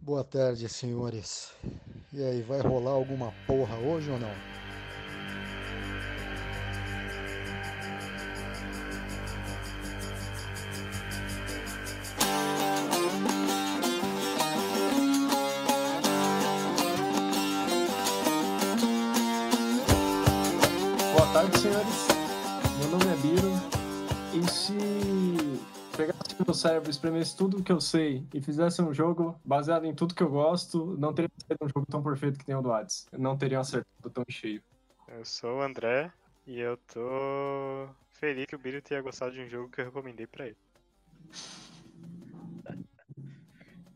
Boa tarde, senhores. E aí, vai rolar alguma porra hoje ou não? Cérebro, espremesse tudo que eu sei e fizesse um jogo baseado em tudo que eu gosto, não teria sido um jogo tão perfeito que tem o do Hades. Eu não teria acertado tão cheio. Eu sou o André e eu tô feliz que o Biro tenha gostado de um jogo que eu recomendei pra ele.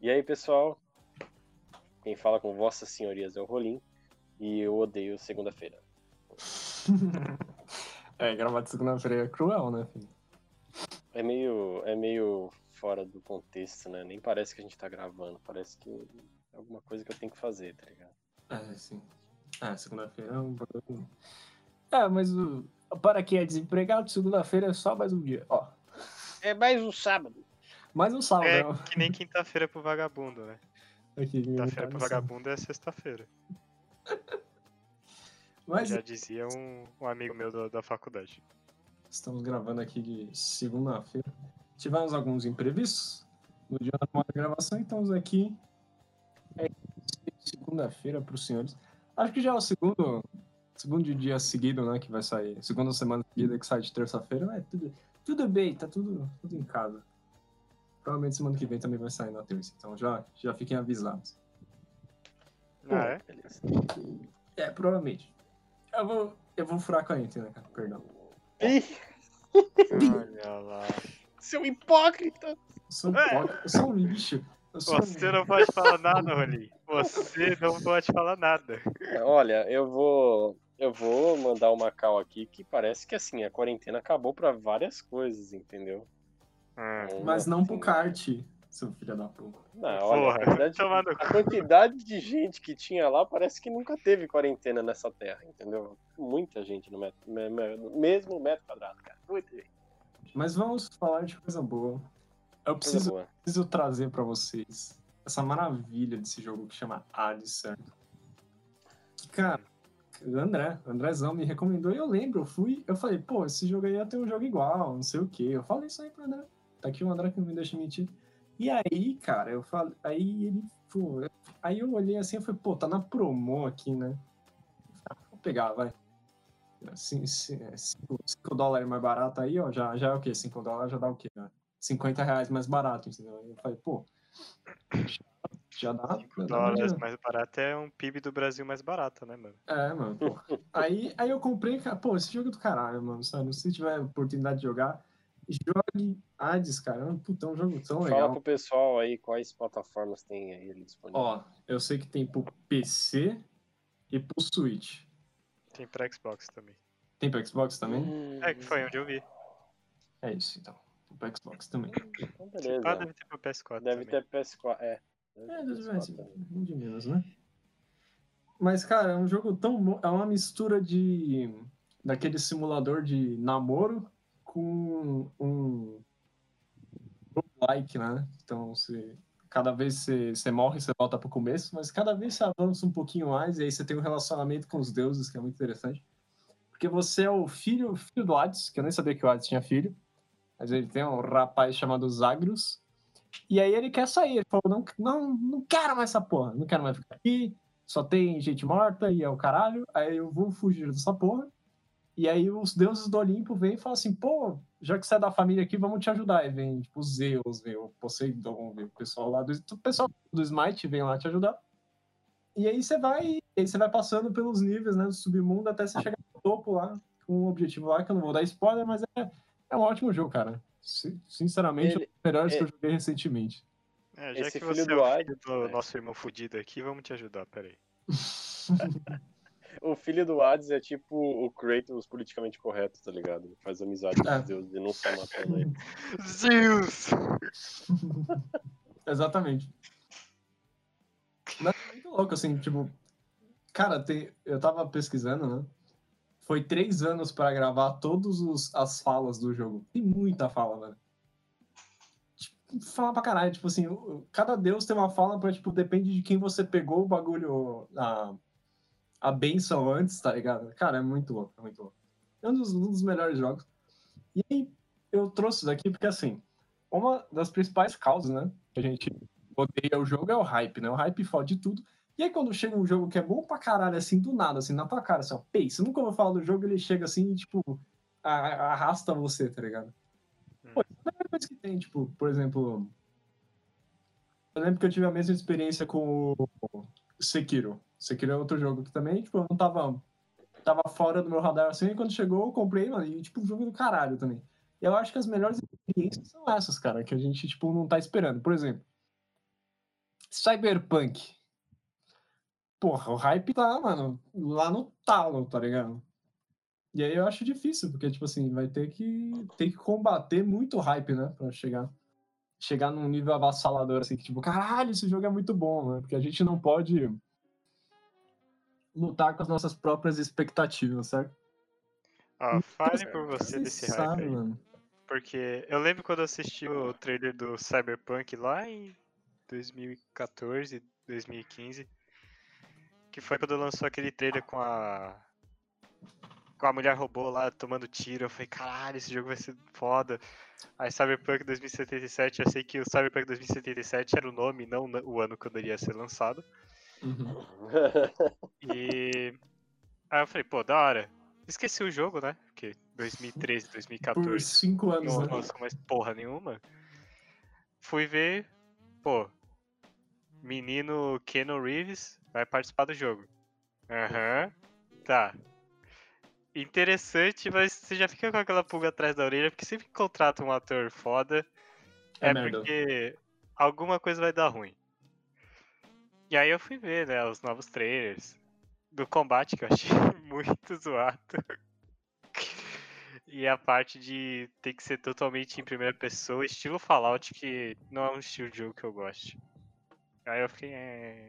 E aí, pessoal? Quem fala com vossas senhorias é o Rolim e eu odeio segunda-feira. é, gravar de segunda-feira é cruel, né, filho? É meio, é meio fora do contexto, né? Nem parece que a gente tá gravando, parece que é alguma coisa que eu tenho que fazer, tá ligado? É, sim. É, segunda-feira é um bagulho. É, mas o... para quem é desempregado, segunda-feira é só mais um dia, ó. É mais um sábado. Mais um sábado, É que nem quinta-feira pro vagabundo, né? Aqui, Quinta-feira pro vagabundo é sexta-feira. Mas Já dizia um, um amigo meu da, da faculdade. Estamos gravando aqui de segunda-feira. Tivemos alguns imprevistos no dia normal da gravação, então estamos aqui. É segunda-feira para os senhores. Acho que já é o segundo, segundo dia seguido, né, que vai sair. Segunda semana seguida que sai de terça-feira, mas tudo, tudo bem, tá tudo, tudo em casa. Provavelmente semana que vem também vai sair na terça, então já, já fiquem avisados. Ah, é? Beleza. É, provavelmente. Eu vou, eu vou furar com a ente, né, cara? Perdão. Olha lá. seu hipócrita! Eu sou um, É. hipócrita, eu sou um lixo. Um- Você não pode falar nada, Rolim. Você não pode falar nada. Olha, eu vou. Eu vou mandar uma cal aqui que parece que assim, a quarentena acabou pra várias coisas, entendeu? Então, Mas não pro assim, kart, seu filho da puta. Não, olha, Porra, a quantidade, a quantidade de gente que tinha lá parece que nunca teve quarentena nessa terra, entendeu? Muita gente no, metro, mesmo metro quadrado, cara. Muita gente. Mas vamos falar de coisa boa. Eu preciso, boa. preciso trazer pra vocês essa maravilha desse jogo que chama? Que, cara, o André, o Andrezão me recomendou e eu lembro, eu fui, eu falei, pô, esse jogo aí ia ter um jogo igual, não sei o quê. Eu falei isso aí pro André. Tá aqui o André que não me deixa mentir. E aí, cara, eu falei, aí ele, pô, aí eu olhei assim, eu falei, pô, tá na promo aqui, né? Ah, Vou pegar, vai. 5 dólares mais barato aí, ó, já, já é o quê? 5 dólares já dá o quê? né? 50 reais mais barato, entendeu? Eu falei, pô, já, dá. já dá dólares dinheiro. mais barato é um PIB do Brasil mais barato, né, mano? É, mano, pô. aí, aí eu comprei, pô, esse jogo é do caralho, mano, sabe? Se tiver oportunidade de jogar, jogue Hades, cara. É um puta, é um jogo tão Fala legal. pro pessoal aí quais plataformas tem aí ele disponível. Ó, eu sei que tem pro PC e pro Switch. Tem pra Xbox também. Tem pro Xbox também? Hum, É que foi onde eu vi. É isso, então. Tem pro Xbox também. então beleza. Ah, deve ter pro PS4 Deve também. ter PS4. É. Deve É, ter das PS4 vezes, também. um de menos, né? Mas, cara, é um jogo tão bom. É uma mistura de. daquele simulador de namoro com um. like, né? Então, você. Cada vez você, você morre, você volta pro começo, mas cada vez você avança um pouquinho mais, e aí você tem um relacionamento com os deuses, que é muito interessante. Porque você é o filho, filho do Hades, que eu nem sabia que o Hades tinha filho, mas ele tem um rapaz chamado Zagreus, e aí ele quer sair. Ele falou: não, não, não quero mais essa porra, não quero mais ficar aqui. Só tem gente morta e é o caralho. Aí eu vou fugir dessa porra. E aí os deuses do Olimpo vêm e falam assim: pô, já que você é da família aqui, vamos te ajudar. E vem, tipo, Zeus, vem o Poseidon, vem o pessoal lá do. O pessoal do Smite vem lá te ajudar. E aí você vai, aí você vai passando pelos níveis né, do submundo até você chegar no topo lá, com um objetivo lá, que eu não vou dar spoiler, mas é, é um ótimo jogo, cara. Sin- Sinceramente, Ele- é um dos melhores que é- eu joguei recentemente. É, já Esse que filho você do é o filho do é. nosso irmão fudido aqui, vamos te ajudar, peraí. O filho do Hades é tipo o Kratos politicamente correto, tá ligado? Ele faz amizade com É. os deuses e não sai matando ele. Zeus! Exatamente. Mas é muito louco, assim, tipo. Cara, tem, eu tava pesquisando, né? Foi três anos pra gravar todas as falas do jogo. Tem muita fala, velho. Tipo, fala pra caralho. Tipo assim, cada deus tem uma fala pra, tipo, depende de quem você pegou o bagulho, a, a benção antes, tá ligado? Cara, é muito louco, é muito louco. É um dos, um dos melhores jogos. E aí, eu trouxe isso daqui porque, assim, uma das principais causas, né, que a gente odeia o jogo é o hype, né? O hype fode tudo. E aí, quando chega um jogo que é bom pra caralho, assim, do nada, assim, na tua cara, assim, ó, pei, você nunca ouviu falar do jogo, ele chega assim e, tipo, arrasta você, tá ligado? Pô, isso é a melhor coisa que tem, tipo, por exemplo. Eu lembro que eu tive a mesma experiência com o Sekiro. Sekiro é outro jogo que também, tipo, eu não tava. Tava fora do meu radar assim, e quando chegou, eu comprei, mano, e tipo, jogo do caralho também. Eu acho que as melhores experiências são essas, cara, que a gente, tipo, não tá esperando. Por exemplo, Cyberpunk. Porra, o hype tá, mano, lá no talo, tá ligado? E aí eu acho difícil, porque, tipo assim, vai ter que, ter que combater muito hype, né? Pra chegar, chegar num nível avassalador, assim, que tipo, caralho, esse jogo é muito bom, né? Porque a gente não pode lutar com as nossas próprias expectativas, certo? Ó, fale por você desse hype sabe, aí. mano. Porque eu lembro quando eu assisti o trailer do Cyberpunk lá em 2014, 2015. Que foi quando lançou aquele trailer com a. Com a mulher robô lá tomando tiro. Eu falei, caralho, esse jogo vai ser foda. Aí Cyberpunk 2077, eu sei que o Cyberpunk 2077 era o nome, não o ano quando ele ia ser lançado. Uhum. E. Aí eu falei, pô, da hora. Esqueci o jogo, né? Porque 2013, Por 2014 cinco anos, não né? lançou mais porra nenhuma. Fui ver, pô, menino Keanu Reeves vai participar do jogo. Aham, tá. Interessante, mas você já fica com aquela pulga atrás da orelha, porque sempre que contrata um ator foda, É é, porque alguma coisa vai dar ruim. E aí eu fui ver, né, os novos trailers do combate, que eu achei muito zoado. E a parte de ter que ser totalmente em primeira pessoa, estilo Fallout, que não é um estilo de jogo que eu gosto. Aí eu fiquei. É.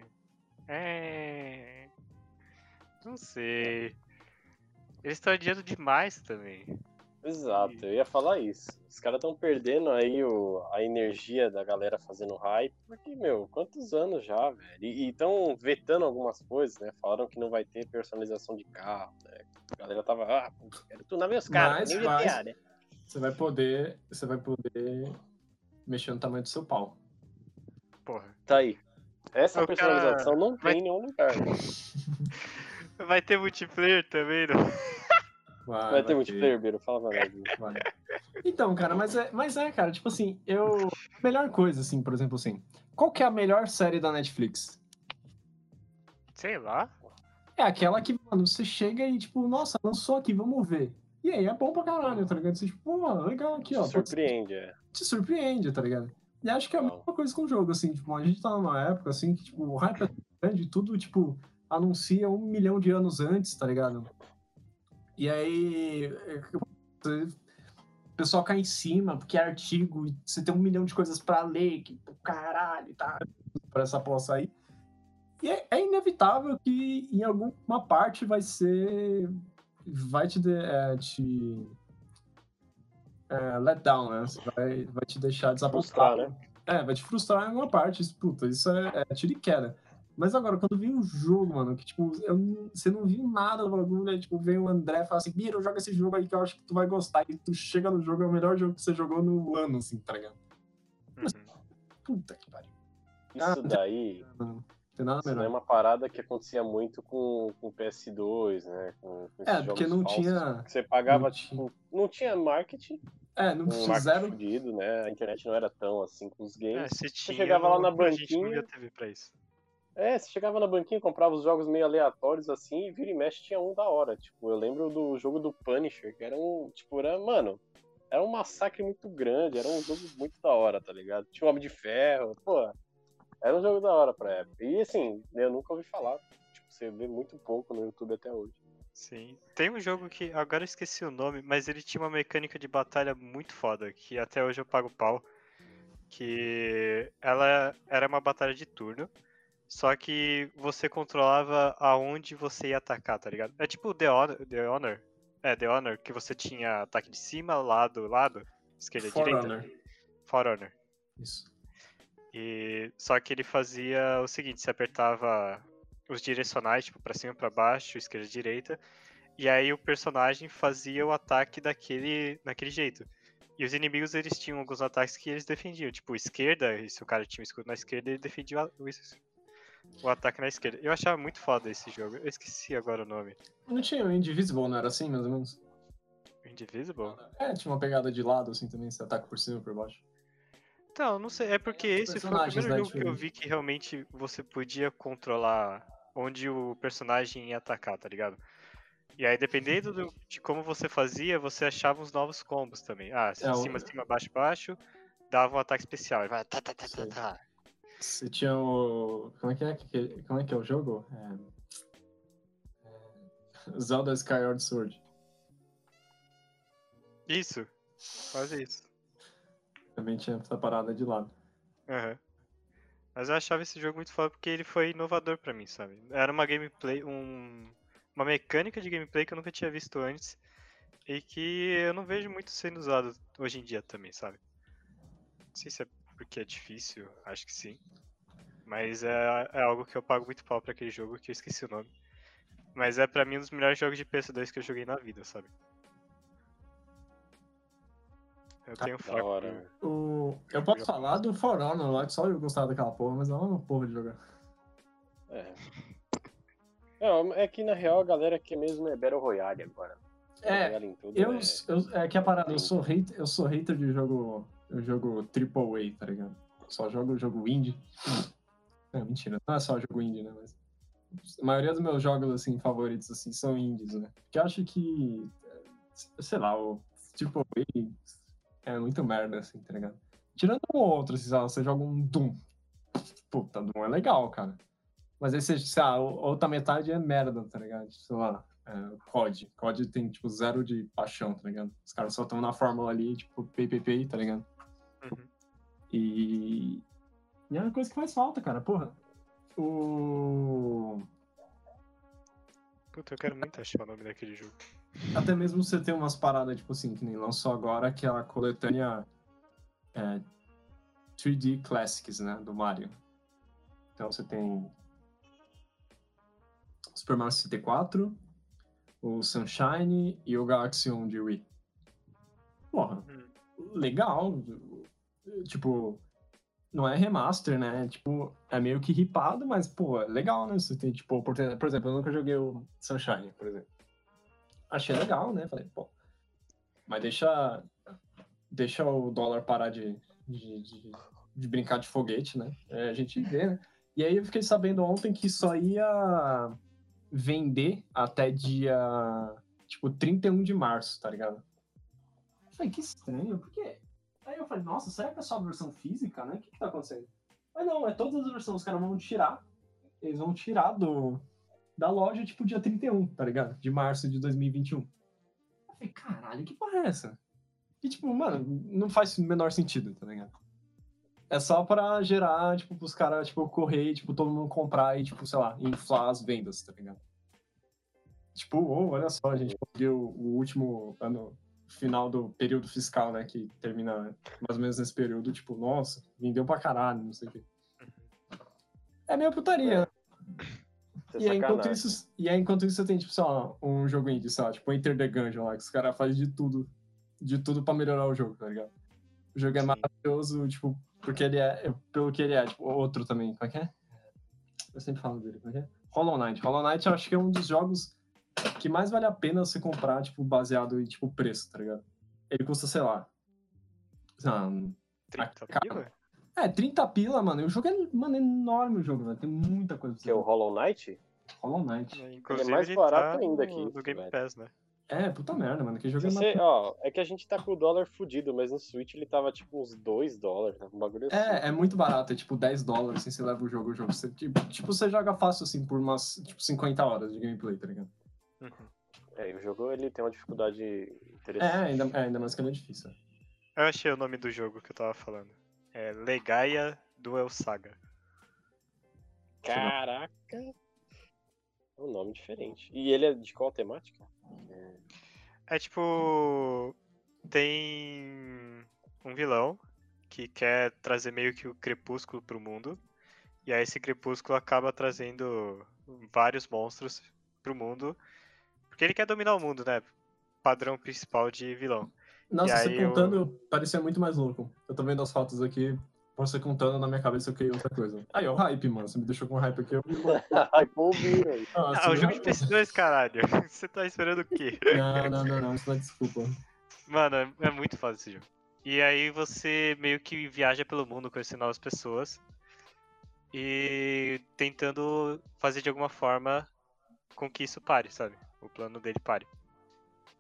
É. Não sei. Eles estão adiando demais também. Exato, eu ia falar isso. Os caras estão perdendo aí o, a energia da galera fazendo hype, porque, meu, quantos anos já, velho? E estão vetando algumas coisas, né? Falaram que não vai ter personalização de carro, né? A galera tava, ah, pô, quero tunar meus carros, Mas nem vai. GTA, né? Você vai poder. Você vai poder mexer no tamanho do seu pau. Porra. Tá aí. Essa O cara personalização não vai- tem em nenhum lugar. Vai ter multiplayer também, não? Vai, Vai ter multiplayer, Biro? Fala pra nós. Então, cara, mas é, mas é, cara, tipo assim, eu. Melhor coisa, assim, por exemplo, assim. Qual que é a melhor série da Netflix? Sei lá. É aquela que, mano, você chega e, tipo, nossa, lançou aqui, vamos ver. E aí é bom pra caralho, tá ligado? Você, tipo, pô, legal aqui, ó. Te surpreende, é. Te surpreende, tá ligado? E acho que é a mesma coisa com o jogo, assim, tipo, a gente tá numa época, assim, que, tipo, o hype é grande, tudo, tipo, anuncia um milhão de anos antes, tá ligado? E aí, é, o pessoal cai em cima, porque é artigo, você tem um milhão de coisas pra ler, que, caralho, tá, pra essa porra sair. E é, é inevitável que em alguma parte vai ser, vai te, de- é, te é, let down, né? Você vai, vai te deixar Frustrar, desapontado. né? É, vai te frustrar em alguma parte. Isso, puta, isso é, é tiro e queda. Mas agora, quando vem um jogo, mano, que tipo, eu você não viu nada do bagulho, aí, tipo, vem o André e fala assim, Biro, joga esse jogo aí que eu acho que tu vai gostar. E tu chega no jogo, é o melhor jogo que você jogou no ano, assim, tá ligado? Uhum. Puta que pariu. Isso Ah, daí, Não tem nada isso daí é melhor. uma parada que acontecia muito com o PS2, né? Com, com É, porque jogos não falsos, tinha. Você pagava, não tipo, não tinha marketing, É, não um marketing fizeram. fudido, né? A internet não era tão assim com os É, games. se tinha, chegava lá na a gente não banquinha- via TV pra isso. É, você chegava na banquinha, comprava os jogos meio aleatórios assim, e vira e mexe tinha um da hora. Tipo, eu lembro do jogo do Punisher, que era um. Tipo, era, mano, era um massacre muito grande, era um jogo muito da hora, tá ligado? Tinha um Homem de Ferro, pô. Era um jogo da hora pra época. E assim, eu nunca ouvi falar. Tipo, você vê muito pouco no YouTube até hoje. Sim. Tem um jogo que agora eu esqueci o nome, mas ele tinha uma mecânica de batalha muito foda, que até hoje eu pago pau. Que ela era uma batalha de turno, só que você controlava aonde você ia atacar, tá ligado? É tipo The Honor, The Honor. É, The Honor, que você tinha ataque de cima, lado, lado, esquerda, For direita. Honor. For Honor. Isso. E só que ele fazia o seguinte, você apertava os direcionais, tipo, pra cima, pra baixo, esquerda, direita, e aí o personagem fazia o ataque daquele, daquele jeito. E os inimigos, eles tinham alguns ataques que eles defendiam, tipo, esquerda, e se o cara tinha um escudo na esquerda, ele defendia o, o ataque na esquerda. Eu achava muito foda esse jogo, eu esqueci agora o nome. Não tinha o Indivisible, não era assim, mais ou menos? Indivisible? É, tinha uma pegada de lado, assim, também, você ataca por cima e por baixo. Então, não sei, é porque É, esse foi o primeiro né, jogo que eu vi que realmente você podia controlar onde o personagem ia atacar, tá ligado? E aí, dependendo do- de como você fazia, você achava uns novos combos também. Ah, É, cima, cima, baixo, baixo, dava um ataque especial. E vai, tá, tá, tá, tá, tá. Você tinha o. Como é que é? Como é que é o jogo? É... é, Zelda Skyward Sword. Isso, quase isso. Também tinha essa parada de lado. Aham. Mas eu achava esse jogo muito foda porque ele foi inovador pra mim, sabe? Era uma gameplay, um, uma mecânica de gameplay que eu nunca tinha visto antes e que eu não vejo muito sendo usado hoje em dia também, sabe? Não sei se é porque é difícil, acho que sim. Mas é, é algo que eu pago muito pau pra aquele jogo que eu esqueci o nome. Mas é pra mim um dos melhores jogos de PS2 que eu joguei na vida, sabe? Eu tenho fraco hora. por- O... Eu posso falar do For Honor lá, que só eu gostava daquela porra, mas não é uma porra de jogar. É. Não, é que na real a galera aqui mesmo é Battle Royale agora. É, Royale tudo Eu, é- eu, é que a parada, eu sou hater, eu sou hater de jogo, eu jogo AAA, tá ligado? Só jogo jogo indie. É, mentira, não é só jogo indie, né? Mas a maioria dos meus jogos, assim, favoritos, assim, são indies, né? Porque eu acho que, é, sei lá, o AAA é muito merda, assim, tá ligado? Tirando um ou outro, assim, você joga um Doom. Puta, Doom é legal, cara. Mas aí você, sei lá, a outra metade é merda, tá ligado? Sei lá, é, COD. COD tem, tipo, zero de paixão, tá ligado? Os caras só estão na fórmula ali, tipo, PPP, tá ligado? Uhum. E... e é uma coisa que faz falta, cara. Porra, o... Puta, eu quero muito achar o nome daquele jogo. Até mesmo você tem umas paradas, tipo assim, que nem lançou agora, que é a coletânea é, 3D Classics, né, do Mario. Então você tem Super Mario 64, o Sunshine e o Galaxy 1 de Wii. Porra, legal. Tipo, não é remaster, né? Tipo, é meio que ripado, mas, pô, é legal, né? Você tem, tipo, oportunidade. Por exemplo, eu nunca joguei o Sunshine, por exemplo. Achei legal, né? Falei, pô. Mas deixa. Deixa o dólar parar de, de, de, de brincar de foguete, né? É, a gente vê, né? E aí eu fiquei sabendo ontem que só ia vender até dia. Tipo, 31 de março, tá ligado? Eu falei, que estranho, por quê? Aí eu falei, nossa, será que é só a versão física, né? O que, que tá acontecendo? Mas não, é todas as versões, os caras vão tirar. Eles vão tirar do, da loja, tipo, dia 31, tá ligado? De março de 2021. Eu falei, caralho, que porra é essa? E, tipo, mano, não faz o menor sentido, tá ligado? É só pra gerar, tipo, pros caras, tipo, correr e, tipo, todo mundo comprar e, tipo, sei lá, inflar as vendas, tá ligado? Tipo, oh, olha só, a gente conseguiu o último ano, final do período fiscal, né, que termina mais ou menos nesse período, tipo, nossa, vendeu pra caralho, não sei o quê. É meio putaria, né? É E aí, enquanto isso, e aí, enquanto isso, você tem, tipo, sei lá, um jogo indie, sei lá, tipo, Enter the Gungeon lá, que os caras fazem de tudo, de tudo pra melhorar o jogo, tá ligado? O jogo é Sim. maravilhoso, tipo, porque ele é, pelo que ele é, tipo, outro também, como é que é? Eu sempre falo dele, como é que é? Hollow Knight. Hollow Knight eu acho que é um dos jogos que mais vale a pena você comprar, tipo, baseado em, tipo, preço, tá ligado? Ele custa, sei lá, lá, 30 cara, pila? é, 30 pila, mano. E o jogo é, mano, é enorme o jogo, velho. Tem muita coisa pra você Que é o. Hollow Knight? Hollow Knight. Inclusive, mais ele barato tá ainda aqui, no Game velho. Pass, né? É, puta merda, mano. Que jogo é você, ó, é que a gente tá com o dólar fudido, mas no Switch ele tava tipo uns 2 dólares, né? um bagulho assim. É, é muito barato, é tipo 10 dólares, assim, você leva o jogo, o jogo. Você, tipo, tipo, você joga fácil, assim, por umas, tipo, 50 horas de gameplay, tá ligado? Uhum. É, e o jogo ele tem uma dificuldade É, interessante. ainda, é, ainda mais que ele é difícil. Eu achei o nome do jogo que eu tava falando. É Legaia Duel Saga. Caraca! É um nome diferente. E ele é de qual temática? É tipo. Tem um vilão que quer trazer meio que o crepúsculo pro mundo. E aí esse crepúsculo acaba trazendo vários monstros pro mundo. Porque ele quer dominar o mundo, né? Padrão principal de vilão. Nossa, E você aí eu- contando parecia muito mais louco. Eu tô vendo as fotos aqui, você contando na minha cabeça eu criei outra coisa. Aí, ó, o hype, mano. Você me deixou com hype aqui. Eu... Ai, pô, Bira aí. Ah, Ah, o jogo de PS2, caralho. Você tá esperando o quê? Não, não, não, não, isso não é desculpa. Mano, é, é muito foda esse jogo. E aí você meio que viaja pelo mundo conhecendo novas pessoas e tentando fazer de alguma forma com que isso pare, sabe? O plano dele pare.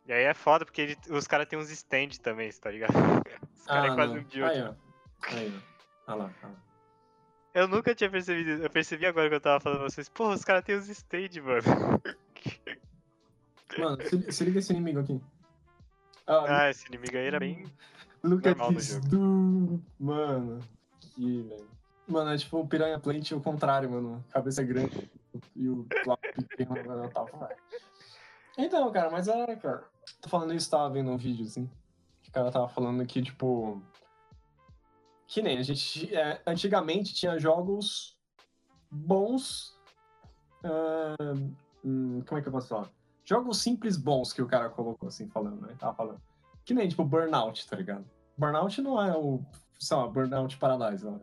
E aí é foda porque ele- os caras têm uns stand também, tá ligado? Os caras é quase não. um idiota. Aí, ó. Aí, ó. Olha lá. Eu nunca tinha percebido, eu percebi agora que eu tava falando pra vocês, porra, os caras têm uns stand, mano. Mano, se, se liga esse inimigo aqui. Ah, Ah, esse inimigo aí era bem. look at normal no this dude. Mano. Que, velho. Mano, é tipo o Piranha Plant o contrário, mano. Cabeça é grande e o lápis pequeno agora tava, velho. Então, cara, mas é, cara. Tô falando isso, tava vendo um vídeo, assim. que O cara tava falando que, tipo. Que nem a gente. é, antigamente tinha jogos bons. hum, como é que eu posso falar? Jogos simples bons que o cara colocou, assim, falando, né? Tava falando. Que nem, tipo, Burnout, tá ligado? Burnout não é o, sei lá, Burnout Paradise, não.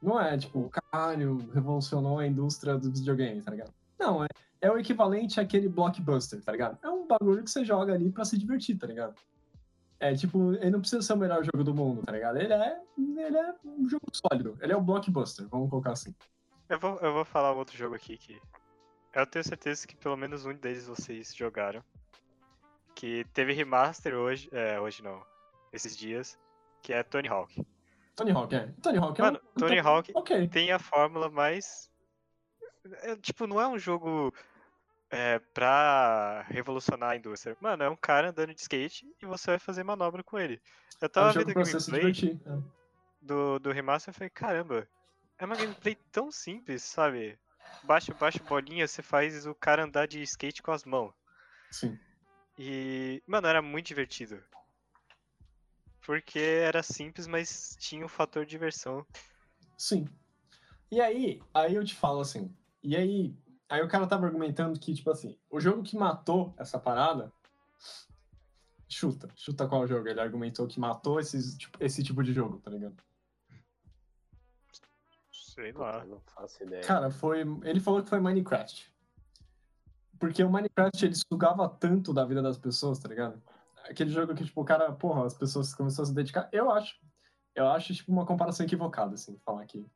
Não é, tipo, caralho, revolucionou a indústria dos videogames, tá ligado? Não, é, é o equivalente àquele blockbuster, tá ligado? É um bagulho que você joga ali pra se divertir, tá ligado? É, tipo, ele não precisa ser o melhor jogo do mundo, tá ligado? Ele é, ele é um jogo sólido. Ele é o blockbuster, vamos colocar assim. Eu vou, eu vou falar um outro jogo aqui que. Eu tenho certeza que pelo menos um deles vocês jogaram. Que teve remaster hoje. É, hoje não. Esses dias. Que é Tony Hawk. Tony Hawk, é. Tony Hawk é Mano, um... Tony Hawk Ok. tem a fórmula mais. é, tipo, não é um jogo é, pra revolucionar a indústria. Mano, é um cara andando de skate e você vai fazer manobra com ele. Eu É tava um jogo vendo se gameplay é. do, do remaster e falei, caramba, é uma gameplay tão simples, sabe? Baixa, baixa bolinha, você faz o cara andar de skate com as mãos. Sim. E, mano, era muito divertido. Porque era simples, mas tinha um fator diversão. Sim. E aí, aí eu te falo assim, e aí, aí o cara tava argumentando que, tipo assim, o jogo que matou essa parada, chuta, chuta qual jogo? Ele argumentou que matou esses, tipo, esse tipo de jogo, tá ligado? Sei lá. Não faço ideia. Cara, foi, ele falou que foi Minecraft. Porque o Minecraft, ele sugava tanto da vida das pessoas, tá ligado? Aquele jogo que, tipo, o cara, porra, as pessoas começaram a se dedicar, eu acho, eu acho, tipo, uma comparação equivocada, assim, falar que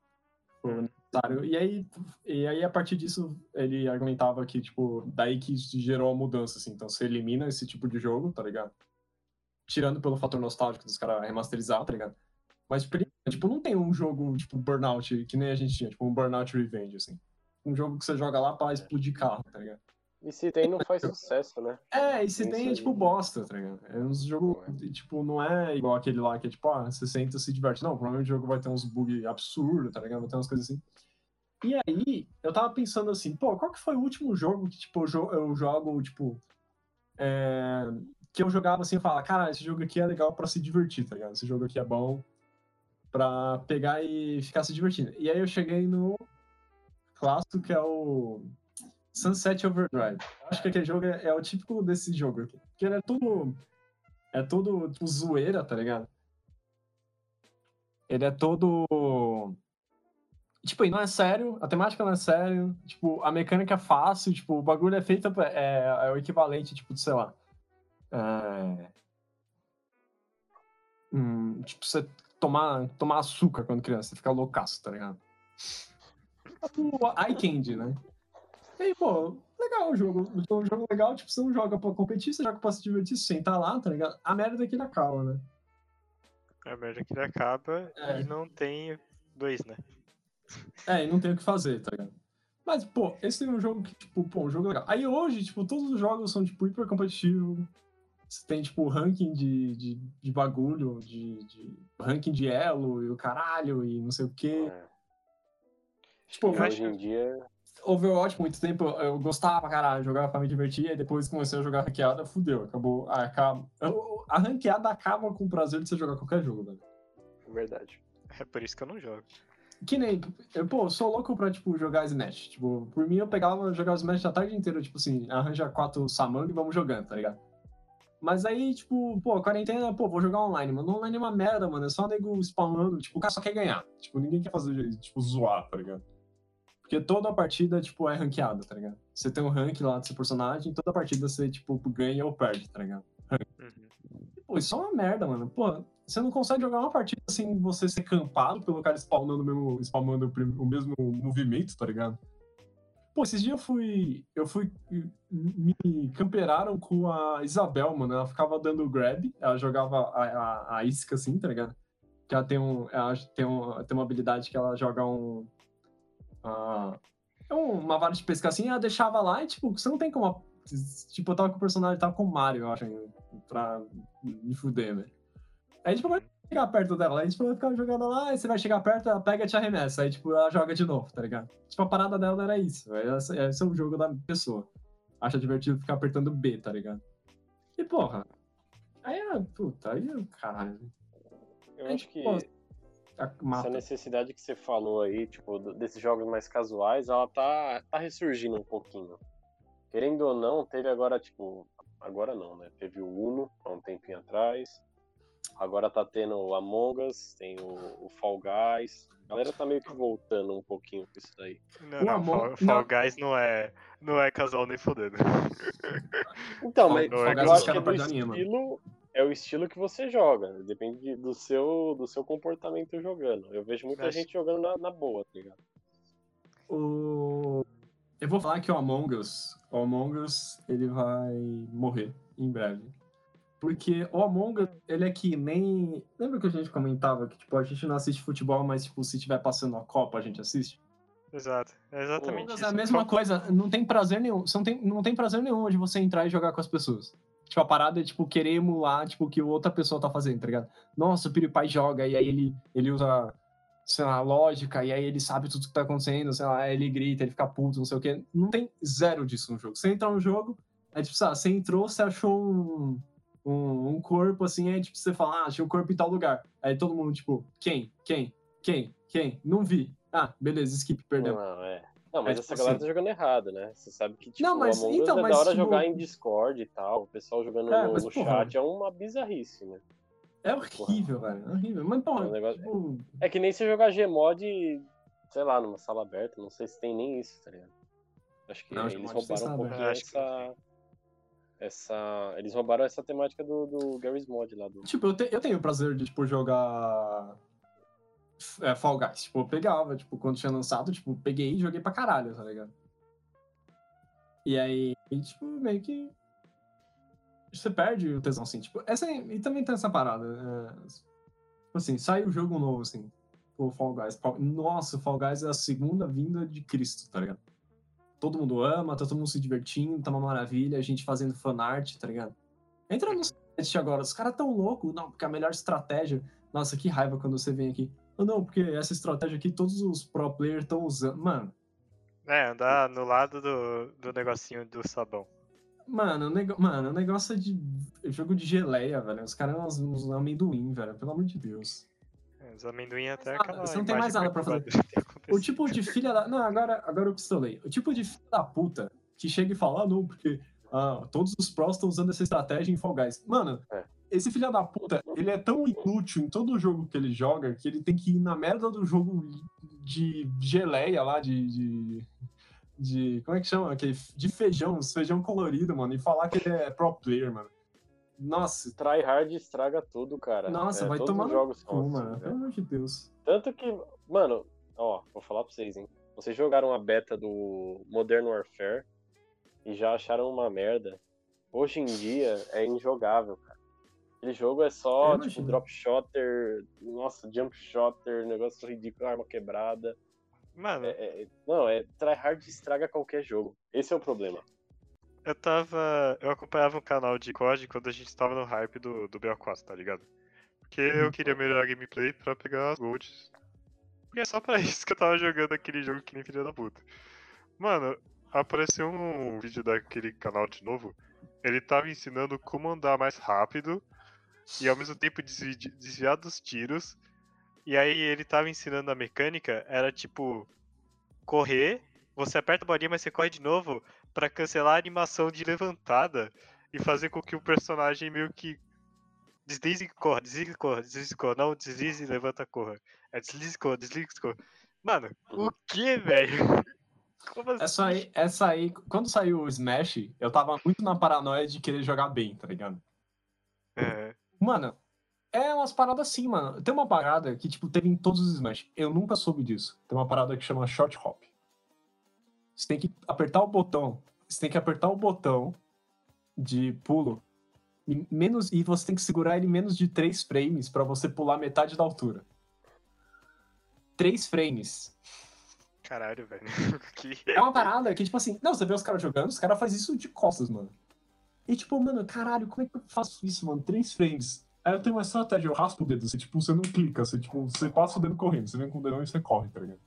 necessário. E aí, e aí, a partir disso, ele argumentava que, tipo, daí que gerou a mudança, assim. Então, você elimina esse tipo de jogo, tá ligado? Tirando pelo fator nostálgico dos caras remasterizar, tá ligado? Mas, pri- tipo, não tem um jogo, tipo, Burnout, que nem a gente tinha, tipo, um Burnout Revenge, assim. Um jogo que você joga lá pra explodir carro, tá ligado? E se tem, não faz sucesso, né? É, e se Isso tem, é tipo bosta, tá ligado? É uns jogos, tipo, não é igual aquele lá que é tipo, ah, você senta e se diverte. Não, provavelmente o jogo vai ter uns bugs absurdos, tá ligado? Vai ter umas coisas assim. E aí, eu tava pensando assim, pô, qual que foi o último jogo que, tipo, eu, jo- eu jogo, tipo, é, que eu jogava assim e falava, cara, esse jogo aqui é legal pra se divertir, tá ligado? Esse jogo aqui é bom pra pegar e ficar se divertindo. E aí eu cheguei no clássico que é o Sunset Overdrive. Acho que aquele jogo é, é o típico desse jogo aqui. Porque ele é tudo. É todo, tipo, zoeira, tá ligado? Ele é todo. Tipo, não é sério, a temática não é sério, tipo, a mecânica é fácil, tipo, o bagulho é feito, é, é o equivalente, tipo, de, sei lá. É... Hum, tipo, você tomar, tomar açúcar quando criança, você fica loucaço, tá ligado? O eye candy, né? E aí, pô, legal o jogo. O jogo legal, tipo, você não joga pra competir, você joga pra se divertir, você sentar lá, tá ligado? A merda é que ele acaba, né? A merda que ele acaba É. e não tem dois, né? É, e não tem o que fazer, tá ligado? Mas, pô, esse é um jogo que, tipo, pô, um jogo legal. Aí hoje, tipo, todos os jogos são, tipo, hiper competitivos. Você tem, tipo, ranking de, de, de bagulho, de, de ranking de elo e o caralho e não sei o quê. É. Tipo, hoje em dia, Overwatch, muito tempo, eu gostava pra caralho, jogava pra me divertir, aí depois comecei a jogar ranqueada, fudeu, acabou. ah, acaba, a ranqueada acaba com o prazer de você jogar qualquer jogo, velho. é verdade. É por isso que eu não jogo. Que nem, eu, pô, sou louco pra, tipo, jogar Smash. Tipo, por mim eu pegava, jogava Smash a tarde inteira, tipo assim, arranja quatro Samang e vamos jogando, tá ligado? Mas aí, tipo, pô, quarentena, pô, vou jogar online, mano. Online é uma merda, mano. É só nego spawnando, tipo, o cara só quer ganhar. Tipo, ninguém quer fazer, tipo, zoar, tá ligado? Porque toda partida, tipo, é ranqueada, tá ligado? Você tem um rank lá do seu personagem, toda partida você, tipo, ganha ou perde, tá ligado? Uhum. Pô, isso é uma merda, mano. Pô, você não consegue jogar uma partida sem você ser campado pelo cara spawnando o mesmo, spawnando o mesmo movimento, tá ligado? Pô, esses dias eu fui. Eu fui. Me camperaram com a Isabel, mano. Ela ficava dando grab, ela jogava a, a, a isca assim, tá ligado? Que ela tem um. Ela tem, um, tem uma habilidade que ela joga um. Ah, é um- uma vara de pesca assim, ela deixava lá e, tipo, você não tem como. Tipo, eu tava com o personagem, tava com o Mario, eu acho, pra me fuder, velho. Aí, tipo, vai chegar perto dela, aí, tipo, ela ficava jogando lá, aí você vai chegar perto, ela pega e te arremessa, aí, tipo, ela joga de novo, tá ligado? Tipo, a parada dela era isso, velho. Esse esse é o jogo da pessoa. Acha divertido ficar apertando B, tá ligado? E, porra, aí, é, puta, aí, é, caralho. Eu acho que pô, a- essa Mata. necessidade que você falou aí, tipo, desses jogos mais casuais, ela tá, tá ressurgindo um pouquinho. Querendo ou não, teve agora, tipo, agora não, né? Teve o Uno há um tempinho atrás. Agora tá tendo o Among Us, tem o, o Fall Guys. A galera tá meio que voltando um pouquinho com isso daí. Não, O não, Among- Fall, Fall não. Guys não é, não é casual nem fodendo. Então, mas Fall Guys eu acho que é do estilo, é o estilo que você joga. né? Depende de- do seu, do seu comportamento jogando. Eu vejo muita Mas- gente jogando na, na boa, tá ligado? O... Eu vou falar que o Among Us, o Among Us, ele vai morrer em breve. Porque o Among Us, ele é que nem... Lembra que a gente comentava que, tipo, a gente não assiste futebol, mas, tipo, se tiver passando a Copa, a gente assiste? Exato, é O exatamente Among Us isso. é a mesma coisa, não tem prazer nenhum, você não tem, não tem prazer nenhum de você entrar e jogar com as pessoas. Tipo, a parada é, tipo, querer emular, tipo, o que outra pessoa tá fazendo, tá ligado? Nossa, o PewDiePie joga, e aí ele, ele usa, sei lá, lógica, e aí ele sabe tudo que tá acontecendo, sei lá, ele grita, ele fica puto, não sei o quê. Não tem zero disso no jogo. Você entra no jogo, é tipo, sabe, você entrou, você achou um, um, um corpo, assim, aí, tipo, você fala, ah, achei um corpo em tal lugar. Aí todo mundo, tipo, quem? Quem? Quem? Quem? Não vi. Ah, beleza, skip, perdeu. Não, é. Não, mas É, essa tipo galera assim- tá jogando errado, né? Você sabe que, tipo, Não, mas- o Among Us então, é mas, da hora tipo- jogar em Discord e tal. O pessoal jogando É, no, mas, no porra. chat é uma bizarrice, né? É horrível, velho. É horrível. Mas, pô, É um negócio- tipo, É que nem você jogar Gmod, sei lá, numa sala aberta. Não sei se tem nem isso, tá ligado? Acho que Não, eles roubaram um pouquinho essa... Essa... Eles roubaram essa temática do, do Gary's Mod lá. Do... tipo eu, te- eu tenho o prazer de, tipo, jogar é, Fall Guys. Tipo, eu pegava, tipo, quando tinha lançado, tipo, peguei e joguei pra caralho, tá ligado? E aí, e, tipo, meio que você perde o tesão, assim. Tipo, essa, e também tem essa parada. é, tipo assim, sai o jogo novo, assim, o Fall Guys. Nossa, o Fall Guys é a segunda vinda de Cristo, tá ligado? Todo mundo ama, tá todo mundo se divertindo, tá uma maravilha, a gente fazendo fanart, tá ligado? Entra no site agora, os caras tão loucos, não, porque a melhor estratégia. Nossa, que raiva quando você vem aqui. Não, não, porque essa estratégia aqui todos os pro players estão usando. Mano, É, andar no lado do, do negocinho do sabão. Mano, o nego... Mano, o negócio é de jogo de geleia, velho. Os caras são uns, uns amendoim, velho. Pelo amor de Deus. É, Os amendoim até nada, aquela. você não tem mais nada pra fazer. O tipo de filha da. Não, agora, agora eu pistolei. O tipo de filha da puta que chega e fala, ah, não, porque ah, todos os prós estão usando essa estratégia em Fall Guys. Mano, É. esse filho da puta, ele é tão inútil em todo jogo que ele joga que ele tem que ir na merda do jogo de geleia lá, de. de... de- como é que chama? Aquele, de feijão, feijão colorido, mano, e falar que ele é pro player, mano. Nossa, Try hard estraga tudo, cara. nossa, É, vai tomar jogos cu, assim, mano. né? Pelo amor de Deus. Tanto que, mano, ó, vou falar pra vocês, hein? Vocês jogaram a beta do Modern Warfare e já acharam uma merda. Hoje em dia é injogável. Aquele jogo é só, Eu tipo, drop shotter, nossa, jump shotter, negócio ridículo, arma quebrada. Mano, É, é- é- não, é tryhard estraga qualquer jogo. Esse é o problema. eu tava. Eu acompanhava um canal de COD quando a gente tava no hype do, do BO4, tá ligado? Porque Uhum. eu queria melhorar a gameplay pra pegar as golds. E é só pra isso que eu tava jogando aquele jogo que nem filha da puta. Mano, apareceu um vídeo daquele canal de novo. Ele tava ensinando como andar mais rápido e ao mesmo tempo desvi- desviar dos tiros E aí ele tava ensinando a mecânica, era tipo correr, você aperta a bolinha, mas você corre de novo pra cancelar a animação de levantada e fazer com que o personagem meio que deslize e corra, deslize e corra, deslize e corra, não deslize e levanta corra. É deslize e corra, deslize e corra. Mano, o que, velho? Assim? Essa aí, essa aí, quando saiu o Smash, eu tava muito na paranoia de querer jogar bem, tá ligado? Mano, é umas paradas assim, mano. Tem uma parada que, tipo, teve em todos os Smash. Eu nunca soube disso. Tem uma parada que chama Short Hop. Você tem que apertar o botão. Você tem que apertar o botão de pulo. em Menos, e você tem que segurar ele em menos de 3 frames pra você pular metade da altura. 3 frames. caralho, velho. que... É uma parada que, tipo assim, não, você vê os caras jogando, os caras fazem isso de costas, mano. E tipo, mano, caralho, como é que eu faço isso, mano? Três frames. Aí eu tenho uma estratégia, eu raspo o dedo, você, tipo, você não clica, você, tipo, você passa o dedo correndo, você vem com o dedão e você corre, tá ligado?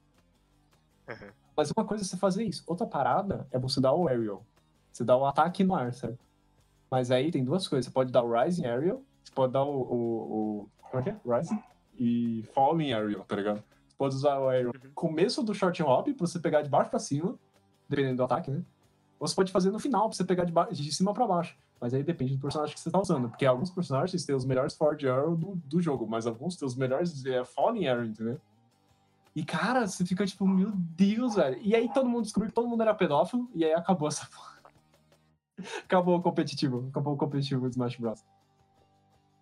Uhum. Mas uma coisa é você fazer isso. Outra parada é você dar o aerial. Você dá o ataque no ar, certo? Mas aí tem duas coisas. Você pode dar o rising aerial, você pode dar o... o, o como é que é? Rising? E falling aerial, tá ligado? Você pode usar o aerial no começo do short hop, pra você pegar de baixo pra cima, dependendo do ataque, né? Ou você pode fazer no final, pra você pegar de, de cima pra baixo. Mas aí depende do personagem que você tá usando. Porque alguns personagens têm os melhores forward arrow do, do jogo, mas alguns têm os melhores é, falling arrow, entendeu? E, cara, você fica tipo, meu Deus, velho. E aí todo mundo descobriu que todo mundo era pedófilo, e aí acabou essa porra. Acabou o competitivo. Acabou o competitivo do Smash Bros.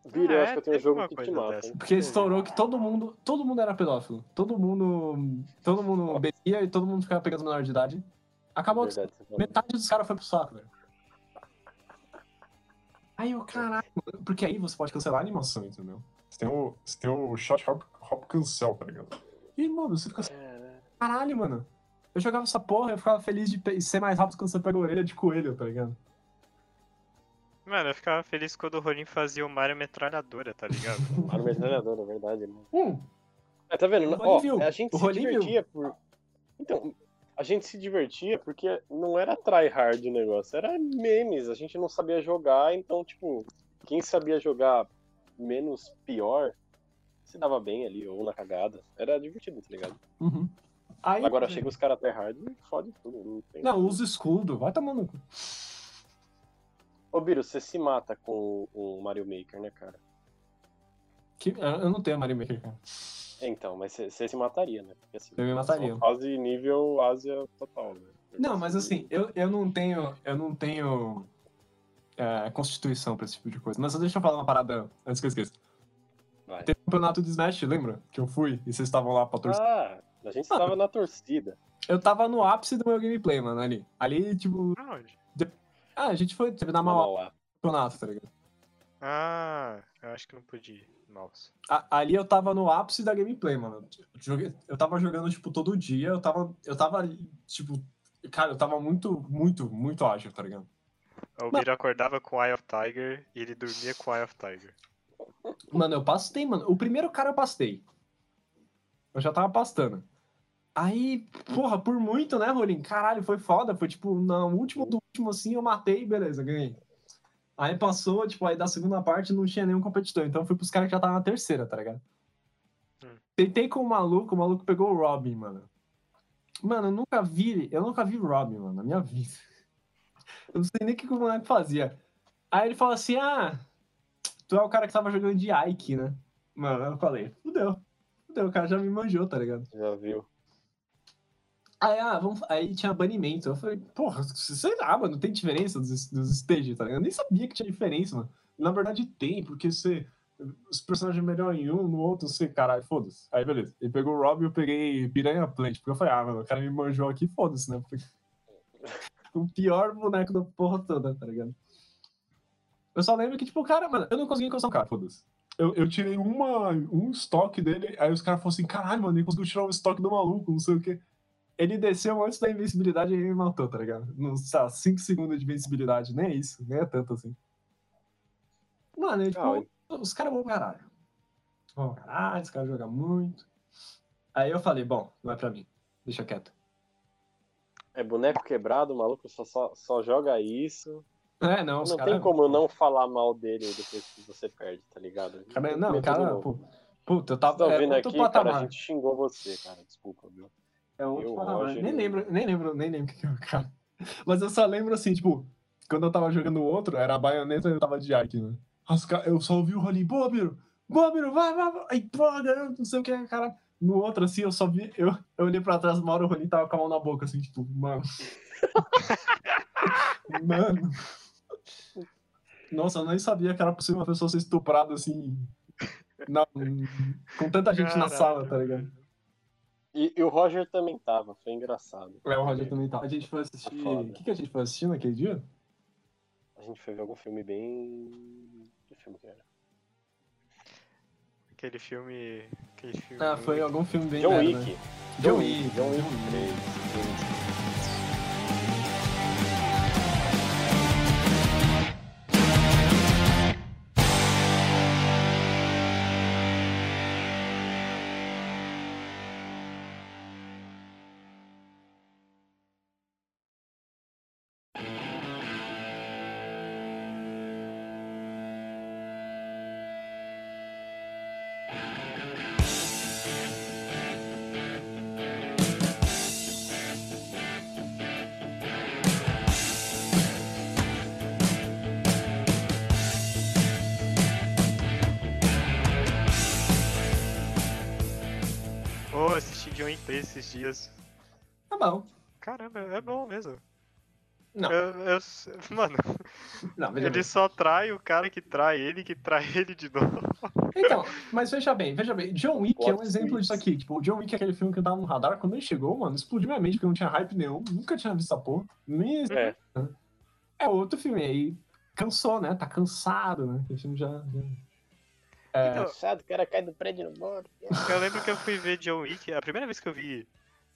Vira, eu É, acho que eu tenho um jogo que te mata. Porque estourou que todo mundo, todo mundo era pedófilo. Todo mundo, todo mundo bebia e todo mundo ficava pegando menor de idade. Acabou, Verdade, falou. metade dos caras foi pro saco, velho. Aí o caralho, mano, porque aí você pode cancelar a animação, entendeu? Você tem o, você tem o shot hop, hop cancel, tá ligado? E, mano, você fica assim, Cara, caralho, mano. Eu jogava essa porra, eu ficava feliz de ser mais rápido quando você pega a orelha de coelho, tá ligado? Mano, eu ficava feliz quando o Rolim fazia o Mario metralhadora, tá ligado? Mario metralhador, é verdade, né? Hum, É, tá vendo? O Ó, viu. a gente O se Rolim viu. divertia por. Então, a gente se divertia porque não era tryhard o negócio, era memes. A gente não sabia jogar, então, tipo, quem sabia jogar menos pior se dava bem ali, ou na cagada. Era divertido, tá ligado? uhum. Aí, Agora chega os caras tryhard e fode tudo. Não, tem... Não, usa escudo, vai tomando. no cu. Ô, Biro, você se mata com o Mario Maker, né, cara? Que, eu não tenho Mario Maker, cara. Então, mas você se mataria, né? Porque, assim, Eu me mataria. Quase nível Ásia total, né? Não, mas assim, eu, eu não tenho. Eu não tenho. é, constituição pra esse tipo de coisa. Mas só deixa eu falar uma parada antes que eu esqueça. Vai. Teve um campeonato de Smash, lembra? Que eu fui e vocês estavam lá pra torcer. Ah, a gente estava na torcida. Eu tava no ápice do meu gameplay, mano, ali. Ali, tipo. Aonde? Ah, a gente foi, teve na Na Mauá. campeonato, tá ligado? Ah, eu acho que não podia. Nossa. A- ali eu tava no ápice da gameplay, mano. Eu tava jogando, tipo, todo dia. Eu tava. Eu tava, tipo. Cara, eu tava muito, muito, muito ágil, tá ligado? O Biro acordava com Eye of Tiger e ele dormia com Eye of Tiger. Mano, eu pastei, mano. O primeiro cara eu pastei. Eu já tava pastando. Aí, porra, por muito, né, Rolim? Caralho, foi foda. Foi tipo, no último do último, assim, eu matei, beleza, ganhei. Aí passou, tipo, aí da segunda parte não tinha nenhum competidor. Então eu fui pros caras que já estavam na terceira, tá ligado? Hum. Tentei com o maluco, o maluco pegou o Robin, mano. Mano, eu nunca vi, eu nunca vi Robin, mano, na minha vida. Eu não sei nem o que o moleque fazia. Aí ele fala assim, ah, tu é o cara que tava jogando de Ike, né? Mano, eu falei, fudeu. Fudeu, o cara já me manjou, tá ligado? Já viu? Aí, ah, vamos... aí tinha banimento. Eu falei, porra, sei lá, mano, tem diferença dos, dos stages, tá ligado? Eu nem sabia que tinha diferença, mano. Na verdade tem, porque você. Os personagens melhor em um, no outro, você, caralho, foda-se. Aí, beleza. Ele pegou o Rob e eu peguei Piranha Plant. Porque eu falei, ah, mano, o cara me manjou aqui, foda-se, né? Porque... o pior boneco da porra toda, tá ligado? Eu só lembro que, tipo, o cara, mano, eu não consegui encostar um cara, foda-se. Eu, eu tirei uma, um estoque dele, aí os caras falaram assim, caralho, mano, ele conseguiu tirar o estoque do maluco, não sei o quê. Ele desceu antes da invencibilidade e me matou, tá ligado? Sei lá, 5 segundos de invencibilidade, nem é isso, nem é tanto assim. Mano, ele, tipo, os caras vão caralho. Vão caralho, os caras jogam muito. Aí eu falei, bom, não é pra mim, deixa quieto. É boneco quebrado, o maluco só, só, só joga isso. É, não, Não tem como eu não falar mal dele depois que você perde, tá ligado? Cara, não, cara, pô, Puta, eu tava. tá é ouvindo outro aqui, cara, patamar. a gente xingou você, cara. Desculpa, viu? É outro Eu, patamar. Roger Nem lembro, nem lembro, nem lembro o que que eu, cara. Mas eu só lembro assim, tipo, quando eu tava jogando o outro, era a baioneta e eu tava de Ike, né? Eu só ouvi o rolinho, boa, Biro! Boa, Biro, vai, vai, vai! Aí, pô, garoto, não sei o que, cara. No outro, assim, eu só vi. Eu, eu olhei pra trás, uma hora o rolinho tava com a mão na boca, assim, tipo, mano. mano. Nossa, eu nem sabia que era possível uma pessoa ser estuprada assim. na- com tanta gente na Caralho. sala, tá ligado? E, e o Roger também tava, foi engraçado. É, o Roger também tá. A gente foi assistir. Foda. O que, que a gente foi assistir naquele dia? A gente foi ver algum filme bem. Que filme que era? Aquele filme. Aquele filme. Ah, foi algum filme bem John merda. Wick. John Wick. John Wick John 3. 3 esses dias. Tá bom. Caramba, é bom mesmo. Não. Eu, eu- mano, Não, ele bem. só trai o cara que trai ele, que trai ele de novo. Então, mas veja bem, veja bem. John Wick é um exemplo disso aqui. Tipo, o John Wick é aquele filme que eu tava no radar. Quando ele chegou, mano, explodiu minha mente, porque eu não tinha hype nenhum. Nunca tinha visto essa porra. Nem... É. É outro filme. Aí cansou, né? Tá cansado, né? Esse filme já. já- É, Então, Cansado, o cara cai do prédio no morro. Eu lembro que eu fui ver John Wick, a primeira vez que eu vi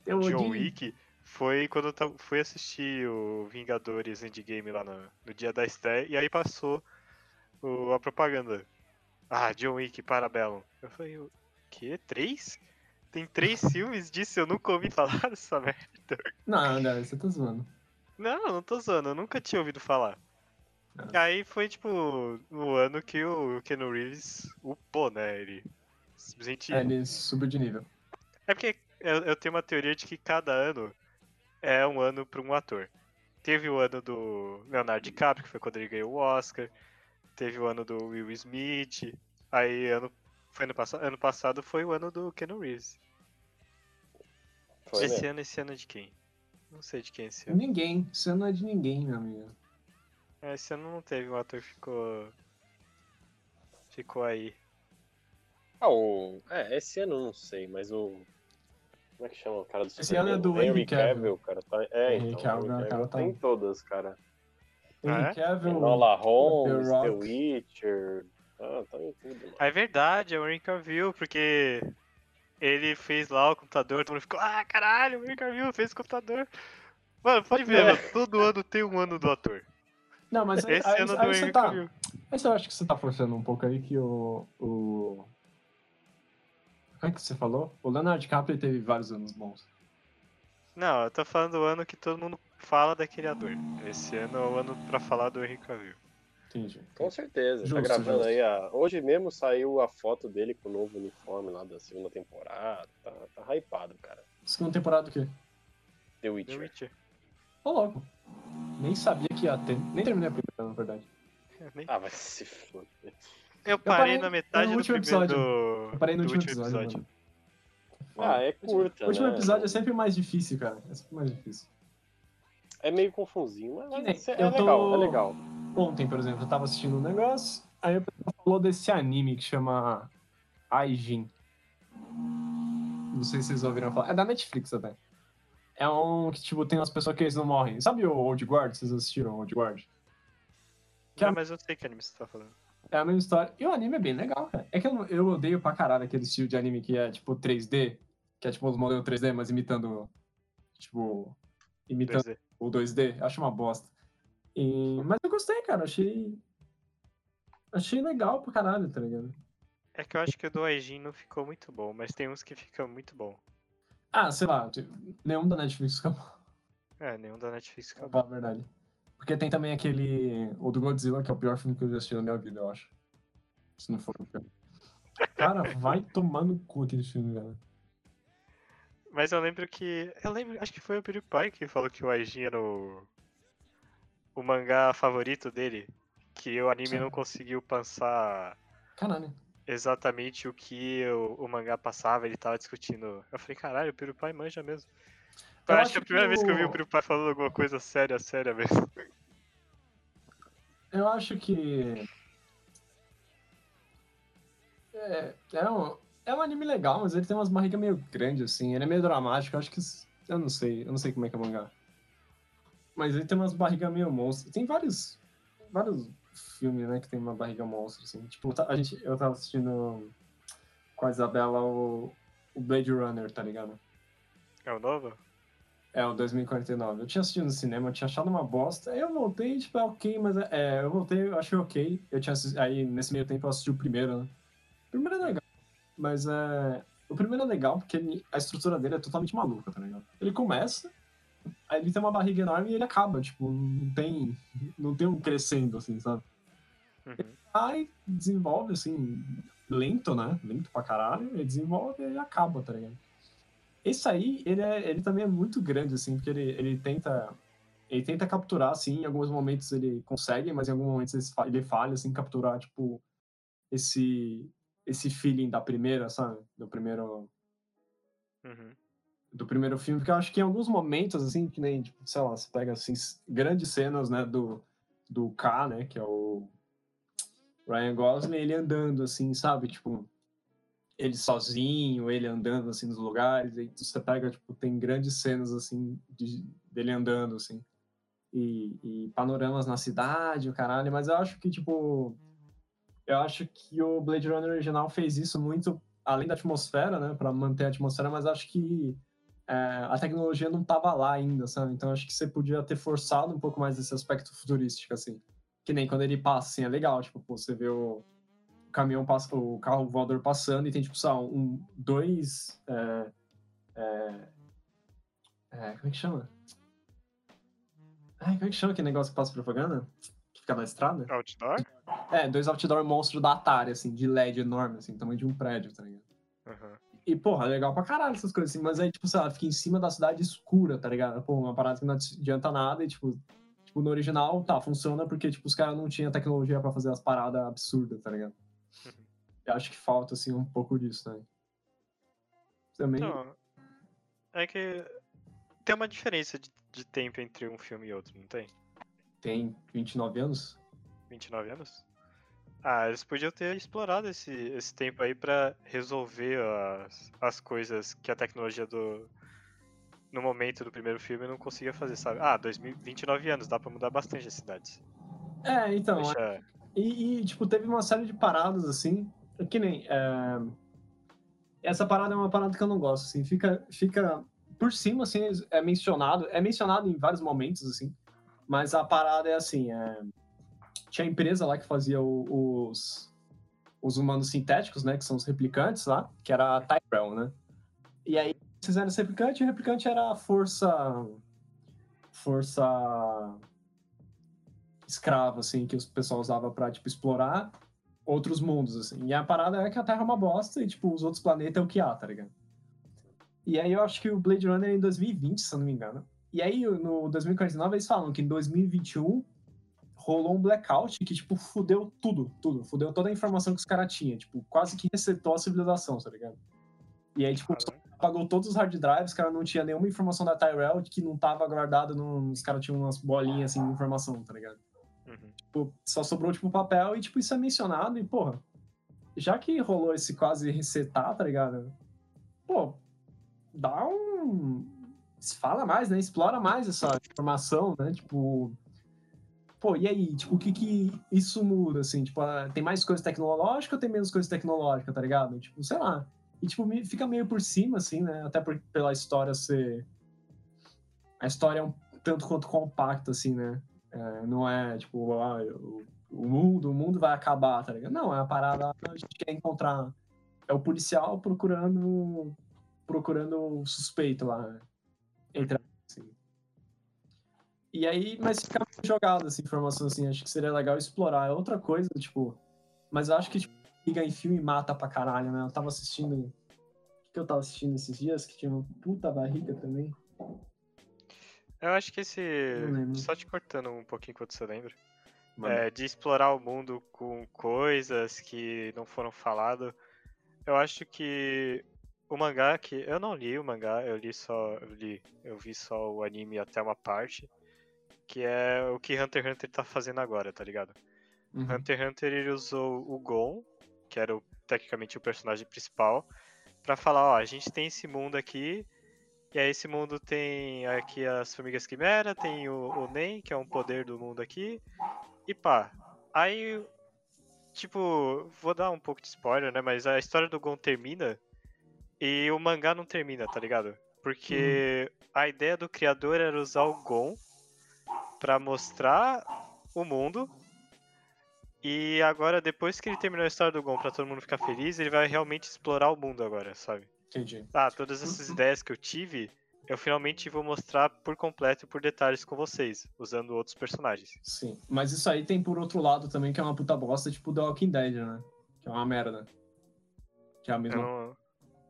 eu John odiei- Wick foi quando eu fui assistir o Vingadores Endgame lá no, no dia da estreia, e aí passou o- a propaganda. Ah, John Wick, Parabellum. Eu falei, o quê? Três? Tem três filmes disso? Eu nunca ouvi falar dessa merda. Não, não, você tá zoando. Não, não tô zoando, eu nunca tinha ouvido falar. Ah. Aí foi tipo o ano que o Keanu Reeves upou, né? Ele simplesmente. É, ele subiu de nível. É porque eu, eu tenho uma teoria de que cada ano é um ano para um ator. Teve o ano do Leonardo DiCaprio, que foi quando ele ganhou o Oscar. Teve o ano do Will Smith. Aí ano, foi ano, passado, ano passado foi o ano do Keanu Reeves. Foi esse mesmo. ano, esse ano é de quem? Não sei de quem é esse ano. Ninguém. Isso não é de ninguém, meu amigo. É, Esse ano não teve, um ator ficou. Ficou aí. Ah, o... É, esse ano eu não sei, mas o. Como é que chama o cara do Esse ano é do Henry Cavill. Cara. Tá... É, Henry então. Cavill, Henry cara, Cavill tá- Tem todas, cara. Ah, Henry é? Cavill. Enola Holmes, The The. Witcher. Ah, tá em tudo, mano. Ah, É verdade, é o Henry Cavill, porque ele fez lá o computador, todo mundo ficou, ah, caralho, o Henry Cavill fez o computador. Mano, pode ver, É. mano, todo ano tem um ano do ator. Não, mas aí, Esse aí, ano aí do você Henry tá. Mas eu acho que você tá forçando um pouco aí que o. o... Como é que você falou? O Leonardo DiCaprio teve vários anos bons. Não, eu tô falando do ano que todo mundo fala daquele ator. Esse ano é o ano pra falar do Henry Cavill. Entendi. Com certeza. Justo, tá gravando justo. aí a. Hoje mesmo saiu a foto dele com o novo uniforme lá da segunda temporada. Tá, tá hypado, cara. Segunda temporada do quê? The The Witcher. Witcher. Ô, louco. Nem sabia que ia ter. Nem terminei a primeira, na verdade. Nem- Ah, vai se foder. eu parei parei na metade do último episódio. do, Eu parei no do último episódio. mano. Ah, é curta, O último né? episódio é sempre mais difícil, cara. É sempre mais difícil. É meio confusinho, mas, é, eu tô- legal, é legal. Ontem, por exemplo, eu tava assistindo um negócio, aí a pessoa falou desse anime que chama Aijin. Não sei se vocês ouviram falar. É da Netflix até. É um que, tipo, tem umas pessoas que eles não morrem. Sabe o Old Guard? Vocês assistiram Old Guard? Que Não, é- mas eu sei que anime você tá falando. É a mesma história. E o anime é bem legal, cara. É que eu, eu odeio pra caralho aquele estilo de anime que é, tipo, 3D. Que é, tipo, os modelos 3D, mas imitando, tipo... Imitando 3D. o 2D, acho uma bosta. E- Mas eu gostei, cara, achei. Achei legal pra caralho, tá ligado? É que eu acho que o do Aijin não ficou muito bom, mas tem uns que ficam muito bom. Ah, sei lá, tipo, nenhum da Netflix fica bom, É, nenhum da Netflix fica pra bom. falar a verdade. Porque tem também aquele. O do Godzilla, que é o pior filme que eu já assisti na minha vida, eu acho. Se não for o pior. Cara, vai tomar no cu aquele filme, cara. Mas eu lembro que. Eu lembro, acho que foi o PewDiePie que falou que o Aijin era o. o mangá favorito dele. Que o anime Sim. não conseguiu passar Caralho. Exatamente o que o, o mangá passava, ele tava discutindo. Eu falei, caralho, o PewDiePie manja mesmo. Eu, acho que é a primeira vez que eu vi o PewDiePie falando alguma coisa séria, séria mesmo. Eu acho que. É, é, um, é um anime legal, mas ele tem umas barrigas meio grandes, assim. Ele é meio dramático, eu acho que. Eu não sei, eu não sei como é que é o mangá. Mas ele tem umas barrigas meio monstro. Tem vários. Vários filmes, né, que tem uma barriga monstro, assim. Tipo, a gente, eu tava assistindo com a Isabela o, o Blade Runner, tá ligado? É o novo? É, o 2049. Eu tinha assistido no cinema, eu tinha achado uma bosta. Aí eu voltei, tipo, é ok, mas é, é, eu voltei, eu achei ok. Eu tinha assistido, aí nesse meio tempo eu assisti o primeiro, né? O primeiro é legal. Mas é. O primeiro é legal porque ele- a estrutura dele é totalmente maluca, tá ligado? Ele começa, aí ele tem uma barriga enorme e ele acaba, tipo, não tem. Não tem um crescendo, assim, sabe? Uhum. Aí desenvolve, assim, lento, né? Lento pra caralho, ele desenvolve e acaba, tá ligado? Esse aí, ele, é, ele também é muito grande, assim, porque ele, ele tenta. Ele tenta capturar, assim, em alguns momentos ele consegue, mas em alguns momentos ele falha, assim, capturar, tipo, esse, esse feeling da primeira, sabe? Do primeiro, Uhum. Do primeiro filme, porque eu acho que em alguns momentos, assim, que nem, tipo, sei lá, você pega, assim, grandes cenas, né, do, do K, né, que é o Ryan Gosling, ele andando, assim, sabe, tipo, ele sozinho, ele andando, assim, nos lugares, aí você pega, tipo, tem grandes cenas, assim, de, dele andando, assim, e, e panoramas na cidade, o caralho, mas eu acho que, tipo, eu acho que o Blade Runner original fez isso muito, além da atmosfera, né, para manter a atmosfera, mas acho que é, a tecnologia não tava lá ainda, sabe? Então acho que você podia ter forçado um pouco mais esse aspecto futurístico, assim. Que nem quando ele passa, assim, é legal, tipo, pô, você vê o caminhão, passa, o carro voador passando e tem, tipo, lá, um, dois... é, é, é, como é que chama? Ai, como é que chama aquele negócio que passa propaganda? Que fica na estrada? Outdoor? É, dois outdoor monstro da Atari, assim, de LED enorme, assim, tamanho de um prédio, tá ligado? Uhum. E, porra, é legal pra caralho essas coisas assim, mas aí, tipo, sei lá, fica em cima da cidade escura, tá ligado? Pô, uma parada que não adianta nada e, tipo, tipo no original, tá, funciona porque, tipo, os caras não tinham tecnologia pra fazer as paradas absurdas, tá ligado? Uhum. Eu acho que falta, assim, um pouco disso, né? Também, Então, é que tem uma diferença de, de tempo entre um filme e outro, não tem? tem 29 anos? 29 anos? Ah, eles podiam ter explorado esse, esse tempo aí pra resolver as, as coisas que a tecnologia do. No momento do primeiro filme não conseguia fazer, sabe? Ah, 2000, 29 anos, dá pra mudar bastante as cidades. É, então, Deixa. E, e, tipo, teve uma série de paradas, assim, que nem. é, Essa parada é uma parada que eu não gosto, assim, fica, fica por cima, assim, é mencionado, é mencionado em vários momentos, assim, mas a parada é assim, é, tinha a empresa lá que fazia o- os, os humanos sintéticos, né, que são os replicantes lá, que era a Tyrell, né, e aí fizeram esse replicante, e o replicante era a força, força escrava, assim, que o pessoal usava pra, tipo, explorar outros mundos, assim. E a parada é que a Terra é uma bosta e, tipo, os outros planetas é o que há, tá ligado? E aí eu acho que o Blade Runner é em 2020, se eu não me engano. E aí, no 2049, eles falam que em 2021 rolou um blackout que, tipo, fudeu tudo, tudo. Fudeu toda a informação que os caras tinham. Tipo, quase que resetou a civilização, tá ligado? E aí, tipo, apagou todos os hard drives, os caras não tinha nenhuma informação da Tyrell que não tava guardada no... Os caras tinham umas bolinhas, assim, de informação, tá ligado? Uhum. Tipo, só sobrou, tipo, papel e, tipo, isso é mencionado e, porra, já que rolou esse quase resetar, tá ligado? Pô, dá um... Fala mais, né? Explora mais essa informação, né? Tipo... Pô, e aí? Tipo, o que que isso muda, assim? Tipo, ah, tem mais coisa tecnológica ou tem menos coisa tecnológica, tá ligado? Tipo, sei lá. E, tipo, fica meio por cima, assim, né? Até por, pela história ser... A história é um tanto quanto compacta, assim, né? É, não é tipo, ah, o, o mundo, o mundo vai acabar, tá ligado? Não, é a parada a gente quer encontrar. É o policial procurando procurando o suspeito lá. né? Entre. E aí, mas fica jogado essa informação assim, acho que seria legal explorar. É outra coisa, tipo, mas eu acho que tipo, barriga em filme mata pra caralho, né? Eu tava assistindo. O que, eu tava assistindo esses dias? Que tinha uma puta barriga também. Eu acho que esse. Só te cortando um pouquinho enquanto você lembra. É, de explorar o mundo com coisas que não foram faladas. Eu acho que o mangá que. Eu não li o mangá, eu li só. Eu li. Eu vi só o anime até uma parte. Que é o que Hunter x Hunter tá fazendo agora, tá ligado? uhum. Hunter x Hunter ele usou o Gon, que era o- tecnicamente o personagem principal, pra falar, ó, a gente tem esse mundo aqui, e aí esse mundo tem aqui as formigas quimera, tem o, o Nen, que é um poder do mundo aqui, e pá. Aí, tipo, vou dar um pouco de spoiler, né, mas a história do Gon termina e o mangá não termina, tá ligado? Porque a ideia do criador era usar o Gon pra mostrar o mundo e agora, depois que ele terminou a história do Gon pra todo mundo ficar feliz, ele vai realmente explorar o mundo agora, sabe? Entendi. Ah, todas essas ideias que eu tive, eu finalmente vou mostrar por completo e por detalhes com vocês, usando outros personagens. Sim. Mas isso aí tem por outro lado também, que é uma puta bosta, tipo The Walking Dead, né? Que é uma merda. Que é a mesma. não,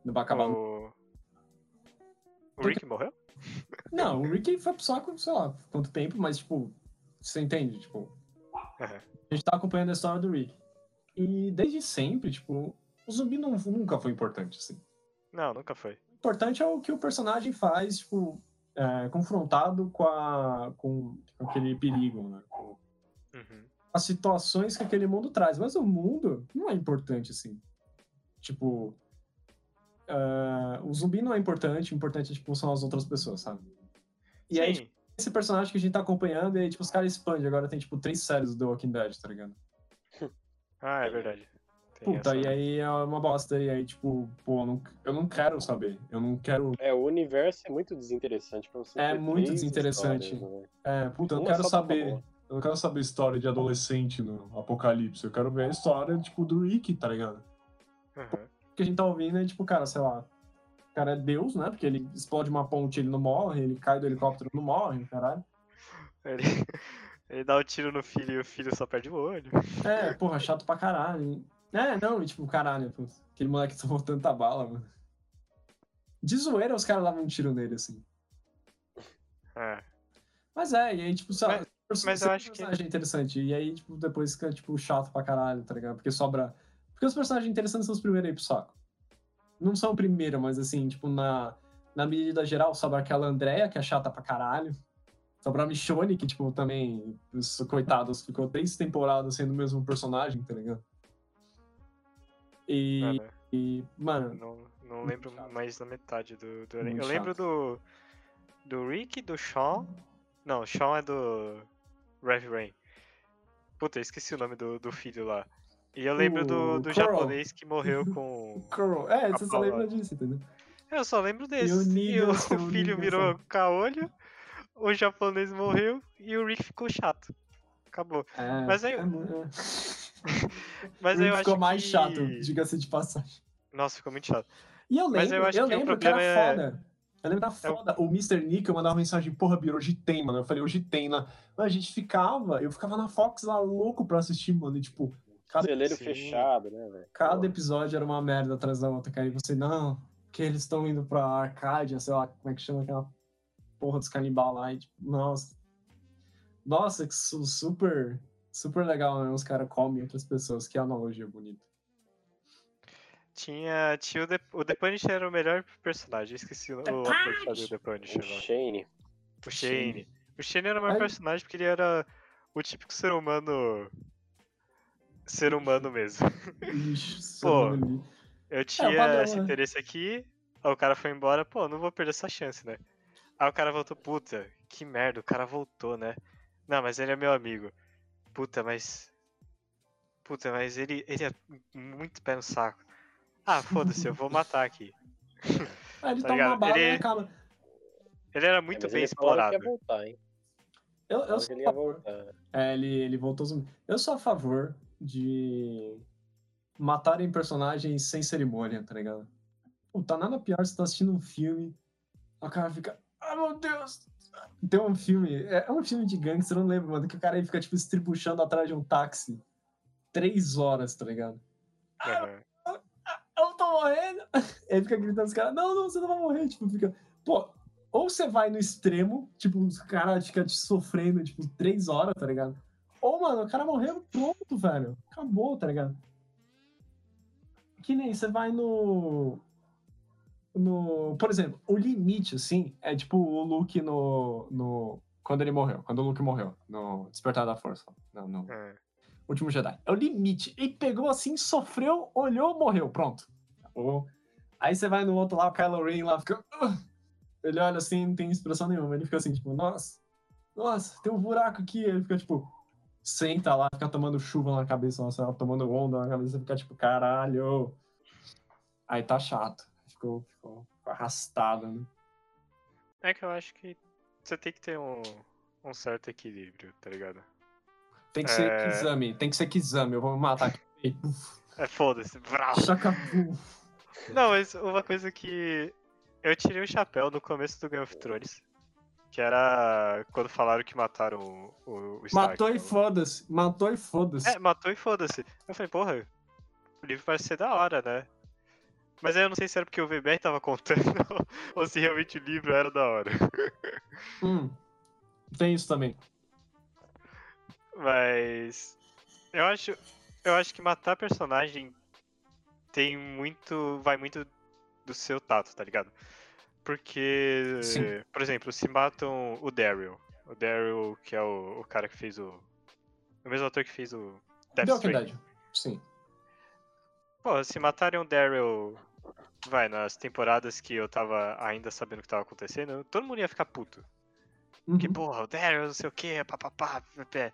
Não vai acabar. o... o Rick morreu? Não, o Rick foi pro saco, sei lá, quanto tempo, mas, tipo, você entende? Tipo, Aham. a gente tá acompanhando a história do Rick. E desde sempre, tipo, o zumbi não, nunca foi importante, assim. Não, nunca foi. O importante é o que o personagem faz, tipo, é, confrontado com, a, com, com aquele perigo, né? Com Uhum. as situações que aquele mundo traz. Mas o mundo não é importante, assim. Tipo, é, o zumbi não é importante, o importante tipo, são as outras pessoas, sabe? E aí, Sim, esse personagem que a gente tá acompanhando, e aí, tipo, os caras expandem. Agora tem, tipo, três séries do The Walking Dead, tá ligado? ah, é verdade. Tem Puta, essa- e aí é uma bosta. E aí, tipo, pô, eu não, eu não quero saber. Eu não quero. É, o universo é muito desinteressante pra você. É ter muito três desinteressante. né? É, puta, eu não quero só tá saber. bom. Eu não quero saber história de adolescente no Apocalipse. Eu quero ver a história, tipo, do Rick, tá ligado? Uhum. Que a gente tá ouvindo é, tipo, cara, sei lá. O cara é Deus, né? Porque ele explode uma ponte ele não morre, ele cai do helicóptero não morre, caralho. Ele... ele dá um tiro no filho e o filho só perde o olho. É, porra, chato pra caralho. É, não, tipo, caralho, pô, aquele moleque tomou tanta bala, mano. De zoeira, os caras davam um tiro nele, assim. É. Mas é, e aí, tipo, lá, Mas- mas eu acho que- personagem interessante. E aí, tipo, depois fica, tipo, chato pra caralho, tá ligado? Porque sobra. Porque os personagens interessantes são os primeiros aí pro saco. Não são o primeiro, mas assim, tipo, na, na medida geral, sobra aquela Andrea, que é chata pra caralho. Sobra a Michonne, que, tipo, também, os coitados, ficou três temporadas sendo o mesmo personagem, tá ligado? E, Ah, né? e, mano, Não, não lembro chato. mais da metade do, do. Eu lembro do. Do Rick, do Sean. Não, o Sean é do. Rev Rain. Puta, eu esqueci o nome do, do filho lá. E eu lembro do, O do Coral. japonês que morreu com. É, você só lembra disso, entendeu? Eu só lembro desse. E o, o filho virou caolho, o japonês morreu e o Rick ficou chato. Acabou. É, Mas aí- é é. Mas O aí eu ficou acho mais que... chato, diga-se de passagem. Nossa, ficou muito chato. E eu lembro, Mas eu acho eu que o lembro que era é- foda. Eu lembro da É o- foda. O Mr. Nickel mandava mensagem, porra, Biro, hoje tem, mano. Eu falei, hoje tem lá. Mas a gente ficava, eu ficava na Fox lá louco pra assistir, mano. E tipo, cada, Celeiro Sim. fechado, né, velho? cada episódio era uma merda atrás da outra, cara. E você, não, que eles estão indo pra Arcádia, sei lá, como é que chama aquela porra dos canibal lá. E, tipo, nossa. Nossa, que su- super, super legal, né? Os caras comem outras pessoas. Que analogia bonita. Tinha, tinha o, The, o The Punisher era o melhor personagem. Eu esqueci o, o ator que fazia o The Punisher O. Shane. O Shane. O Shane era o meu Ai. personagem porque ele era o típico ser humano. Ser humano mesmo. Ixi, Pô. Eu tinha padrão, esse né? interesse aqui, aí o cara foi embora, pô, não vou perder essa chance, né? Aí o cara voltou, puta, que merda, o cara voltou, né? Não, mas ele é meu amigo. Puta, mas. Puta, mas ele, ele é muito pé no saco. Ah, foda-se, eu vou matar aqui. Ah, ele Tá toma uma bala Ele- acaba. Ele era É, muito mas bem ele explorado. que ia voltar, hein? Eu, eu sou ele a ia favor. voltar. É, ele, ele voltou zumbi. Eu sou a favor de matarem personagens sem cerimônia, tá ligado? Puta, nada pior você tá assistindo um filme, o cara fica, ai meu Deus! Tem um filme, é, é um filme de gangster, eu não lembro, mano, que o cara aí fica, tipo, estribuchando atrás de um táxi. Três horas, tá ligado? Aham. eu tô morrendo. Aí fica gritando os caras, não, não, você não vai morrer. Tipo, fica. Pô, ou você vai no extremo, tipo, os caras ficam te sofrendo, tipo, três horas, tá ligado? Ou, mano, o cara morreu, pronto, velho. Acabou, tá ligado? Que nem você vai no. No. Por exemplo, o limite, assim, é tipo o Luke no. no quando ele morreu. Quando o Luke morreu. No Despertar da Força. Não, no É. Último Jedi. É o limite. Ele pegou assim, sofreu, olhou, morreu. Pronto. Acabou. Aí você vai no outro lá, o Kylo Ren lá, fica. Ele olha assim, não tem expressão nenhuma. Ele fica assim, tipo, nossa, nossa, tem um buraco aqui. Ele fica tipo, senta lá, fica tomando chuva na cabeça, nossa, tomando onda na cabeça, fica tipo, caralho. Aí tá chato. Ficou, ficou, ficou arrastado, né? É que eu acho que você tem que ter um, um certo equilíbrio, tá ligado? Tem que ser É. Kizami, tem que ser Kizami, eu vou me matar aqui. É foda-se. puf. Não, mas uma coisa que eu tirei o chapéu no começo do Game of Thrones, que era quando falaram que mataram o, o, Stark. Matou e né? foda-se, matou e foda-se. É, matou e foda-se. Eu falei, porra, o livro parece ser da hora, né? Mas aí eu não sei se era porque o VBR tava contando ou se realmente o livro era da hora. Hum, tem isso também. Mas eu acho, eu acho que matar personagem tem muito, vai muito do seu tato, tá ligado? Porque, Sim. por exemplo, se matam o Daryl, o Daryl que é o, o cara que fez o, o mesmo ator que fez o Death Deu Stranding. verdade. Sim. Pô, se matarem o Daryl, vai, nas temporadas que eu tava ainda sabendo o que tava acontecendo, todo mundo ia ficar puto. Que Uhum. porra, o Daryl, não sei o que, papapá, pé.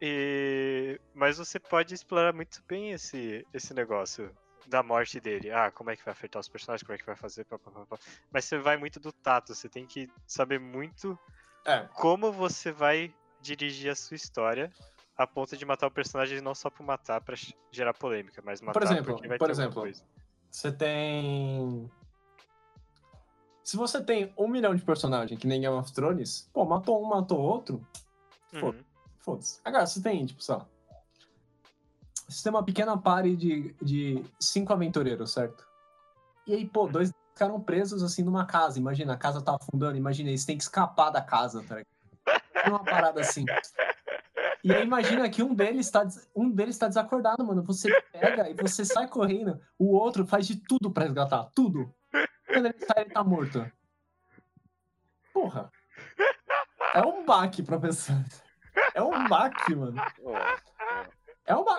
E... Mas você pode explorar muito bem esse, esse negócio da morte dele. Ah, como é que vai afetar os personagens, como é que vai fazer, papapá. Mas você vai muito do tato, você tem que saber muito É, como você vai dirigir a sua história a ponto de matar o personagem não só por matar pra gerar polêmica, mas matar exemplo, porque vai por exemplo, você tem. Se você tem um milhão de personagens que nem Game of Thrones, pô, matou um, matou outro. Uhum. foda-se. Agora, você tem, tipo, sei lá. Você tem uma pequena party de, de cinco aventureiros, certo? E aí, pô, dois ficaram presos assim numa casa. Imagina, a casa tá afundando, imagina, eles têm que escapar da casa, tá ligado? É uma parada assim. E aí imagina que um deles tá, um deles tá desacordado, mano. Você pega e você sai correndo, o outro faz de tudo pra resgatar, tudo. Quando ele sai, ele tá morto. Porra. É um baque, professor. É um baque, mano. É uma.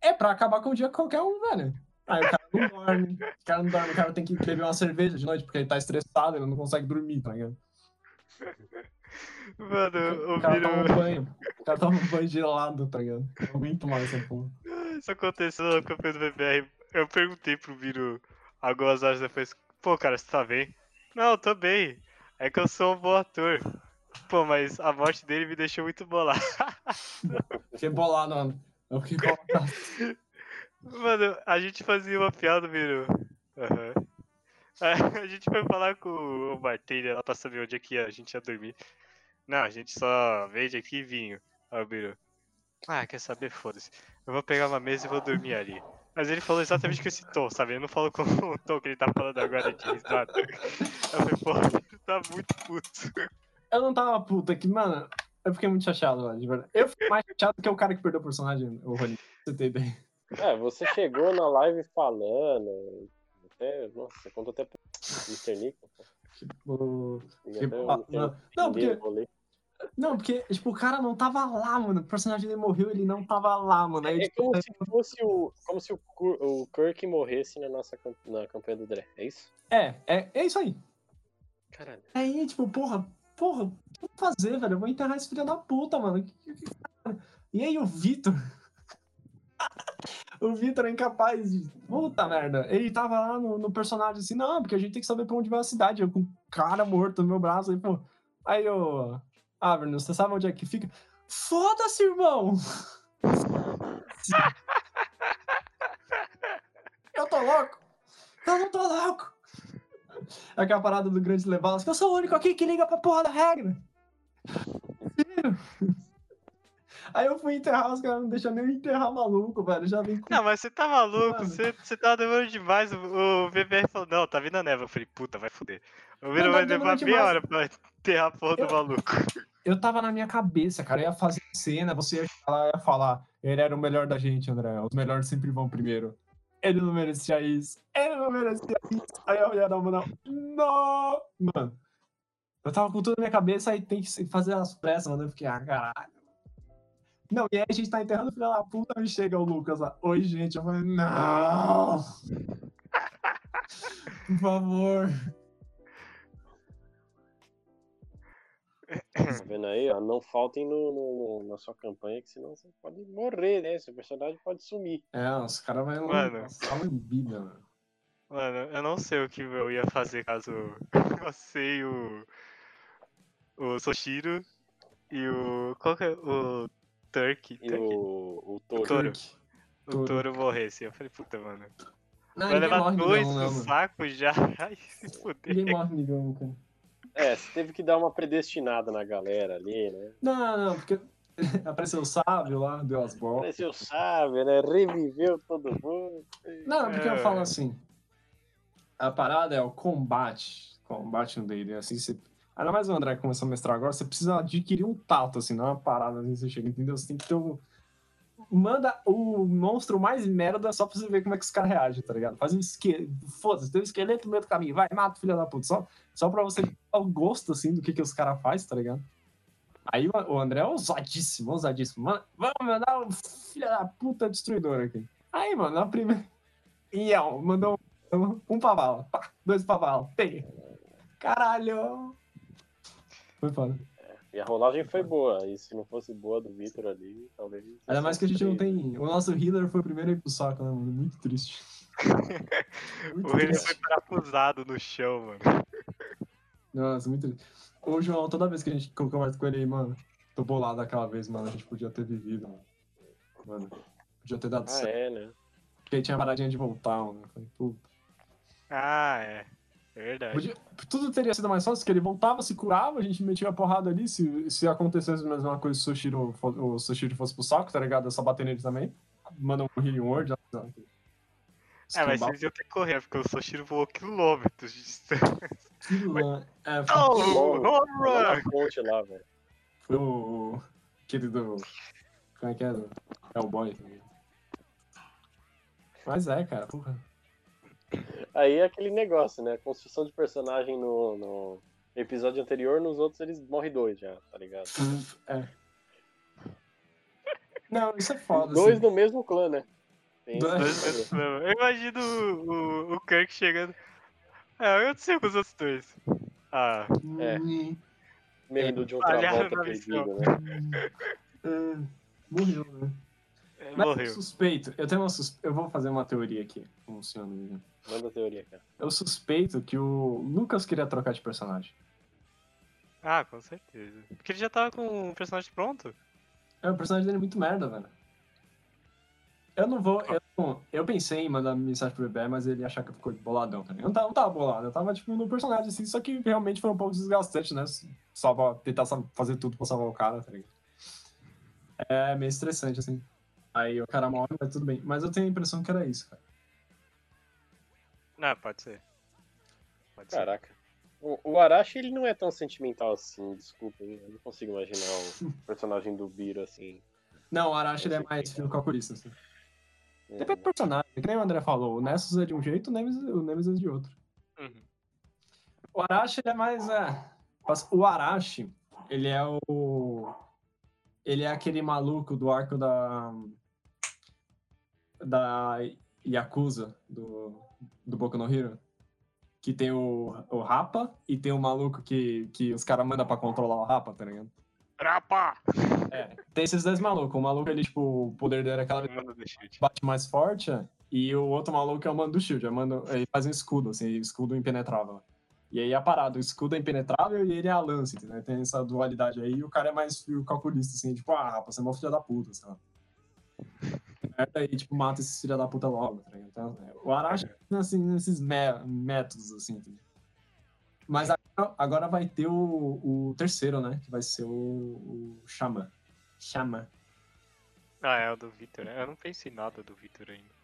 É pra acabar com o dia qualquer um, velho. Aí o cara não dorme. O cara não dorme, o cara tem que beber uma cerveja de noite porque ele tá estressado, ele não consegue dormir, tá ligado? Mano, O cara toma um banho. O cara toma um banho gelado, tá ligado? Eu não aguento mais essa porra. Isso aconteceu no campeão do BBR. Eu perguntei pro Viro algumas horas depois, pô, cara, você tá bem? Não, eu tô bem. É que eu sou um bom ator. Pô, mas a morte dele me deixou muito bolado. Fiquei bolado, mano. Eu fiquei bolado. Mano, a gente fazia uma piada, Viro. Aham. A gente foi falar com o bartender lá pra saber onde é que a gente ia dormir. Não, a gente só vende aqui vinho. Aí o Biro. Ah, quer saber? Foda-se. Eu vou pegar uma mesa e vou dormir ali. Mas ele falou exatamente com esse tom, sabe? Ele não falou com o tom que ele tá falando agora de risada. Eu falei, pô, ele tá muito puto. Eu não tava puta aqui, mano. Eu fiquei muito chateado, mano, de verdade. Eu fiquei mais chateado que o cara que perdeu o personagem, o Rony. Você tem ideia. É, você chegou na live falando. Até, nossa, você contou até pro Mr. Nico. Tipo, Tipo, ah, não, não, porque-. Não, porque, tipo, o cara não tava lá, mano. O personagem dele morreu, ele não tava lá, mano. Aí, É tipo, como se fosse o. Como se o, o Kirk morresse na nossa na campanha do Dré. É isso? é, é, é isso aí. Caralho. Aí, tipo, porra, porra, o que eu vou fazer, velho? Eu vou enterrar esse filho da puta, mano. E aí o Vitor. o Vitor é incapaz de. Puta merda. Ele tava lá no, no personagem assim, não, porque a gente tem que saber pra onde vai a cidade. Eu com cara morto no meu braço. Aí, pô. Aí eu. Ah, você sabe onde é que fica? Foda-se, irmão! eu tô louco! Eu não tô louco! Aquela parada do grande Lebowski. Eu sou o único aqui que liga pra porra da regra. Aí eu fui enterrar, os caras não deixam nem eu enterrar maluco, velho. Já vem com. Não, mas você tá maluco, você, você tá demorando demais. O, o VBR falou, não, tá vindo a neva. Eu falei, puta, vai foder. O Vira Não, vai levar demorando meia demais. hora pra enterrar a porra do Eu- maluco. Eu tava na minha cabeça, cara. Eu ia fazer cena, você ia lá ia falar. Ele era o melhor da gente, André. Os melhores sempre vão primeiro. Ele não merecia isso. Ele não merecia isso. Aí eu dar uma. Não! Mano. Eu tava com tudo na minha cabeça, aí tem que fazer as pressas, mano. Eu fiquei, ah, caralho. Não, e aí a gente tá enterrando o filho da puta, me chega o Lucas lá. Oi, gente. Eu falei, não! Por favor. Tá vendo aí, ó? Não faltem no, no- na sua campanha, que senão você pode morrer, né? Seu personagem pode sumir. É, os caras vão Mano. bíblia, mano. Mano, eu não sei o que eu ia fazer caso você e o. O Soshiro e o. Qual que é? O Turk. E Turk? o, o touro. Toro. O Toro. touro morresse. Eu falei, puta, mano. Não, Vai levar dois no saco já. Ai, se fuder. Ninguém morre migão, cara. É, você teve que dar uma predestinada na galera ali, né? Não, não, porque apareceu o sábio lá, deu as bolas. Pareceu sábio, né? Reviveu todo mundo. Não, porque eu É. falo assim. A parada é o combate. Combate no D&D, assim, você... Ainda mais o André que começou a mestrar agora, você precisa adquirir um tato, assim, não é uma parada assim, você chega, entendeu? Você tem que ter um... Manda o monstro mais merda só pra você ver como é que os caras reagem, tá ligado? Faz um esqueleto. Foda-se, tem um esqueleto no meio do caminho. Vai, mata o filho da puta. Só, só pra você ter o gosto, assim, do que, que os caras fazem, tá ligado? Aí o André é ousadíssimo, ousadíssimo. Mano, vamos mandar o filho da puta destruidor aqui. Aí, mano, na primeira. E ó, mandou um, pavalo. Dois pavalos. Peguei. Caralho! Foi foda. E a rolagem foi boa. E se não fosse boa do Vitor ali, talvez. Ainda mais que a gente não tem. O nosso healer foi o primeiro a ir pro saco, né, mano? Muito triste. Muito O triste. foi parafusado no chão, mano. Nossa, muito triste. Ô, João, toda vez que a gente converso com ele aí, mano, tô bolado aquela vez, mano. A gente podia ter vivido, mano. Mano, podia ter dado Ah, certo. é, né? Porque aí tinha paradinha de voltar, mano. Falei, puta. Ah, é. É verdade. Podia- Tudo teria sido mais fácil, porque ele voltava, se curava, a gente metia a porrada ali. Se, se acontecesse a mesma coisa, se o Soshiro, o Soshiro fosse pro saco, tá ligado? É só bater nele também. Manda um healing word. É, mas vocês iam ter que correr, porque o Soshiro voou quilômetros de distância. Aquilo, É, foi, Oh, home run! ponte lá, velho. foi o. Aquele do. Como é que é? Hellboy. tá ligado? Mas é, cara, porra. Aí é aquele negócio, né? Construção de personagem no, no episódio anterior, nos outros eles morrem dois já, tá ligado? É. Não, isso é foda. Dois assim. do mesmo clã, né? Tem Dois-. Eu imagino o, o, o Kirk chegando. É, o que aconteceu com os outros dois? Ah, É. Hum, Meio do John Travolta perdido, né? é, morreu, né? é, Mas morreu. eu suspeito, eu tenho uma sus... eu vou fazer uma teoria aqui, como o senhor não. Manda a teoria, cara. Eu suspeito que o Lucas queria trocar de personagem. Ah, com certeza. Porque ele já tava com o personagem pronto. É, o personagem dele é muito merda, velho. Eu não vou. Eu, não- eu pensei em mandar mensagem pro bebê, mas ele ia achar que eu ficou boladão também. Eu não tava, não tava bolado, eu tava tipo no personagem assim, só que realmente foi um pouco desgastante, né? Salvar, tentar fazer tudo pra salvar o cara, tá ligado? É meio estressante, assim. Aí o cara morre, mas tudo bem. Mas eu tenho a impressão que era isso, cara. Não, pode ser. Pode ser. Caraca. O, o Arashi, ele não é tão sentimental assim, desculpa? Eu não consigo imaginar o personagem do Biro assim. Não, o Arashi ele é mais filho calculista, assim. É, Depende do personagem, que nem o André falou. O Nessus é de um jeito, o Nemesis, o Nemesis é de outro. Uhum. O Arashi ele é mais. É... mas O Arashi, ele é o. Ele é aquele maluco do arco da. Da Yakuza, do, do Boku no Hero. Que tem o, o Rapa e tem o maluco que, que os caras mandam pra controlar o Rapa, tá ligado? Rapa! É. Tem esses dois malucos. O maluco, ele, tipo, o poder dele é aquela bate mais forte, e o outro maluco é o mano do shield, é o mano, ele faz um escudo, assim, escudo impenetrável. E aí a parada, o escudo é impenetrável e ele é a lance, entendeu? Tem essa dualidade aí, e o cara é mais fio calculista, assim, tipo, ah, rapaz, você é mó filha da puta, sei lá. Merda aí, tipo, mata esses filha da puta logo, tá ligado? Então, é, o Arashi, assim, nesses mé- métodos, assim, entendeu? Mas agora, agora vai ter o, o terceiro, né? Que vai ser o, o Xamã. Xamã. Ah, é o do Victor, né? Eu não pensei nada do Victor ainda.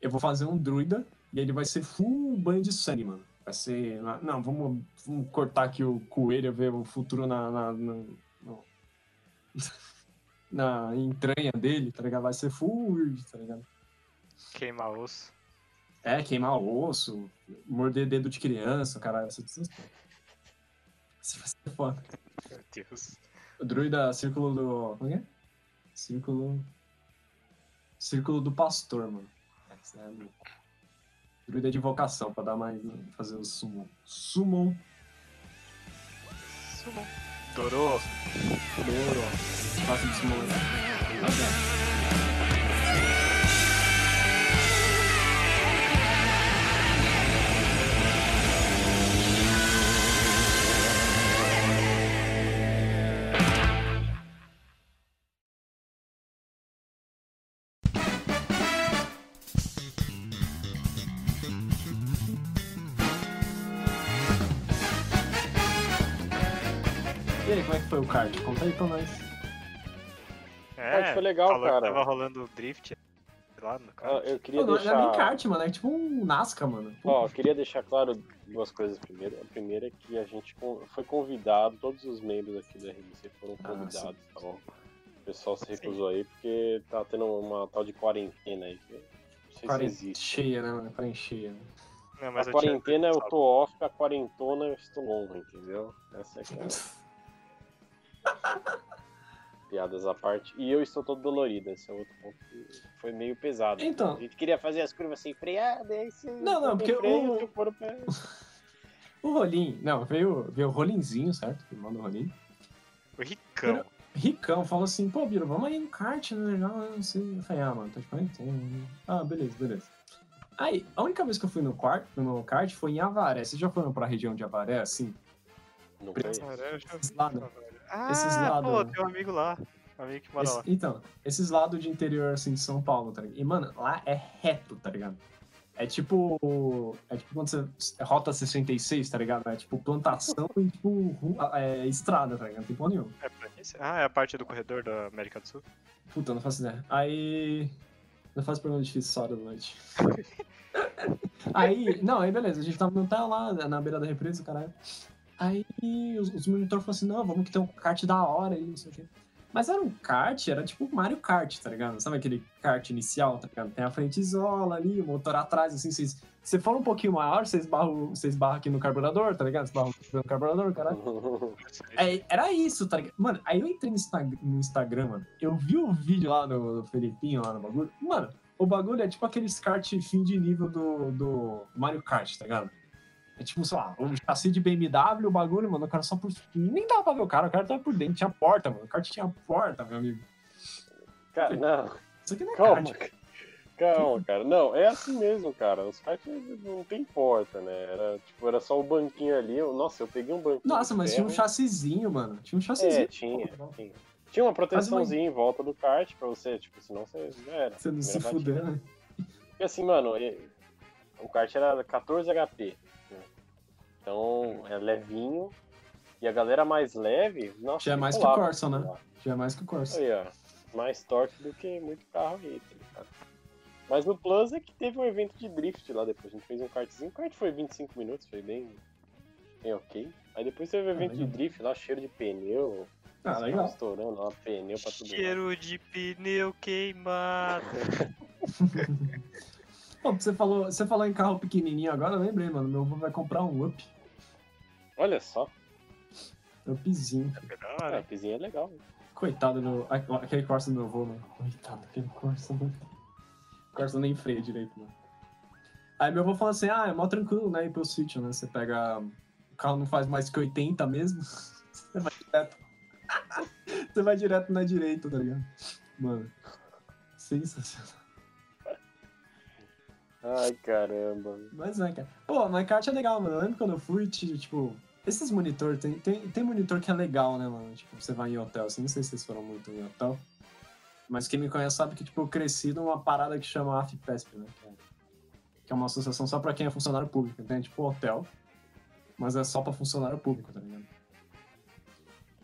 Eu vou fazer um druida e ele vai ser full banho de sangue, mano. Vai ser. Não, vamos, vamos cortar aqui o coelho, ver o futuro na. na, na, no- na entranha dele, tá ligado? Vai ser full tá ligado? Queimar osso. É, queimar osso, morder dedo de criança, caralho. Isso isso vai ser foda. Meu Deus. O druida círculo do. Como é? é? Círculo. Círculo do pastor, mano. Essa é minha. Druida de invocação, pra dar mais. fazer o summon. Summon. Summon. Dorou. Demorou. Fácil de summon. E aí pra nós. É, foi legal, falou que cara. Tava rolando drift lá no Ah, cara. eu queria Pô, não, não é nem deixar. kart, mano. É tipo um Nascar, mano. Pô, Ó, eu queria deixar claro duas coisas primeiro. A primeira é que a gente foi convidado, todos os membros aqui da RBC foram Ah, convidados, tá bom? O pessoal se recusou aí porque tá tendo uma tal de quarentena aí. Que eu não sei quarent- se existe. cheia, né, mano? Quarentena cheia. né? Não, mas a eu tinha- quarentena eu tô off, a quarentona eu estou on, entendeu? Essa é que é a... Piadas à parte. E eu estou todo dolorido, esse é outro ponto que foi meio pesado. Então. A gente queria fazer as curvas sem frear, daí você. Não, não, porque freio, o- pra- O Rolim, não, veio, veio o Rolinzinho, certo? O irmão do Rolim. O Ricão. Ricão falou assim, pô, Biro, vamos aí no kart, né? Legal, não sei. Eu falei, ah, mano, tô de quarentena. né? Ah, beleza, beleza. Aí, a única vez que eu fui no, quarto, no kart foi em Avaré. Vocês já foram pra região de Avaré, assim? Não foi? Cara, eu já vi. Esses lados. Ah, Esses lados. pô, tem um amigo lá. Um amigo que mora Esse- lá. então, esses lados de interior, assim, de São Paulo, tá ligado? E, mano, lá é reto, tá ligado? É tipo. É tipo quando você. É Rota 66, tá ligado? É tipo plantação e tipo ru- é, estrada, tá ligado? Não tem porra nenhuma. É planície? Ah, é a parte do corredor da América do Sul? Puta, não faço ideia. Aí. Não faço pergunta difícil essa hora da noite. aí, não, aí beleza, a gente tava no hotel lá, na beira da represa, caralho. Aí os, os monitores falaram assim, não, vamos que tem um kart da hora aí, não sei o quê. Mas era um kart, era tipo Mario Kart, tá ligado? Sabe aquele kart inicial, tá ligado? Tem a frente isola ali, o motor atrás, assim, vocês. Você for um pouquinho maior, você esbarra, o- você esbarra aqui no carburador, tá ligado? Você esbarra no carburador, caralho. É, era isso, tá ligado? Mano, aí eu entrei no, Insta- no Instagram, mano. Eu vi o vídeo lá do, do Felipinho, lá no bagulho. Mano, o bagulho é tipo aqueles kart fim de nível do, do Mario Kart, tá ligado? É tipo, sei lá, um chassi de BMW, o bagulho, mano, o cara só por. Nem dava pra ver o cara, o cara tava por dentro, tinha porta, mano. O kart tinha porta, meu amigo. Cara, não. Isso aqui não é Calma, kart. calma, cara. Não, é assim mesmo, cara. Os karts não tem porta, né? Era, tipo, era só o banquinho ali. Eu- Nossa, eu peguei um banquinho. Nossa, mas tinha um chassizinho, mano. Tinha um chassizinho. É, tinha, tinha. Tinha uma proteçãozinha em volta do kart pra você, tipo, senão você já era. Você não se fuder, né? Porque assim, mano, e- o kart era 14 HP. Então, é levinho. E a galera mais leve, nossa. Já é mais que o Corsa, né? lá. Já é mais que o Corsa. Aí, ó. Mais torque do que muito carro aí, tá ligado? Mas no Plus é que teve um evento de drift lá depois. A gente fez um kartzinho. O kart foi 25 minutos, foi bem, bem ok. Aí depois teve um evento de drift lá, cheiro de pneu. Ah, legal. Estourando lá, pneu pra tudo. Cheiro de pneu queimado. Pô, você falou, você falou em carro pequenininho agora, eu lembrei, mano. Meu avô vai comprar um Up. Olha só, Upzinho. É da a hora. pizinha é legal. Coitado do. Aquele Corsa do meu avô, mano. Coitado daquele Corsa, mano. O Corsa nem freia direito, mano. Aí meu avô fala assim: ah, é mó tranquilo, né? Ir pro sítio, né? Você pega. O carro não faz mais que 80 mesmo. Você vai direto. Você vai direto na direita, tá ligado? Mano. Sensacional. Ai, caramba. Mas é, cara. Pô, mas kart é legal, mano. Eu lembro quando eu fui, ti- tipo, esses monitor, tem, tem, tem monitor que é legal, né, mano? Tipo, você vai em hotel, assim, não sei se vocês foram muito em hotel. Mas quem me conhece sabe que, tipo, eu cresci numa parada que chama AFPESP, né? Que é, que é uma associação só pra quem é funcionário público. Então é tipo hotel, mas é só pra funcionário público, tá ligado?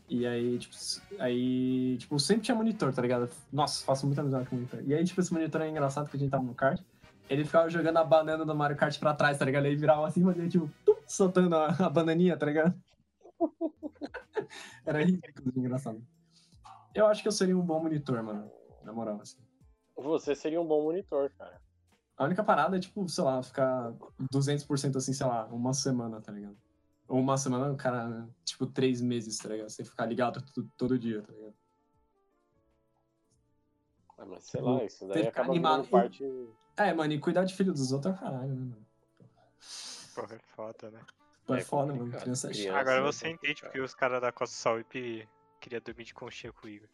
E aí, tipo, aí, tipo, sempre tinha monitor, tá ligado? Nossa, faço muita amizade com monitor. E aí, tipo, esse monitor é engraçado que a gente tava no kart. Ele ficava jogando a banana do Mario Kart pra trás, tá ligado? Ele virava assim, fazia tipo, soltando a, a bananinha, tá ligado? Era ridículo, de engraçado. Eu acho que eu seria um bom monitor, mano. Na moral, assim. Você seria um bom monitor, cara. A única parada é, tipo, sei lá, ficar 200% assim, sei lá, uma semana, tá ligado? Ou uma semana, cara, tipo, três meses, tá ligado? Você ficar ligado to- todo dia, tá ligado? Ah, mas sei Tipo, lá, isso daí acaba animado. parte. É, mano, e cuidar de filho dos outros é caralho, né, mano? Porra, é foda, né? Pô, é, É foda, mano. Criança é criança. chata. Agora né, você entende porque os caras da Costa Sauip queriam dormir de conchinha com o Igor.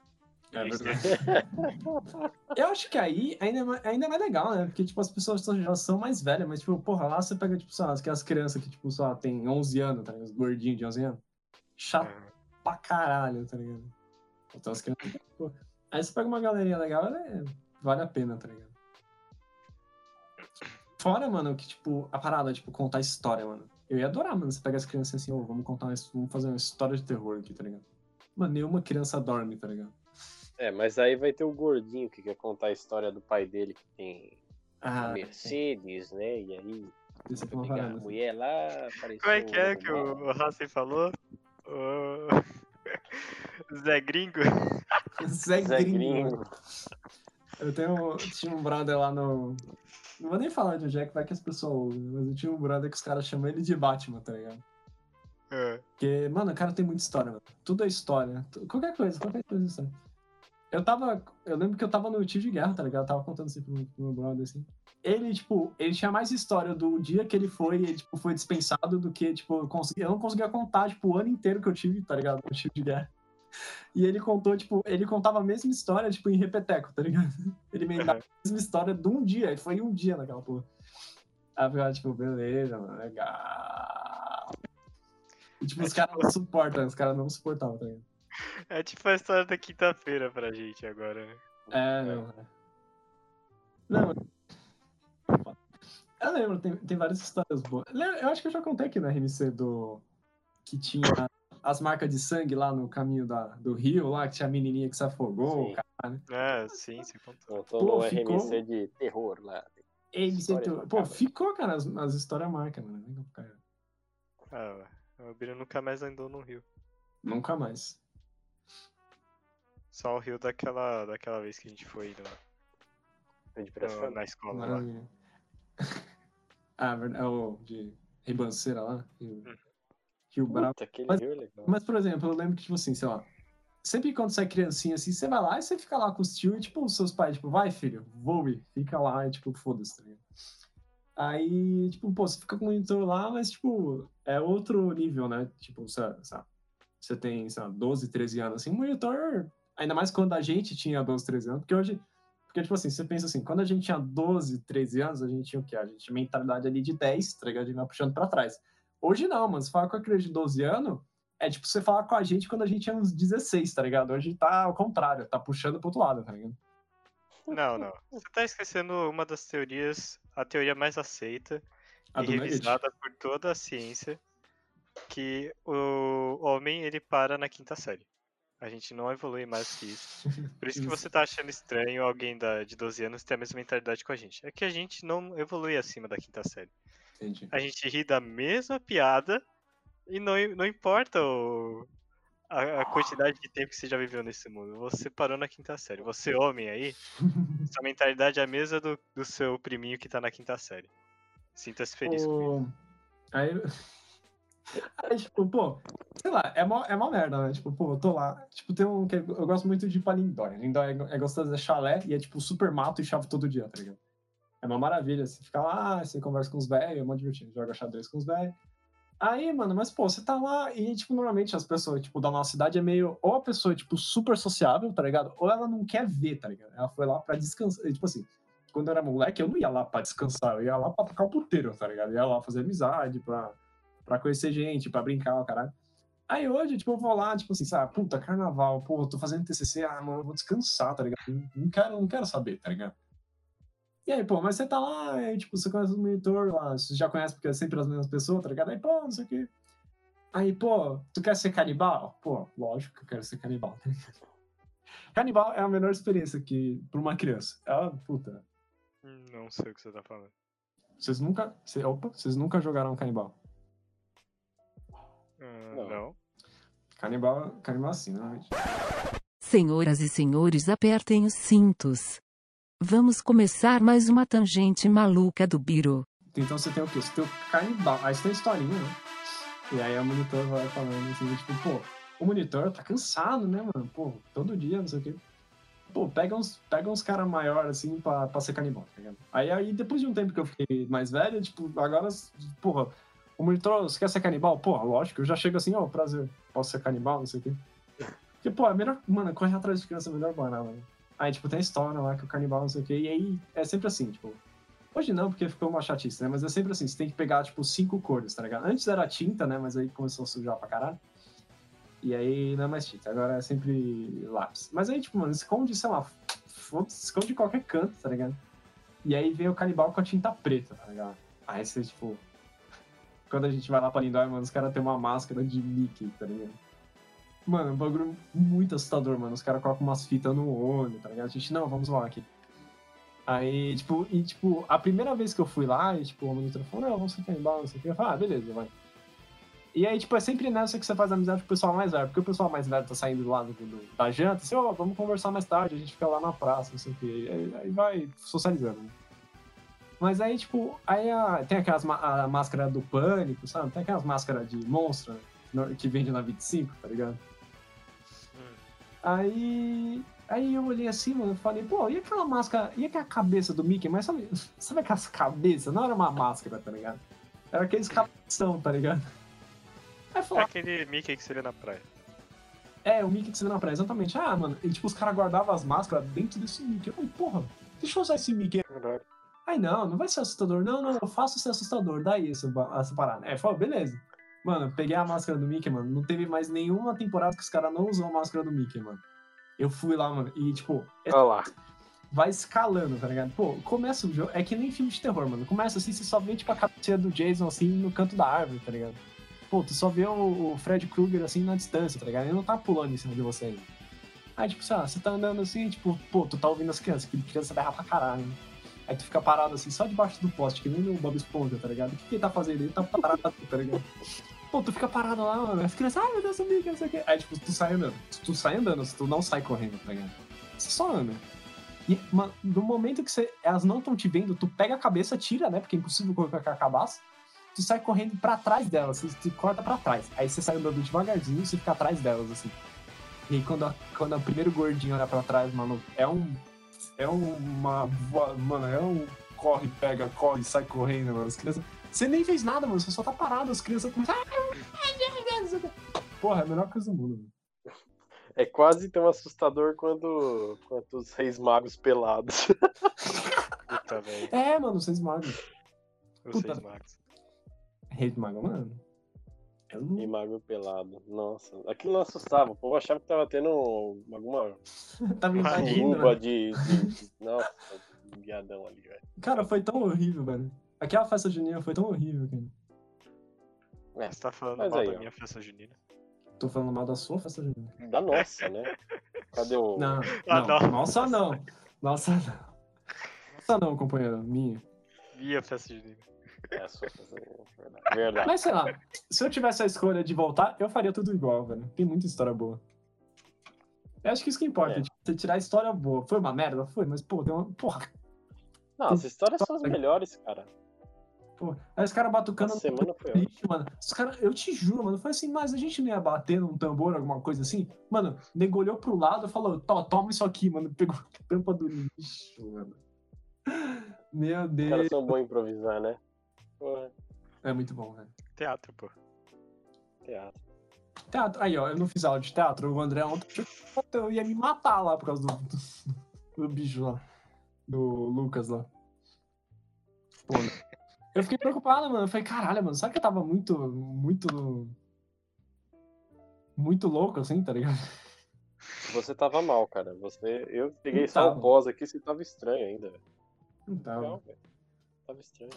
É. Eu acho que aí ainda é, mais, ainda é mais legal, né? Porque, tipo, as pessoas já são mais velhas, mas, tipo, porra, lá você pega, tipo, sei lá, aquelas crianças que, tipo, só tem 11 anos, tá ligado? Os gordinhos de 11 anos. Chato É. pra caralho, tá ligado? Então as crianças, pô. Aí você pega uma galerinha legal, é, vale a pena, tá ligado? Fora, mano, que, tipo, a parada, tipo, contar história, mano. Eu ia adorar, mano, você pega as crianças assim, ô, vamos contar, uma, vamos fazer uma história de terror aqui, tá ligado? Mano, nenhuma criança dorme, tá ligado? É, mas aí vai ter o gordinho que quer contar a história do pai dele que tem Ah, Mercedes, né? E aí isso é uma pegar a parada. assim. mulher lá, apareceu Como é que é que o, o Hassan falou? O... Zé Gringo? Zé Zé Gringo. Gringo. Eu tenho, tinha um brother lá no. Não vou nem falar de onde é que vai que as pessoas ouvem, mas eu tinha um brother que os caras chamam ele de Batman, tá ligado? É. Porque, mano, o cara tem muita história, mano. Tudo é história. Qualquer coisa, qualquer coisa é história. Eu tava. Eu lembro que eu tava no tio de guerra, tá ligado? Eu tava contando assim pro, pro meu brother, assim. Ele, tipo, ele tinha mais história do dia que ele foi, ele, tipo, foi dispensado do que, tipo, eu, consegui, eu não conseguia contar, tipo, o ano inteiro que eu tive, tá ligado? No tio de guerra. E ele contou, tipo, ele contava a mesma história, tipo, em repeteco, tá ligado? Ele me dava a mesma história de um dia, ele foi um dia naquela porra. Aí eu ficava, tipo, beleza, mano, legal. E, tipo, É os caras tipo- não suportam, os caras não suportavam, tá ligado? É tipo a história da quinta-feira pra gente agora, né? É, não. é. Não. Eu lembro, tem, tem várias histórias boas. Eu eu acho que eu já contei aqui na RMC do. Que tinha as marcas de sangue lá no caminho da, do rio, lá, que tinha a menininha que se afogou. Sim. Cara. É, sim, você contou. Pô, no ficou- RMC de terror lá. Sentou- Pô, ficou, cara, as, as histórias marcam, mano. Legal caralho. Ah, o Biro nunca mais andou no rio. Nunca mais. Só o rio daquela, daquela vez que a gente foi no- no- Piracicaba. na escola lá. Maravilha. ah, verdade. É o de Ribanceira lá. Rio, Bravo. Puta, aquele Mas- é. Mas, por exemplo, eu lembro que, tipo assim, sei lá, sempre quando você é criancinha, assim, você vai lá e você fica lá com os tios e, tipo, os seus pais, tipo, vai, filho, voe, fica lá e, tipo, foda-se, tá ligado? Aí, tipo, pô, você fica com o monitor lá, mas, tipo, é outro nível, né? Tipo, você tem, sei lá, 12, 13 anos, assim, monitor, ainda mais quando a gente tinha 12, 13 anos, porque hoje, porque, tipo assim, você pensa assim, quando a gente tinha 12, 13 anos, a gente tinha o quê? A gente tinha mentalidade ali de 10, tá ligado? A gente vai puxando pra trás. Hoje não, mano, você fala com a criança de 12 anos, é tipo você falar com a gente quando a gente tinha uns 16, tá ligado? Hoje tá ao contrário, tá puxando pro outro lado, tá ligado? Não, não. Você tá esquecendo uma das teorias, a teoria mais aceita A e Nugget. revisada por toda a ciência, que o homem ele para na quinta série. A gente não evolui mais que isso. Por isso que você tá achando estranho alguém da, de 12 anos ter a mesma mentalidade com a gente. É que a gente não evolui acima da quinta série. Entendi. A gente ri da mesma piada e não, não importa o, a, a quantidade de tempo que você já viveu nesse mundo. Você parou na quinta série. Você, homem aí, sua mentalidade é a mesma do, do seu priminho que tá na quinta série. Sinta-se feliz. O- Aí... Aí, tipo, pô, sei lá, é mó, é mó merda, né? Tipo, pô, eu tô lá. Tipo, tem um que eu gosto muito de ir pra Lindóia. Lindóia é, é gostoso, é chalé e é tipo super mato e chave todo dia, tá ligado? É uma maravilha. Você fica lá, você conversa com os velhos, é mó divertido. Joga xadrez com os velhos. Aí, mano, mas pô, você tá lá e, tipo, normalmente as pessoas, tipo, da nossa cidade é meio. Ou a pessoa, tipo, super sociável, tá ligado? Ou ela não quer ver, tá ligado? Ela foi lá pra descansar. Tipo assim, quando eu era moleque, eu não ia lá pra descansar, eu ia lá pra tocar o puteiro, tá ligado? Eu ia lá fazer amizade, pra, pra conhecer gente, pra brincar, o caralho. Aí hoje, tipo, eu vou lá, tipo assim, sabe, puta, carnaval, pô, tô fazendo TCC, ah, mano, eu vou descansar, tá ligado? Não quero, não quero saber, tá ligado? E aí, pô, mas você tá lá, aí, tipo, você conhece o monitor lá, você já conhece porque é sempre as mesmas pessoas, tá ligado? Aí, pô, não sei o quê. Aí, pô, tu quer ser canibal? Pô, lógico que eu quero ser canibal. tá ligado? canibal é a melhor experiência que pra uma criança. Ela, puta, Hum, Não sei o que você tá falando. vocês nunca. cê- opa, vocês nunca jogaram canibal. Ah, Não. não. Canibal, canibal assim, normalmente. Senhoras e senhores, apertem os cintos. Vamos começar mais uma tangente maluca do Biro. Então você tem o quê? Você tem o canibal. Aí você tem a historinha, né? E aí a monitor vai falando assim, tipo, pô, o monitor tá cansado, né, mano? Pô, todo dia, não sei o quê. Pô, pega uns, pega uns caras maiores, assim, pra, pra ser canibal, tá ligado? Aí, aí, depois de um tempo que eu fiquei mais velho, tipo, agora, porra, o monitor, você quer ser canibal? Pô, lógico, eu já chego assim, ó, prazer, posso ser canibal, não sei o quê. Porque, pô, é melhor, mano, correr atrás de criança é melhor banana, né? Aí, tipo, tem a história lá que o canibal, não sei o quê, e aí é sempre assim, tipo, Hoje não, porque ficou uma chatice, né? Mas é sempre assim, você tem que pegar, tipo, cinco cores, tá ligado? Antes era tinta, né? Mas aí começou a sujar pra caralho. E aí não é mais tinta, agora é sempre lápis. Mas aí, tipo, mano, esconde, sei lá, esconde em qualquer canto, tá ligado? E aí vem o canibal com a tinta preta, tá ligado? Aí você, tipo... Quando a gente vai lá pra Lindóia, mano, os caras têm uma máscara de Mickey, tá ligado? Mano, um bagulho muito assustador, mano. Os caras colocam umas fitas no olho, tá ligado? A gente, não, vamos lá aqui. Aí, tipo, e, tipo, a primeira vez que eu fui lá, e, tipo, o monitor falou, não, vamos ser canibal, não sei o que. Eu falei, ah, beleza, vai. E aí, tipo, é sempre nessa que você faz amizade com o pessoal mais velho, porque o pessoal mais velho tá saindo do lado do- da janta, assim, ó, vamos conversar mais tarde, a gente fica lá na praça, não sei o que. Aí, aí vai socializando, né? Mas aí, tipo, aí a- tem aquelas a máscara do pânico, sabe? Tem aquelas máscaras de monstro, né? que vende na 25, tá ligado? Aí. Aí eu olhei assim, mano, e falei, pô, e aquela máscara, e aquela cabeça do Mickey? Mas sabe, sabe aquelas cabeças? Não era uma máscara, tá ligado? Era aqueles cabeção, tá ligado? Aí eu É falei, aquele Mickey que seria na praia. é, o Mickey que você vê na praia, exatamente. Ah, mano, e tipo, os caras guardavam as máscaras dentro desse Mickey. Eu falei, porra, deixa eu usar esse Mickey. Aí não, não vai ser assustador. Não, não, eu faço ser assustador. Daí essa, essa parada. É, falou, beleza. Mano, eu peguei a máscara do Mickey, mano. Não teve mais nenhuma temporada que os caras não usam a máscara do Mickey, mano. Eu fui lá, mano, e tipo, Olha lá. vai escalando, tá ligado? Pô, começa o jogo. É que nem filme de terror, mano. Começa assim, você só vê, tipo, a cabeça do Jason, assim, no canto da árvore, tá ligado? Pô, tu só vê o, o Fred Krueger, assim, na distância, tá ligado? Ele não tá pulando em cima de você ainda. Aí, tipo, sei lá, você tá andando assim, tipo, pô, tu tá ouvindo as crianças, que criança berra pra caralho, né? Aí tu fica parado assim, só debaixo do poste, que nem no Bob Esponja, tá ligado? O que, que ele tá fazendo? Ele tá parado, tá ligado? Pô, tu fica parado lá, mano. As crianças, ai meu Deus, o Mickey, não sei o quê. Aí, tipo, tu sai andando. Tu, tu sai andando, tu não sai correndo, tá ligado? Você só anda. E mano, no momento que você, elas não estão te vendo, tu pega a cabeça, tira, né? Porque é impossível correr com a cabaça. Tu sai correndo pra trás delas, te corta pra trás. Aí você sai andando devagarzinho você fica atrás delas, assim. E aí quando, a- quando o primeiro gordinho olha pra trás, mano, é um. É uma. Mano, é um. Corre, pega, corre, sai correndo, mano. As crianças. Você nem fez nada, mano. Você só tá parado, as crianças começam. Porra, é a melhor coisa do mundo, mano. É quase tão assustador quando, quanto os reis magos pelados. Puta. É, mano, vocês magos. Os Puta. seis Max. Rei do Mago, mano. É. E mago pelado. Nossa, aquilo não assustava. O povo achava que tava tendo alguma Tava invadindo. né? de, de, Nossa, um viadão ali, velho. Cara, foi tão horrível, velho. Aquela festa junina foi tão horrível, cara. Você tá falando Mas mal aí, da ó. minha festa junina? Tô falando mal da sua festa junina. Da nossa, né? Cadê o. Não, Ah, não, não. nossa não. Nossa não. Nossa não, companheiro, minha. Minha festa junina. É sua verdade. Verdade. Mas sei lá, se eu tivesse a escolha de voltar, eu faria tudo igual, velho. Tem muita história boa. Eu acho que isso que importa, É. tipo, você tirar a história boa. Foi uma merda? Foi, mas pô, tem uma. Porra, Não, as histórias são as melhores, cara. pô. Aí os caras batucando A semana foi triste, mano. Os cara, eu te juro, mano, foi assim, mas a gente não ia bater num tambor, alguma coisa assim. Mano, nego olhou pro lado e falou, "Tó, toma isso aqui, mano. Pegou a tampa do lixo, mano. Meu Os Deus. caras são bons improvisar, né? Porra, É muito bom, velho. Teatro, pô. teatro. Teatro. Aí, ó, eu não fiz aula de teatro. O André ontem eu ia me matar lá por causa do, do, do bicho lá. Do Lucas lá. Pô, eu fiquei preocupado, mano. Eu falei, caralho, mano, será que eu tava muito, muito. Muito louco assim, tá ligado? Você tava mal, cara. Você... Eu peguei Não só tava. o pós aqui, você tava estranho ainda, velho. Não tava. Legal. Tava estranho.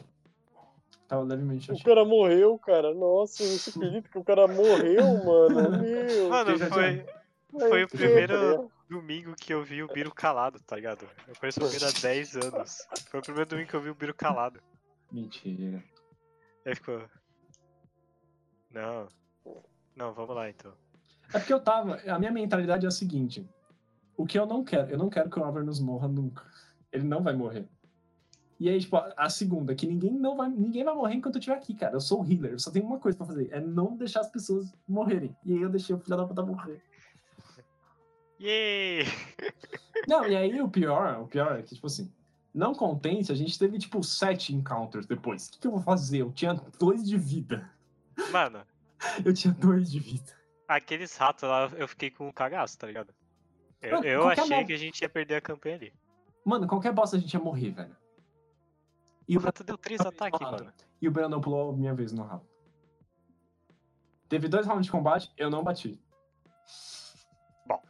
Tava levemente O chateado. cara morreu, cara. Nossa, você acredita que o cara morreu, mano? Meu. Mano, foi, foi o primeiro domingo que eu vi o Biro calado, tá ligado? Eu conheço o Biro há 10 anos. Foi o primeiro domingo que eu vi o Biro calado. Mentira. Aí ficou. Não. Não, vamos lá então. É porque eu tava. A minha mentalidade é a seguinte: o que eu não quero, eu não quero que o Avernus morra nunca. Ele não vai morrer. E aí, tipo, a segunda, que ninguém não vai. Ninguém vai morrer enquanto eu estiver aqui, cara. Eu sou o healer, eu só tenho uma coisa pra fazer: é não deixar as pessoas morrerem. E aí eu deixei o filho da puta morrer. Yay! Não, e aí o pior, o pior é que, tipo assim, não contente, a gente teve, tipo, sete encounters depois. O que, que eu vou fazer? Eu tinha dois de vida. Mano, Eu tinha dois de vida. aqueles ratos lá eu fiquei com um cagaço, tá ligado? Eu, Mano, eu achei mob- que a gente ia perder a campanha ali. Mano, qualquer bosta a gente ia morrer, velho. E O o, rato deu três ataques, mano. e o Brandon pulou a minha vez no rabo. Teve dois rounds de combate, eu não bati. Bom.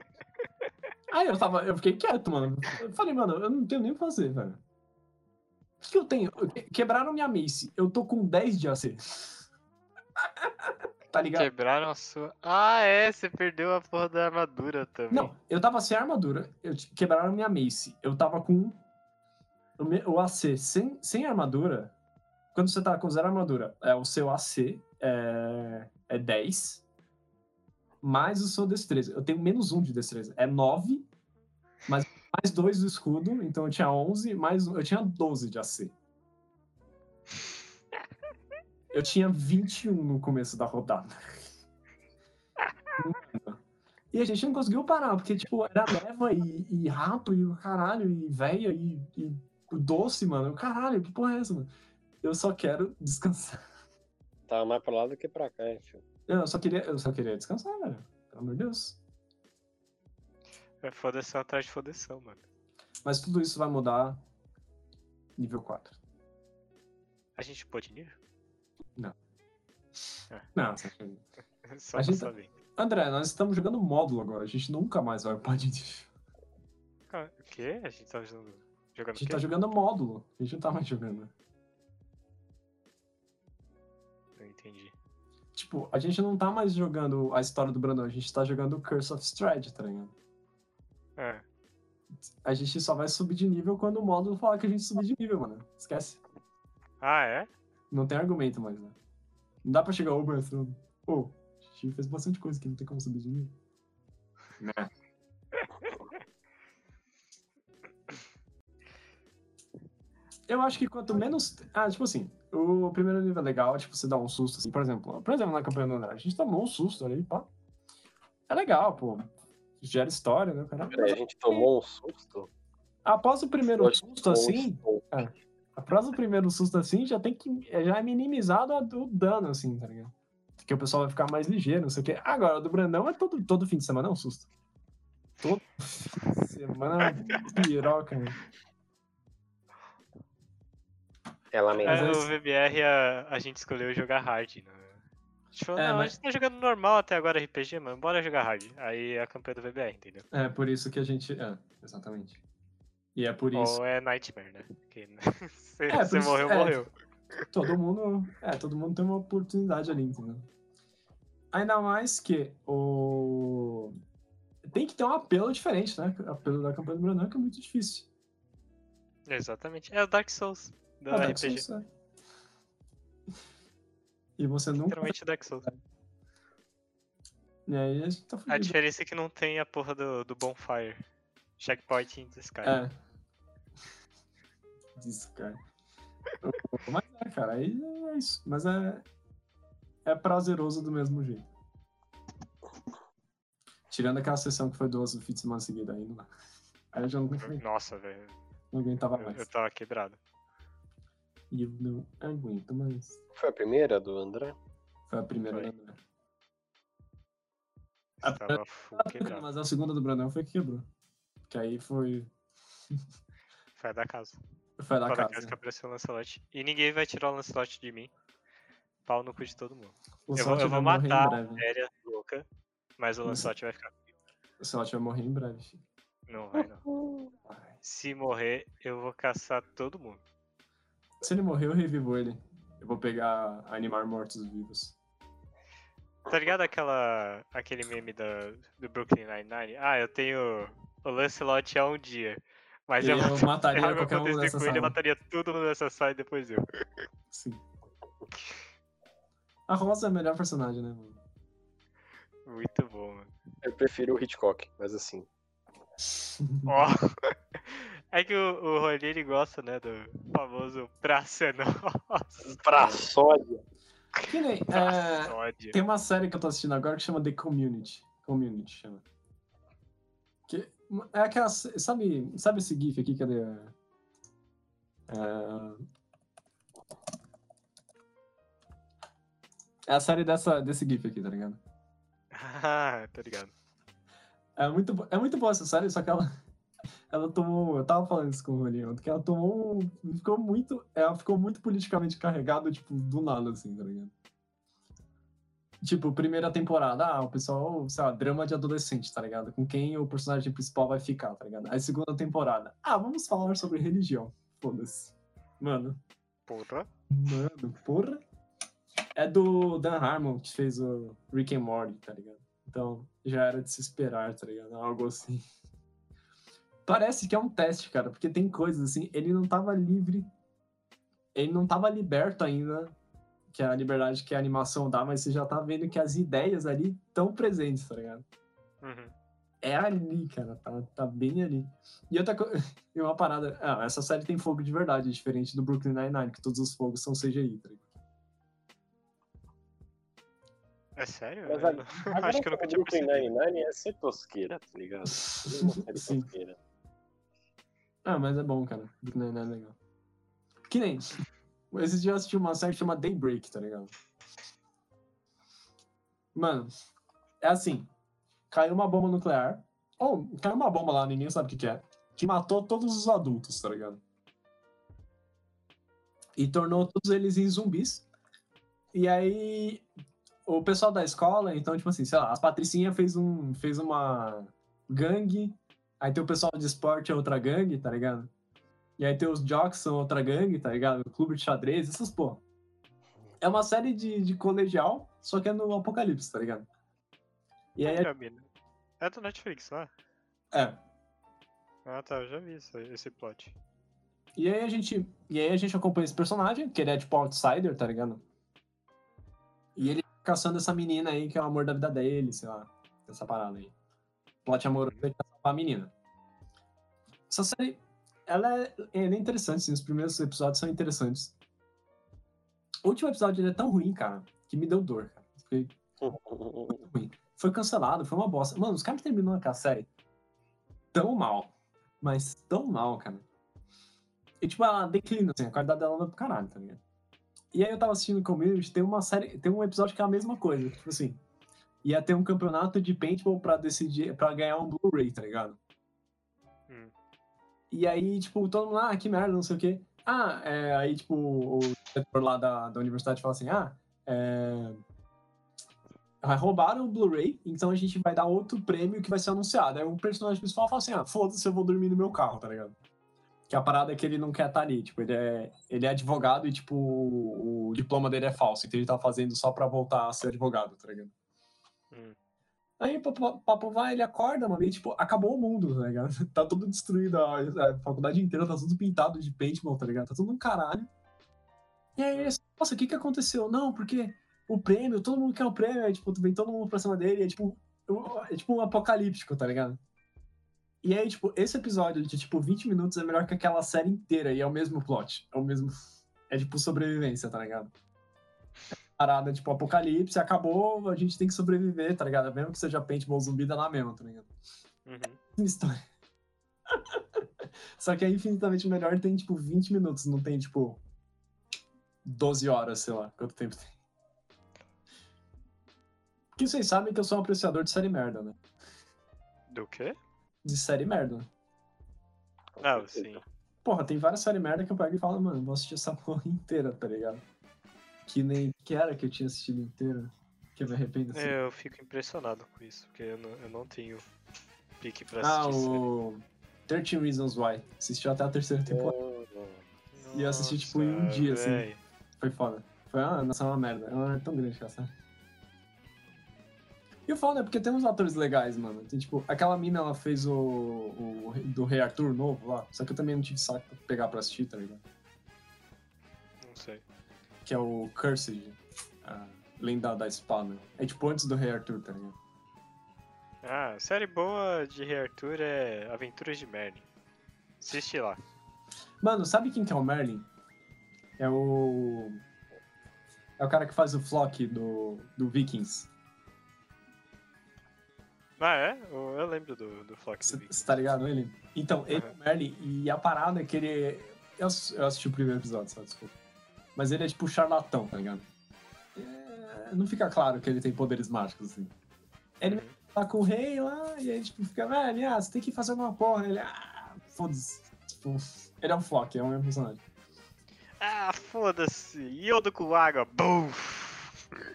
Aí eu tava, eu fiquei quieto, mano. Eu falei, mano, eu não tenho nem o que fazer, velho. O que, que eu tenho? Que- Quebraram minha mace. Eu tô com 10 de AC. tá ligado? Quebraram a sua. Ah, é, você perdeu a porra da armadura também. Não, eu tava sem armadura. Eu quebraram minha mace. Eu tava com o, AC sem, sem armadura. Quando você tá com zero armadura, é o seu AC é, é 10. Mais o seu destreza. Eu tenho menos 1 de destreza. É 9. Mas mais 2 do escudo. Então eu tinha 11. Mais, um- eu tinha 12 de AC. Eu tinha 21 no começo da rodada. E a gente não conseguiu parar, porque, tipo, era leva e, e rato e o caralho, e véia e, e doce, mano. Caralho, que porra é essa, mano? Eu só quero descansar. Tava mais pra lá do que pra cá, hein, filho. Eu só queria, eu só queria descansar, velho. Pelo amor de Deus. É fodeção atrás de fodeção, mano. Mas tudo isso vai mudar nível 4. A gente pôde nível? Não, você- Só A gente- saber. André, nós estamos jogando módulo agora. A gente nunca mais vai upar de nível. Ah, O quê? A gente tá jogando. A Jogando o gente tá jogando módulo. A gente não tá mais jogando. Não entendi. Tipo, a gente não tá mais jogando a história do Brandon. A gente tá jogando Curse of Strahd, tá ligado? É. A gente só vai subir de nível quando o módulo falar que a gente subir de nível, mano. Esquece. Ah, é? Não tem argumento mais, né? Não dá pra chegar ao Brandon. Pô, a gente fez bastante coisa que não tem como subir de nível. Né? Eu acho que quanto menos. Ah, tipo assim, o primeiro nível é legal, tipo, você dá um susto, assim. Por exemplo, por exemplo, na campanha do André, a gente tomou um susto ali, pá. É legal, pô. Gera história, né, cara? Peraí, a gente tomou um susto. Após o primeiro Pode- susto, assim, Um susto. após o primeiro susto assim, já tem que. Já é minimizado o dano, assim, tá ligado? Porque o pessoal vai ficar mais ligeiro, não sei o quê. Agora, o do Brandão é todo, todo fim de semana é um susto. Todo semana é piroca, né? É lamentável. É, Mas o esse- VBR a, a gente escolheu jogar hard, né? A gente falou, É, não, mas- a gente tá jogando normal até agora RPG, mano, bora jogar hard. Aí é a campanha do VBR, entendeu? É por isso que a gente. É, exatamente. E é por isso. Ou é Nightmare, né? Porque você, É, você isso- morreu, é. morreu. Todo mundo. É, todo mundo tem uma oportunidade ali, entendeu? Ainda mais que o. Tem que ter um apelo diferente, né? O apelo da campanha do Brandão que é muito difícil. Exatamente. É o Dark Souls do Ah, Dark RPG. Souls, é. E você nunca. Literalmente Dark Souls. E aí a gente tá A fudido. diferença é que não tem a porra do, do Bonfire. Checkpoint in the Sky. É. Cara. Mas é, cara, aí é isso. Mas é. É prazeroso do mesmo jeito. Tirando aquela sessão que foi duas fins de semana seguida dá. Aí eu já não, Nossa, velho. não aguentava Eu, mais. eu tava quebrado. E eu não aguento mais. Foi a primeira do André? Foi a primeira Foi. da André. A quebrado. Mas a segunda do Brandão foi que quebrou. Que aí foi. Foi da casa. Foi da Foi a da casa. casa que apareceu o Lancelot. E ninguém vai tirar o Lancelot de mim. Pau no cu de todo mundo. O eu vou, eu vou matar a. Féria louca, mas o. Lancelot vai ficar. O Slot vai morrer em breve. filho. Não vai, não. Se morrer, eu vou caçar todo mundo. Se ele morrer, eu revivo ele. Eu vou pegar animar mortos-vivos. Tá ligado aquela, aquele meme da, do Brooklyn Nine-Nine? Ah, eu tenho o Lancelot há um dia. Mas eu, Eu mata- mataria algo qualquer um nessa com ele, eu mataria todo mundo nessa sala e depois eu. Sim. A Rosa é a melhor personagem, né, mano? Muito bom, mano. Eu prefiro o Hitchcock, mas assim. Ó. É que o, o Rony, ele gosta, né, do famoso Praça é Nossa. Pra sódia. Que nem, é, Praçódia. tem uma série que eu tô assistindo agora que chama The Community. Community chama. Que é aquela. Sabe, sabe esse GIF aqui? Cadê? É, é a série dessa, desse GIF aqui, tá ligado? Ah, tá ligado. É muito, é muito boa essa série, só que ela, ela tomou. Eu tava falando isso com o Rolinho, ontem, que ela tomou. um- Ficou muito. Ela ficou muito politicamente carregada, tipo, do nada, assim, tá ligado? Tipo, primeira temporada, ah, o pessoal, sei lá, drama de adolescente, tá ligado? Com quem o personagem principal vai ficar, tá ligado? Aí segunda temporada, ah, vamos falar sobre religião. Foda-se. Mano, Porra. Mano, porra. É do Dan Harmon, que fez o Rick and Morty, tá ligado? Então, já era de se esperar, tá ligado? Algo assim. Parece que é um teste, cara, porque tem coisas assim, ele não tava livre, ele não tava liberto ainda, que é a liberdade que a animação dá, mas você já tá vendo que as ideias ali estão presentes, tá ligado? Uhum. É ali, cara, tá, tá bem ali. E outra coisa, e uma parada, ah, essa série tem fogo de verdade, diferente do Brooklyn Nine-Nine, que todos os fogos são CGI, tá ligado? É sério? Mas a- Acho que eu nunca tinha Brooklyn percebido. Nine-Nine é ser tosqueira, tá ligado? É Sim. tosqueira. Ah, mas é bom, cara. Nine-Nine é legal. Que nem. Esses dias eu assisti uma série que chama Daybreak, tá ligado? Mano, é assim. Caiu uma bomba nuclear. Ou caiu uma bomba lá, ninguém sabe o que, que é. Que matou todos os adultos, tá ligado? E tornou todos eles em zumbis. E aí. O pessoal da escola, então, tipo assim, sei lá, as Patricinha fez, um, fez uma gangue Aí tem o pessoal de esporte, é outra gangue, tá ligado? E aí tem os jocks, são outra gangue, tá ligado? O clube de xadrez, essas porra. É uma série de, de colegial, só que é no apocalipse, tá ligado? E aí, Olha, mina. É do Netflix, não é? é. Ah, tá, eu já vi isso, esse plot. E aí a gente. E aí a gente acompanha esse personagem, que ele é tipo outsider, tá ligado? E ele caçando essa menina aí, que é o amor da vida dele, sei lá. Essa parada aí. Plot amoroso caça a menina. Essa série, ela é, ela é interessante, sim. Os primeiros episódios são interessantes. O último episódio ele é tão ruim, cara, que me deu dor, cara. Fiquei muito ruim. Foi cancelado, foi uma bosta. Mano, os caras terminaram aquela série tão mal. Mas tão mal, cara. E tipo, ela declina, assim, a qualidade dela anda pro caralho, tá ligado? E aí eu tava assistindo Community, tem uma série, tem um episódio que é a mesma coisa, tipo assim, ia ter um campeonato de paintball pra decidir, pra ganhar um Blu-ray, tá ligado? Hum. E aí, tipo, todo mundo, ah, que merda, não sei o quê. Ah, é, aí, tipo, o diretor lá da, da universidade fala assim, ah, é... Roubaram o Blu-ray, então a gente vai dar outro prêmio que vai ser anunciado. Aí o personagem principal fala assim: ah, foda-se, eu vou dormir no meu carro, tá ligado? Que a parada é que ele não quer estar ali. Tipo, ele é, ele é advogado e, tipo, o diploma dele é falso. Então ele tá fazendo só pra voltar a ser advogado, tá ligado? Hum. Aí papo, vai, ele acorda, mano, e tipo, acabou o mundo, tá ligado? Tá tudo destruído, a, faculdade inteira tá tudo pintado de paintball, tá ligado? Tá tudo um caralho. E aí ele nossa, o que que aconteceu? Não, porque o prêmio, todo mundo quer o prêmio, aí, tipo, vem todo mundo pra cima dele, é tipo, é tipo um apocalíptico, tá ligado? E aí, tipo, esse episódio de, tipo, 20 minutos é melhor que aquela série inteira, e é o mesmo plot, é o mesmo... É, tipo, sobrevivência, tá ligado? Parada, tipo, apocalipse, acabou, a gente tem que sobreviver, tá ligado? Mesmo que seja paintball zumbi, dá lá mesmo, tá ligado? Uhum. História. Só que é infinitamente melhor tem, tipo, 20 minutos, não tem, tipo, 12 horas, sei lá, quanto tempo tem. Porque vocês sabem que eu sou um apreciador de série merda, né? Do quê? De série merda. Não, sim. Porra, tem várias séries merda que eu pego e falo, mano, vou assistir essa porra inteira, tá ligado? Que nem que era que eu tinha assistido inteira. Que eu me arrependo assim. Eu fico impressionado com isso, porque eu não, eu não tenho pique pra ah, assistir. o 13 Reasons Why. Assistiu até a terceira temporada. série. e eu assisti, tipo, em um dia, assim. Foi foda. Foi uma, nossa, uma merda. É uma tão grande aquela série. E o foda é porque tem uns atores legais, mano. Tem, tipo, aquela mina, ela fez o, o do Rei Arthur novo lá. Só que eu também não tive saco pra pegar pra assistir, tá ligado? Não sei. Que é o Cursed, a lenda da espada. É tipo antes do Rei Arthur, tá ligado? Ah, série boa de Rei Arthur é Aventuras de Merlin. Assiste lá. Mano, sabe quem que é o Merlin? É o. É o cara que faz o Flock do, do Vikings. Ah, é? Eu lembro do, do Flock do Você tá ligado ele? Então, ele é Aham. o Merlin e a parada é que ele. Eu, eu assisti o primeiro episódio, só desculpa. Mas ele é tipo charlatão, tá ligado? É, não fica claro que ele tem poderes mágicos, assim. Ele Uhum. tá com o rei lá e aí, tipo, fica, velho, ah, você tem que fazer alguma porra. Ele, ah, foda-se. Tipo, ele é um Flock, é um personagem. Ah, foda-se! Yodo com água! Bum!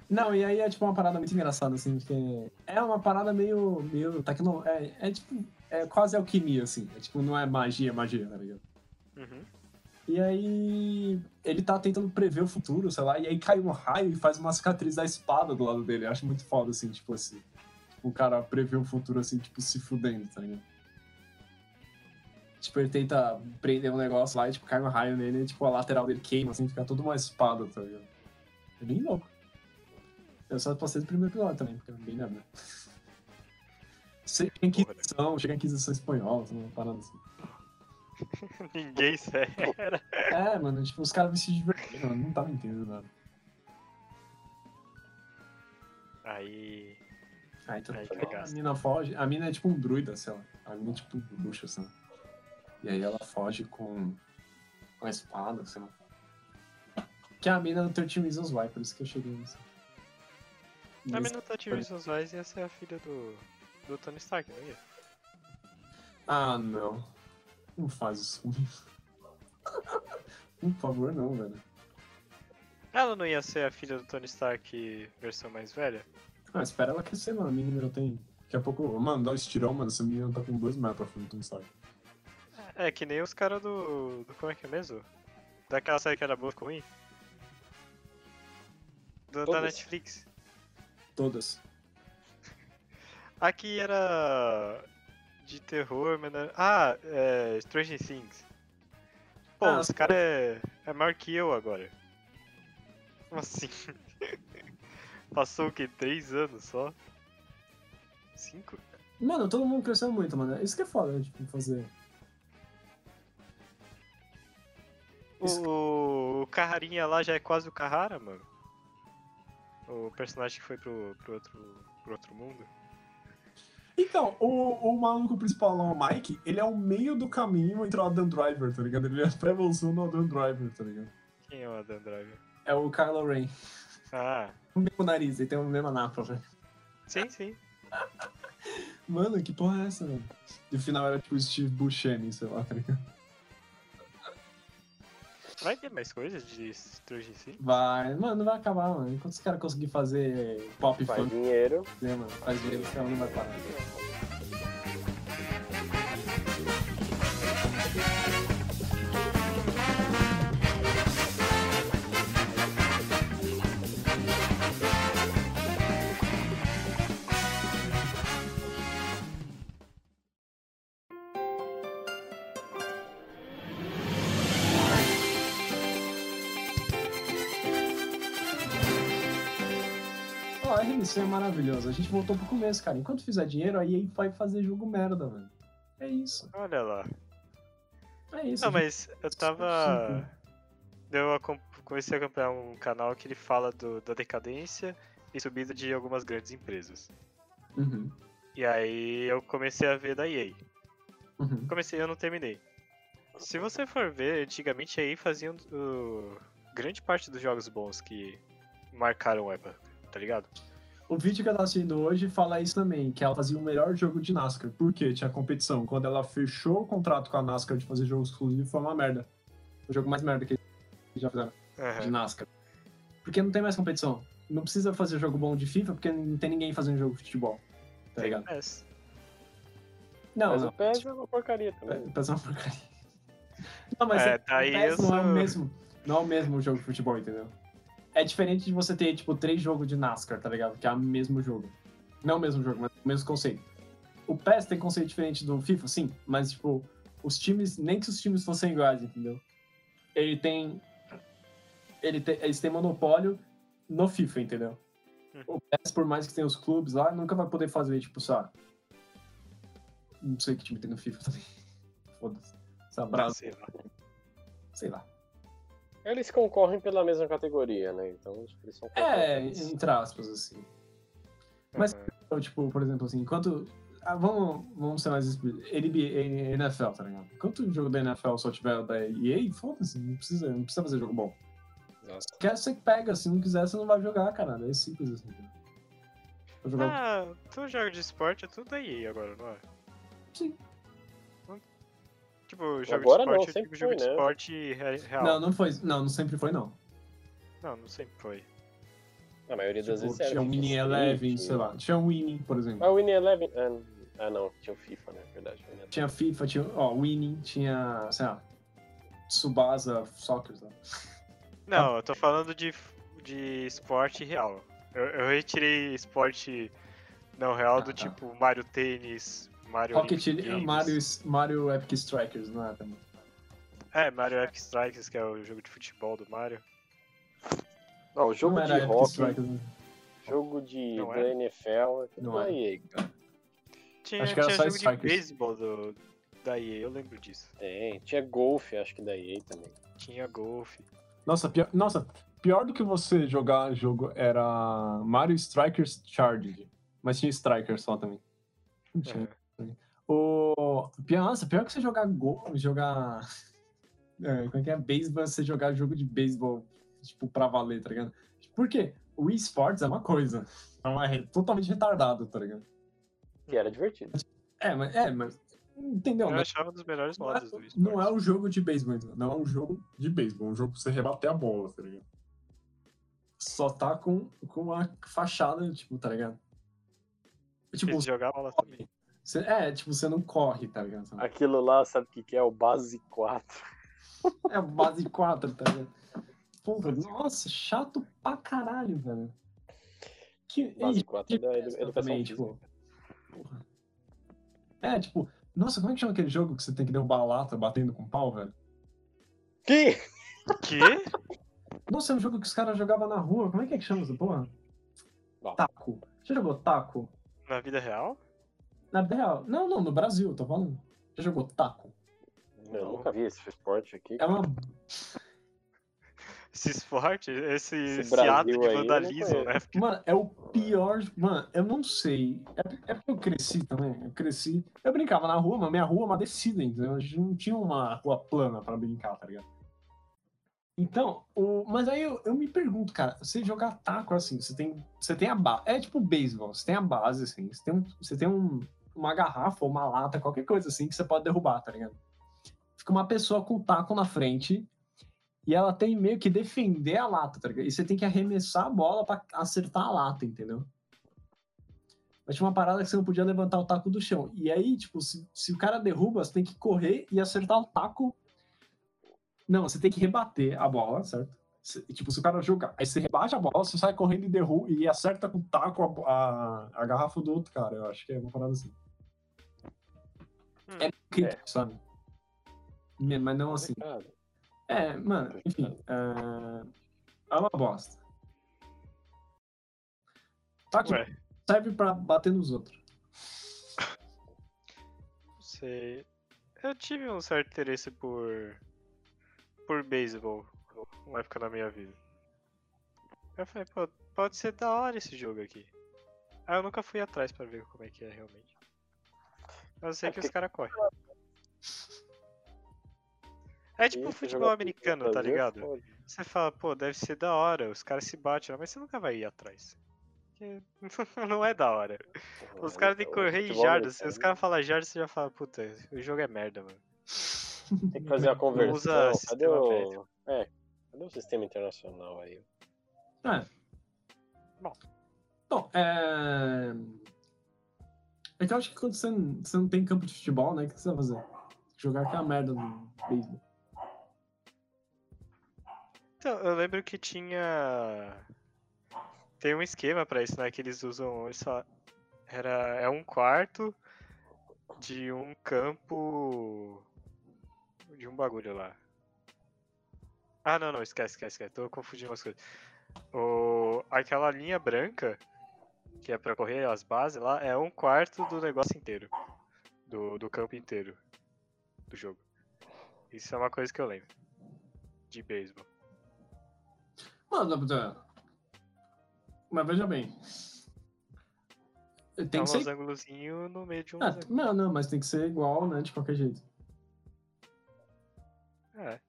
Não, e aí é tipo uma parada muito engraçada, assim, porque é uma parada meio. meio tecno... é, é tipo. É quase alquimia, assim. É tipo, não é magia, magia, tá ligado? Uhum. E aí ele tá tentando prever o futuro, sei lá, e aí cai um raio e faz uma cicatriz da espada do lado dele. Eu acho muito foda, assim, tipo assim. Tipo, o cara prever o futuro, assim, tipo, se fudendo, tá ligado? Tipo, ele tenta prender um negócio lá e, tipo, cai um raio nele e, tipo, a lateral dele queima, assim, fica toda uma espada, tá ligado? É bem louco. Eu só passei do primeiro episódio também, porque é bem nada. Chega a Inquisição, chega a Inquisição Espanhola, uma parada assim. Ninguém será. É, mano, tipo, os caras se divertir, mano. Não tava entendendo nada. Aí. Aí, então, Aí a cagaste. mina foge. A mina é tipo um druida, sei lá. A mina é tipo um bruxa, assim. E aí ela foge com uma espada, sei lá. Que é a mina do 13 Reasons Why, por isso que eu cheguei nisso. A Nesse- Minotaur Reasons Wise ia ser a filha do, do Tony Stark, não ia? Ah, não. Não faz isso comigo. Por favor, não, velho. Ela não ia ser a filha do Tony Stark versão mais velha? Ah, espera ela crescer, mano. A menina não tem. Daqui a pouco, mano, dá um estirão, mano. Essa menina tá com dois metros pra frente, não sabe. É, que nem os caras do, do. Como é que é mesmo? Daquela série que era boa ficou ruim? Do- da. Netflix. Todas. Aqui era. De terror, não era- Ah, é. Stranger Things. Pô, Ah, os caras é, é maior que eu agora. Como assim? Passou o quê? Três anos só? Cinco? Mano, todo mundo cresceu muito, mano. Isso que é foda? Tipo, fazer. Isso- O, o Carrarinha lá já é quase o Carrara, mano. O personagem que foi pro, pro, outro, pro outro mundo. Então, o, o maluco principal lá, o Mike, ele é o meio do caminho entre o Adam Driver, tá ligado? Ele é a pré-evolução do Adam Driver, tá ligado? Quem é o Adam Driver? É o Kylo Ren. Ah, O mesmo nariz, ele tem o mesmo napa, velho. sim, sim. Mano, que porra é essa, velho? E o final era tipo o Steve Buscemi, sei lá, tá ligado? Vai ter mais coisas de Stranger Things? Vai, mano, não vai acabar, mano. Enquanto os caras conseguirem fazer pop Faz funk, dinheiro. né, mano? Faz dinheiro, os caras não vai parar. Ó, a RMC é maravilhoso. A gente voltou pro começo, cara. Enquanto fizer dinheiro, aí vai fazer jogo merda, velho. É isso. Olha lá. É isso. Não, gente- mas eu tava. Eu acom- comecei a acompanhar um canal que ele fala do- da decadência e subida de algumas grandes empresas. Uhum, E aí eu comecei a ver da EA. uhum. Comecei, eu não terminei. Se você for ver, antigamente a EA fazia uh, grande parte dos jogos bons que marcaram a época, tá ligado? O vídeo que ela tá assistindo hoje fala isso também, que ela fazia o melhor jogo de NASCAR. Por quê? Tinha competição. Quando ela fechou o contrato com a NASCAR de fazer jogo exclusivo, foi uma merda. O jogo mais merda que eles já fizeram de Aham. NASCAR. Porque não tem mais competição. Não precisa fazer jogo bom de FIFA, porque não tem ninguém fazendo jogo de futebol. Tá ligado? PES. Não, Mas não. o PES é uma porcaria É, também. PES é uma porcaria. Não, mas É, é, daí o PES eu não é o mesmo. Não é o mesmo jogo de futebol, entendeu? É diferente de você ter, tipo, três jogos de NASCAR, tá ligado? Que é o mesmo jogo. Não o mesmo jogo, mas o mesmo conceito. O PES tem conceito diferente do FIFA, sim, mas, tipo, os times, nem que os times fossem iguais, entendeu? Ele tem. Ele tem, eles têm monopólio no FIFA, entendeu? O PES, por mais que tenha os clubes lá, nunca vai poder fazer, tipo, só. Não sei que time tem no FIFA também. Foda-se. Sei lá. sei lá. Eles concorrem pela mesma categoria, né? Então eles são É, entre aspas, assim. Mas- Aham. Então, tipo, por exemplo, assim, enquanto. ah, vamos, vamos ser mais explícitos. NBA, NFL, tá ligado? Enquanto o jogo da NFL só tiver da EA, foda-se, não precisa, não precisa fazer jogo bom. Nossa. Quer, você pega, se não quiser, você não vai jogar, cara. É simples assim. Vou jogar Ah, todo jogo de esporte é tudo da EA agora, não é? Sim. Tipo, jogo Agora de não, esporte, eu sempre digo jogo foi, de né? esporte re- real. Não, não foi. Não, não sempre foi, não. Não, não sempre foi. A maioria das Tipo, vezes era tinha um Winning Street, Eleven, sei lá. Tinha um Winning, por exemplo. Ah, o Winning Eleven. ah, Ah, não, tinha o FIFA, né? Verdade. Eleven. Tinha FIFA, tinha, ó, Winning, tinha, sei lá, Tsubasa Soccer, né? Não, eu tô falando de, de esporte real. Eu, eu retirei esporte não real Ah, do tá. tipo Mario Tênis, Mario Rocket. Mario, Mario Epic Strikers, não é também? É, Mario Epic Strikers, que é o jogo de futebol do Mario. Não, o jogo não de rock, Strikers, né? jogo de Não da é? NFL, é Não da é. EA, cara. Tinha, Acho que era tinha só jogo Strikers. de beisebol do, da EA, eu lembro disso. Tem. Tinha golfe, acho que da EA também. Tinha golfe. Nossa, pior, nossa, pior do que você jogar jogo era Mario Strikers Charged. Mas tinha Strikers só também. Não tinha. Aham. O... Pior, nossa, pior que você jogar gol, jogar. É, como é que é? Beisebol, você jogar jogo de beisebol, tipo, pra valer, tá ligado? Por quê? O Wii Sports é uma coisa. É uma totalmente retardado, tá ligado? Que era divertido. É, mas. É, mas. Entendeu? Eu Mas achava um dos melhores não, é, modos do esporte. não é um jogo de beisebol, não é um jogo de beisebol, é um jogo pra você rebater a bola, tá ligado? Só tá com, com a fachada, tipo, tá ligado? Tipo, Eles jogavam lá também. Você- é, tipo, você não corre, tá ligado? Aquilo lá, sabe o que, que é? O base 4. É base 4, tá ligado? Porra, nossa, chato pra caralho, velho. Que, Base e 4 da FPS edu- educação também, tipo. porra. É, tipo, nossa, como é que chama aquele jogo que você tem que derrubar a lata batendo com pau, velho? Que? Que? Nossa, é um jogo que os caras jogavam na rua. Como é que é que chama essa porra? Bom. Taco. Já jogou taco? Na vida real? Na vida real? Não, não, no Brasil, tô falando. Já jogou taco? Eu nunca vi esse esporte aqui. É uma. Esse esporte, esse, Esse esse ato de não vandalismo, né? Mano, é o pior. Mano, eu não sei. É, é porque eu cresci também. Eu cresci. Eu brincava na rua, mas minha rua é uma descida, entendeu? A gente não tinha uma rua plana pra brincar, tá ligado? Então, o... mas aí eu, eu me pergunto, cara, você jogar taco assim, você tem, você tem a base. É tipo beisebol, você tem a base, assim, você tem, um, você tem um, uma garrafa ou uma lata, qualquer coisa assim, que você pode derrubar, tá ligado? Fica uma pessoa com o taco na frente e ela tem meio que defender a lata, tá ligado? E você tem que arremessar a bola pra acertar a lata, entendeu? Mas tinha uma parada que você não podia levantar o taco do chão. E aí, tipo, se, se o cara derruba, você tem que correr e acertar o taco. Não, você tem que rebater a bola, certo? Você- tipo, se o cara jogar, aí você rebate a bola, você sai correndo e derruba e acerta com o taco a, a, a garrafa do outro cara. Eu acho que é uma parada assim. Hum. É crítico, sabe? Me- Mas não assim. É, mano, enfim. É, é uma bosta. Taco Ué, serve pra bater nos outros. não sei. Eu tive um certo interesse por. por beisebol uma época na minha vida. Eu falei, pô, pode ser da hora esse jogo aqui. Aí eu nunca fui atrás pra ver como é que é realmente. Mas eu sei É que os porque- caras correm. É tipo futebol americano, tá ligado? Você fala, pô, deve ser da hora, os caras se batem, mas você nunca vai ir atrás. Porque não é da hora. Os caras têm que O correr em jardas. Se os caras falam jardas, você já fala, puta, o jogo é merda, mano. Tem que fazer a conversão. Cadê o... É, cadê o sistema internacional aí? É. Bom. Bom, é. É que eu acho que quando você, não- você não tem campo de futebol, né? O que você vai fazer? Jogar aquela merda no beisebol. Então, eu lembro que tinha. Tem um esquema pra isso, né? Que eles usam. Eles só... Era... É um quarto de um campo. De um bagulho lá. Ah, não, não, esquece, esquece, esquece. Tô confundindo as coisas. O... Aquela linha branca, que é pra correr as bases lá, é um quarto do negócio inteiro. Do, do campo inteiro. Do jogo. Isso é uma coisa que eu lembro. De beisebol. Mano. Mas veja bem. Tem É que um ser. losangozinho no meio de um Ah, não, não, mas tem que ser igual, né? De qualquer jeito. É.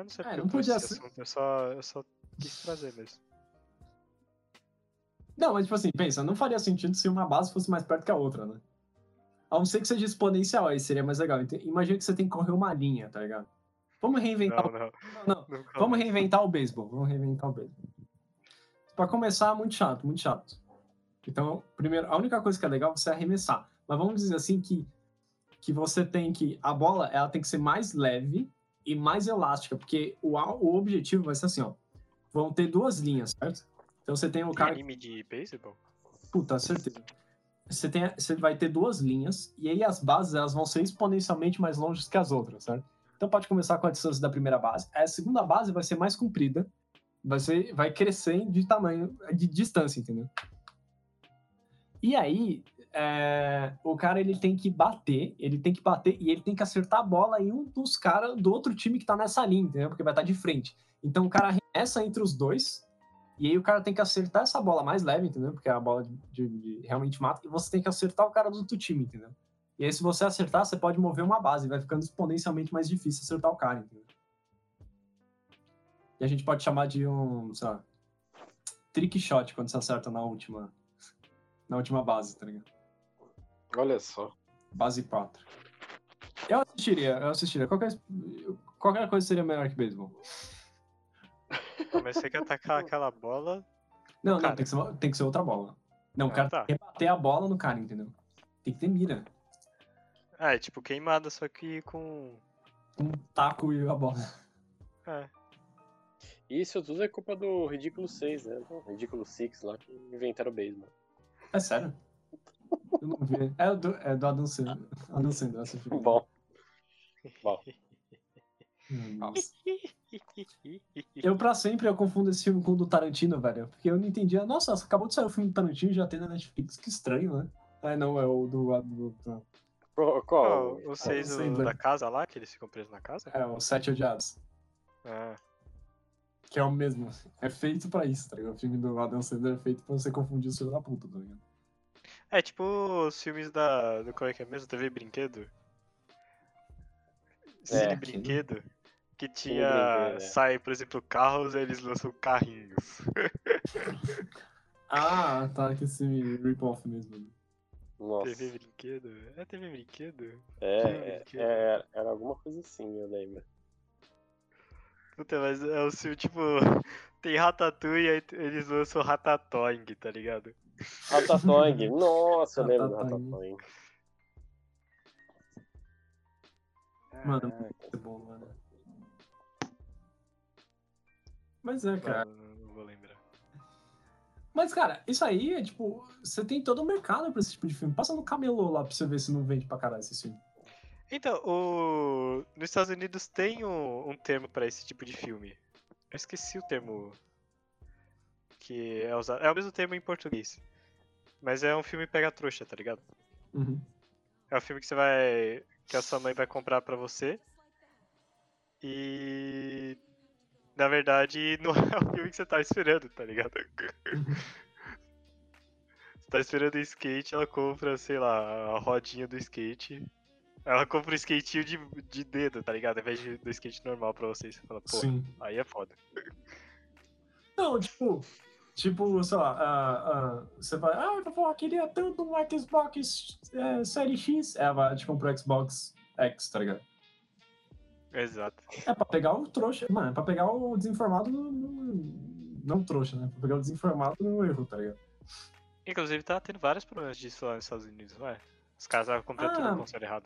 Eu não sei É, porque não eu podia ser- assunto, eu só, eu só quis trazer mesmo. Não, mas tipo assim, pensa, não faria sentido se uma base fosse mais perto que a outra, né? A não ser que seja exponencial, aí seria mais legal. Então, Imagina que você tem que correr uma linha, tá ligado? Vamos reinventar Não, o... não. Não, não. Vamos reinventar o beisebol. Vamos reinventar o beisebol. Pra começar, muito chato, muito chato. Então, primeiro, a única coisa que é legal é você arremessar. Mas vamos dizer assim que, que você tem que. A bola ela tem que ser mais leve e mais elástica, porque o, o objetivo vai ser assim, ó. Vão ter duas linhas, certo? Então você tem o cara. anime de beisebol? Puta, certeza. Você, tem, você vai ter duas linhas, e aí as bases elas vão ser exponencialmente mais longe que as outras, certo? Então pode começar com a distância da primeira base. A segunda base vai ser mais comprida, vai, ser, vai crescer de tamanho, de distância, entendeu? E aí, é, o cara ele tem que bater, ele tem que bater e ele tem que acertar a bola em um dos caras do outro time que tá nessa linha, entendeu? Porque vai estar de frente. Então o cara arremessa entre os dois, e aí o cara tem que acertar essa bola mais leve, entendeu? Porque é a bola de, de- de realmente mata, e você tem que acertar o cara do outro time, entendeu? E aí, se você acertar, você pode mover uma base, vai ficando exponencialmente mais difícil acertar o cara, entendeu? E a gente pode chamar de um, sei lá, trick shot quando você acerta na última, na última base, tá ligado? Olha só. Base 4. Eu assistiria, eu assistiria. Qualquer, qualquer coisa seria melhor que beisebol. Você quer atacar aquela bola. Não, não, tem que, ser, tem que ser outra bola. Não, o Ah, cara tá. tem que bater a bola no cara, entendeu? Tem que ter mira. Ah, é tipo queimada, só que com. Um taco e a bola. É. Isso tudo é culpa do Ridículo 6, né? Ridículo 6 lá que inventaram o beisebol. É sério? Eu não vi. É do, é do Adam Sandler. Adam Sandler, essa filme. Bom. Bom. Hum, Nossa. Eu, pra sempre, eu confundo esse filme com o do Tarantino, velho. Porque eu não entendia. Nossa, acabou de sair o filme do Tarantino e já tem na Netflix. Que estranho, né? Ah, não, é o do. do, do Qual? qual? Oh, os seis Ah, da casa lá, que eles ficam presos na casa? é, o Sete Odiados. Ah, Que é o mesmo. É feito pra isso, tá ligado? O filme do Adam Sandler é feito pra você confundir o filho da puta, tá ligado? É tipo os filmes da. Do, como é que é mesmo? TV Brinquedo? Cine É. Brinquedo. Que tinha. Brinquedo, é. Sai, por exemplo, carros, aí eles lançam carrinhos. Ah, tá, que esse rip-off mesmo. Nossa. TV Brinquedo? É TV Brinquedo? É, Filme é, Brinquedo. é, era alguma coisa assim, eu lembro. Puta, mas é o filme, tipo. Tem Ratatouille e aí eles lançam Ratatoing, tá ligado? Ratatouille. Nossa, eu lembro do Ratatouille. Ratatouille. Mano, Muito bom, mano. Mas é, cara. não, vou lembrar. Mas, cara, isso aí é tipo. Você tem todo o mercado pra esse tipo de filme. Passa no camelô lá pra você ver se não vende pra caralho esse filme. Então, o... nos Estados Unidos tem um, um termo pra esse tipo de filme. Eu esqueci o termo que é usado. É o mesmo termo em português. Mas é um filme pega trouxa, tá ligado? Uhum. É um filme que você vai. que a sua mãe vai comprar pra você. E. Na verdade, não é o filme que você tá esperando, tá ligado? Você tá esperando o skate, ela compra, sei lá, a rodinha do skate. Ela compra um skatinho de, de dedo, tá ligado? Ao invés de, do skate normal pra você. Você fala, pô, Sim. aí é foda. Não, tipo. Tipo, sei lá, ah, ah, você vai. Ah, eu queria tanto um Xbox é, Série X. É, vai te comprar o Xbox X, tá ligado? Exato. É pra pegar o trouxa. Mano, é pra pegar o desinformado no. no- Não trouxa, né? Pra pegar o desinformado no erro, tá ligado? Inclusive, tá tendo vários problemas disso lá nos Estados Unidos, é? Os caras estavam comprando tudo Ah. no console errado.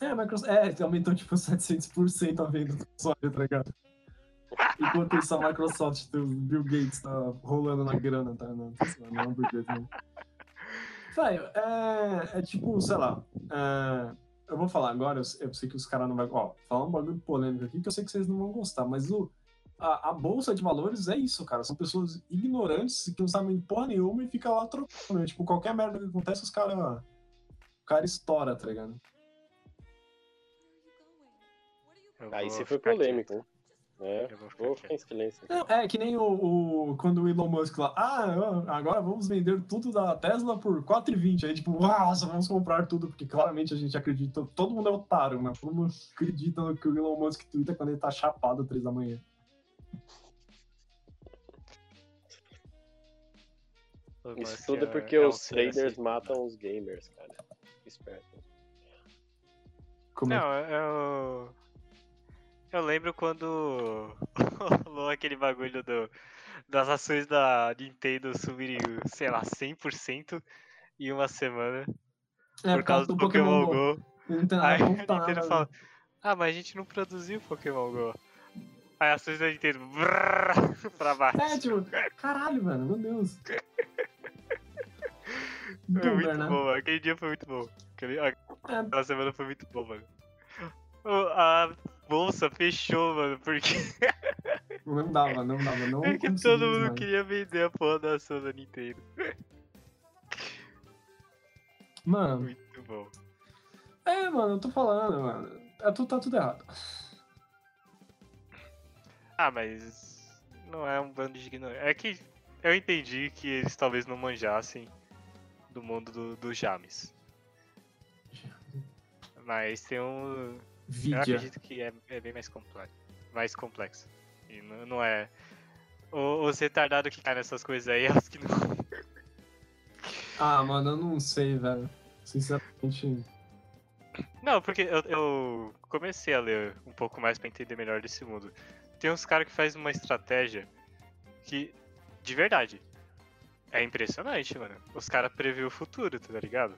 É, Microsoft. É, aumentou tipo 700% a venda do console, tá ligado? Enquanto isso, a Microsoft, o Bill Gates tá rolando na grana, tá? Não, não, Gates, não. Velho, é, é tipo, sei lá. é, eu vou falar agora, eu, eu sei que os caras não vão. Ó, falar um bagulho polêmico aqui que eu sei que vocês não vão gostar, mas o, a, a bolsa de valores é isso, cara. São pessoas ignorantes que não sabem porra nenhuma e fica lá trocando. né? Tipo, qualquer merda que acontece, os caras. O cara estoura, tá ligado? Aí você foi polêmico, né? É, Eu vou ficar vou ficar em silêncio. Não, é que nem o, o- quando o Elon Musk lá, ah, agora vamos vender tudo da Tesla por 4,20. Aí, tipo, nossa, vamos comprar tudo, porque claramente a gente acredita, todo mundo é otário, né? Todo mundo acredita no que o Elon Musk twitta quando ele tá chapado às 3 da manhã. Isso tudo é porque é os traders assim. matam os gamers, cara. Esperto. Como é Não, eu. Eu lembro quando rolou aquele bagulho do, das ações da Nintendo subirem, sei lá, 100% em uma semana É, por causa do Pokémon Go. Não tem Aí nada a Nintendo fala: Ah, mas a gente não produziu Pokémon Go. Aí as ações da Nintendo brrr, pra baixo. É, tipo, caralho, mano, meu Deus. Foi muito né? bom, mano. Aquele dia foi muito bom. Aquele- É, Aquela semana foi muito bom, mano. A bolsa fechou, mano, porque não dava, não dava, não é que todo mundo mais. queria vender a porra da ação da Nintendo. Mano, Muito bom. é, mano, eu tô falando, mano. É, tu- tá tudo errado. Ah, mas não é um bando de ignorantes. É que eu entendi que eles talvez não manjassem do mundo do, do James. Mas tem um. Eu Vidia. acredito que é, é bem mais complexo. Mais complexo. E não, não é. O- Os retardados que caem nessas coisas aí é os que não. Ah, mano, eu não sei, velho. Sinceramente. Não, porque eu, eu comecei a ler um pouco mais pra entender melhor desse mundo. Tem uns caras que fazem uma estratégia que, de verdade, é impressionante, mano. Os caras prevê o futuro, tá ligado?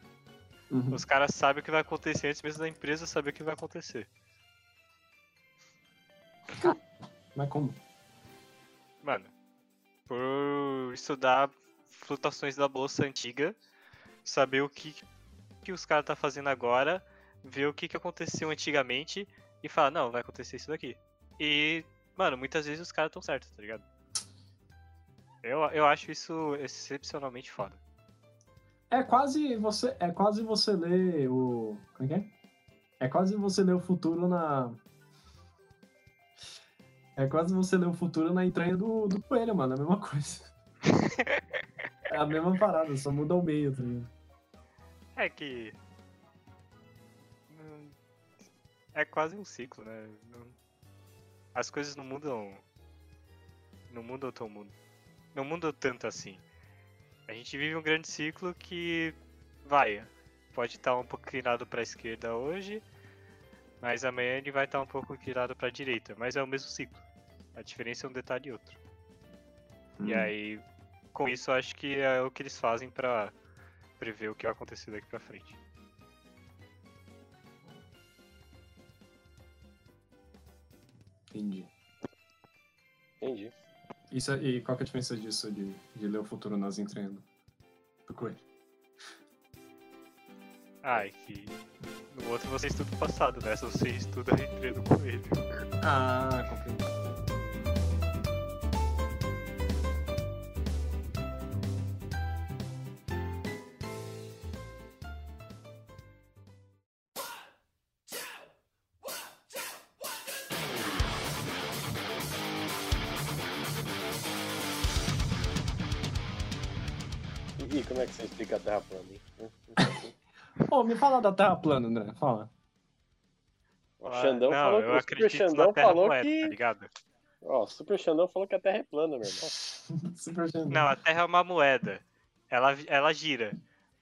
Uhum. Os caras sabem o que vai acontecer antes mesmo da empresa saber o que vai acontecer. Mas como? Mano, por estudar flutuações da bolsa antiga, saber o que, que os caras tá fazendo agora, ver o que, que aconteceu antigamente e falar, não, vai acontecer isso daqui. E, mano, muitas vezes os caras estão certos, tá ligado? Eu, eu acho isso excepcionalmente foda. É quase você, é quase você ler o, como é que é? É quase você ler o futuro na É quase você ler o futuro na entranha do, do coelho, mano, é a mesma coisa. é a mesma parada, só muda o meio, tá ligado? É que. É quase um ciclo, né? As coisas não mudam. Não mudam tão mundo. Não mudam tanto assim. A gente vive um grande ciclo que vai. Pode estar um pouco inclinado para a esquerda hoje, mas amanhã ele vai estar um pouco inclinado para a direita. Mas é o mesmo ciclo. A diferença é um detalhe e outro. E Hum. aí, com isso, eu acho que é o que eles fazem para prever o que vai acontecer daqui para frente. Entendi. Entendi. Isso, é- e qual que é a diferença disso de, de ler o futuro nas entranhas do- do coelho? Ah, é que no outro você estuda o passado, nessa você estuda a entrega do coelho. Ah, compreendi. Explica a Terra plana? hein? Pô, me fala da Terra plana, André, fala. O Xandão Ah, não, falou eu que o Super acredito Xandão na Terra falou moeda, que. tá ligado? Ó, o Super Xandão falou que a Terra é plana, meu irmão. Super Xandão. Não, a Terra é uma moeda. Ela, ela gira.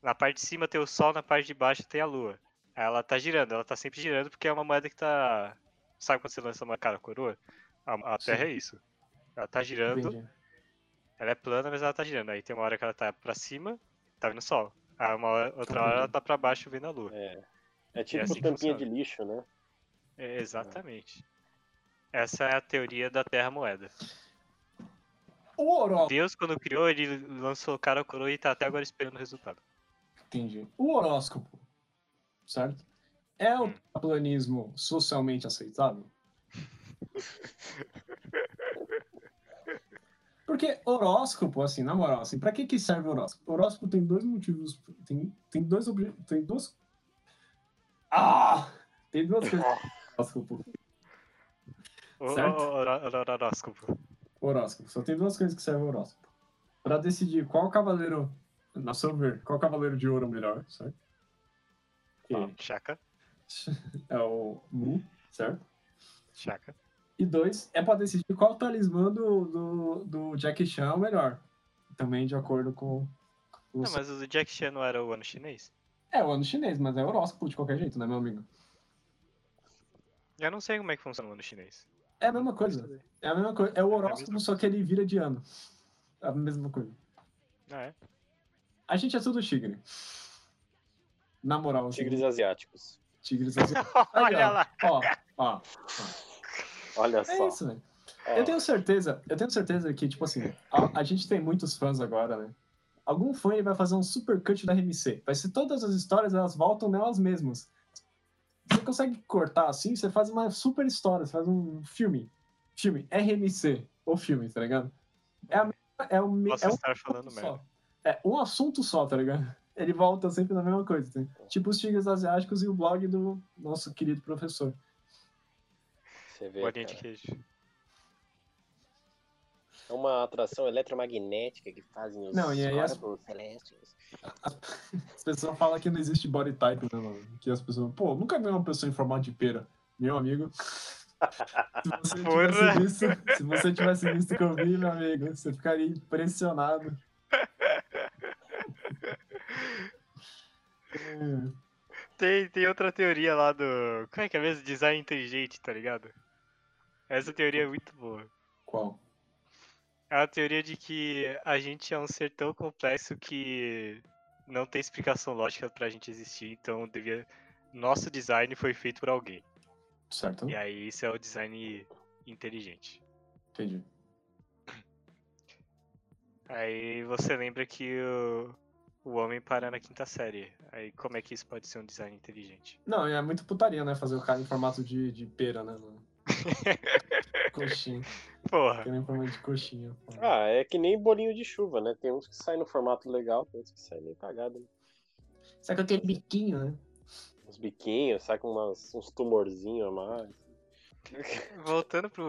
Na parte de cima tem o Sol, na parte de baixo tem a Lua. Ela tá girando, ela tá sempre girando porque é uma moeda que tá. Sabe quando você lança uma cara coroa? A, a Terra é isso. Ela tá girando, Entendi. ela é plana, mas ela tá girando. Aí tem uma hora que ela tá pra cima, tá vendo o Sol. Aí uma hora- outra hora ela tá pra baixo vendo a Lua. É. É tipo assim que tampinha de lixo, né? É, exatamente. Essa é a teoria da Terra Moeda. O horóscopo. Deus, quando criou, ele lançou o cara coroa e tá até agora esperando o resultado. Entendi. O horóscopo, certo? É o Hum. terraplanismo socialmente aceitável? Porque horóscopo, assim, na moral, assim, pra que que serve o horóscopo? Horóscopo tem dois motivos, tem, tem dois obje- tem duas... Ah! Tem duas coisas no horóscopo. Certo. Horóscopo. Horóscopo. Só tem duas coisas que servem horóscopo. Pra decidir qual cavaleiro, na seu ver, qual cavaleiro de ouro melhor, certo? Que Chaka. é o Mu, certo? Chaka. E dois, é pra decidir qual talismã do, do, do Jack Chan é o melhor. Também de acordo com o Não, mas o do Jack Chan não era o ano chinês? É o ano chinês, mas é horóscopo de qualquer jeito, né, meu amigo? Eu não sei como é que funciona o ano chinês. É a mesma coisa. É a mesma coisa. É o É horóscopo, mesma só que ele vira de ano. É a mesma coisa. Ah, é? A gente é tudo tigre. Na moral, assim. Tigres asiáticos. Tigres assim. Aí, Olha ó, lá. Ó, ó. Olha É só. isso, velho. Ó, Eu tenho certeza, eu tenho certeza que, tipo assim, a, a gente tem muitos fãs agora, né? Algum fã ele vai fazer um super cut da RMC. Vai ser todas as histórias, elas voltam nelas mesmas. Você consegue cortar assim, você faz uma super história, você faz um filme. Filme, RMC, ou filme, tá ligado? É, a, é, o, me- Posso é um estar falando merda. só. É um assunto só, tá ligado? Ele volta sempre na mesma coisa. Tá? Tipo os Tigres Asiáticos e o blog do nosso querido professor. Você vê, Bolinha de cara. queijo. É uma atração eletromagnética que fazem os Não, e aí as- corpos celestes. As pessoas falam que não existe body type, né, mano? Que as pessoas, pô, nunca vi uma pessoa em formato de pera. Meu amigo. Se você tivesse visto, se você tivesse visto o que eu vi, meu amigo, você ficaria impressionado. Tem, tem outra teoria lá do. Como é que é mesmo? Design inteligente, tá ligado? Essa teoria é muito boa. Qual? É a teoria de que a gente é um ser tão complexo que não tem explicação lógica pra gente existir, então devia. Nosso design foi feito por alguém. Certo? E aí isso é o design inteligente. Entendi. Aí você lembra que o, o homem para na quinta série. Aí como é que isso pode ser um design inteligente? Não, é muito putaria, né? Fazer o cara em formato de, de pera, né, mano? Coxinha. Porra, Querendo em formato de coxinha. pô. Ah, é que nem bolinho de chuva, né? Tem uns que saem no formato legal, tem outros que saem meio cagado. Né? Sai com aquele biquinho, né? Uns biquinhos, sai com umas, uns tumorzinhos a mais. voltando pro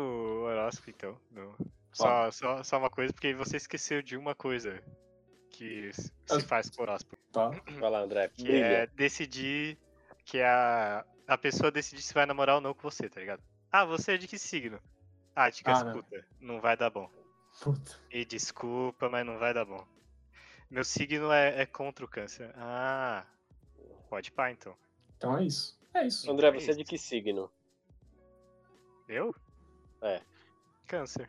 horóscopo então. no- Só, só, só uma coisa, porque você esqueceu de uma coisa que se faz com o horóscopo. Tá. Vai lá, André. Que Brilha. é decidir que a, a pessoa decidir se vai namorar ou não com você, tá ligado? Ah, você é de que signo? Ah, de que Ah, não. escuta. Não vai dar bom. Puta. E desculpa, mas não vai dar bom. Meu signo é, é contra o câncer. Ah, pode pá então. Então é isso. É isso. André, é você é de que signo? Eu? É. Câncer.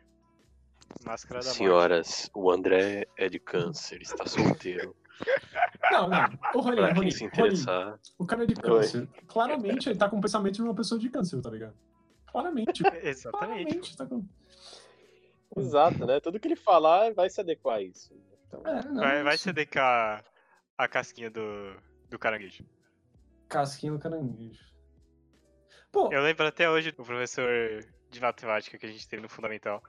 Máscara da morte. Senhoras, o André é de câncer, está solteiro. Não, não. Ô, Rolinho, Pra Rolinho, se interessar, o cara é de câncer. Claramente ele tá com o pensamento de uma pessoa de câncer, tá ligado? Claramente. Exatamente. Claramente tá com. exato, né? Tudo que ele falar vai se adequar a isso. Então, É, não, Vai, vai isso. ceder com a, a casquinha do, do caranguejo. Casquinha no caranguejo. Pô, Eu lembro até hoje do professor de matemática que a gente teve no Fundamental,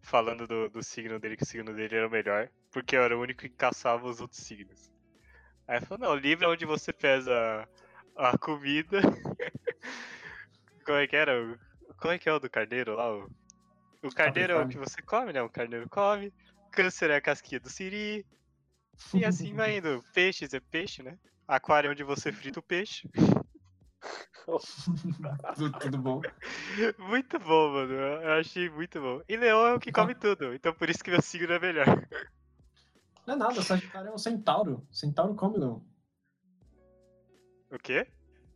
falando do, do signo dele, que o signo dele era o melhor, porque eu era o único que caçava os outros signos. Aí ele falou, não, o livro é onde você pesa a comida. Como é que era? Como é que é o do carneiro lá? O, o carneiro é o que você come, né? O carneiro come. Câncer é a casquinha do siri. E assim vai indo. Peixes é peixe, né? Aquário é onde você frita o peixe. tudo, tudo bom. Muito bom, mano. Eu achei muito bom. E leão é o que come tudo, então por isso que meu signo é melhor. Não é nada, Sagitário é um centauro. Centauro come não. O quê?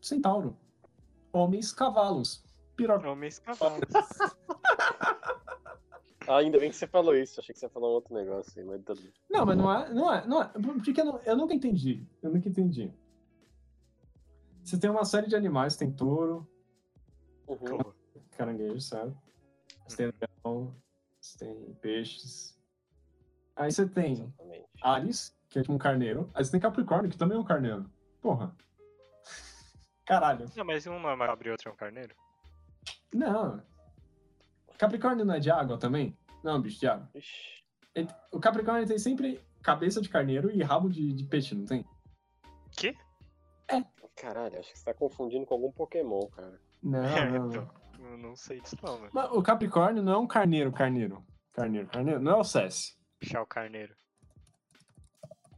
Centauro. Homens cavalos. Piroca. Homens cavalos. Ah, ainda bem que você falou isso. Achei que você falou um outro negócio aí, mas tudo bem. Não, mas não é, não é, não é. Porque eu, não- eu nunca entendi. Eu nunca entendi. Você tem uma série de animais, tem touro, Uhum. Caranguejo, sabe? Você tem leão, você tem peixes. Aí você tem Exatamente. Ares, que é tipo um carneiro. Aí você tem Capricórnio, que também é um carneiro. Porra. Caralho. Não, mas um não é uma cabra e outro é um carneiro? Não. Capricórnio não é de água também? Não, bicho de água. Ele- O Capricórnio tem sempre cabeça de carneiro e rabo de, de peixe, não tem? Que? caralho, acho que você tá confundindo com algum Pokémon, cara. Não, É, não, então, não. eu não sei disso não, mano. Mas o Capricórnio não é um carneiro, carneiro. Carneiro, carneiro. Não é o Cess, Chá o carneiro.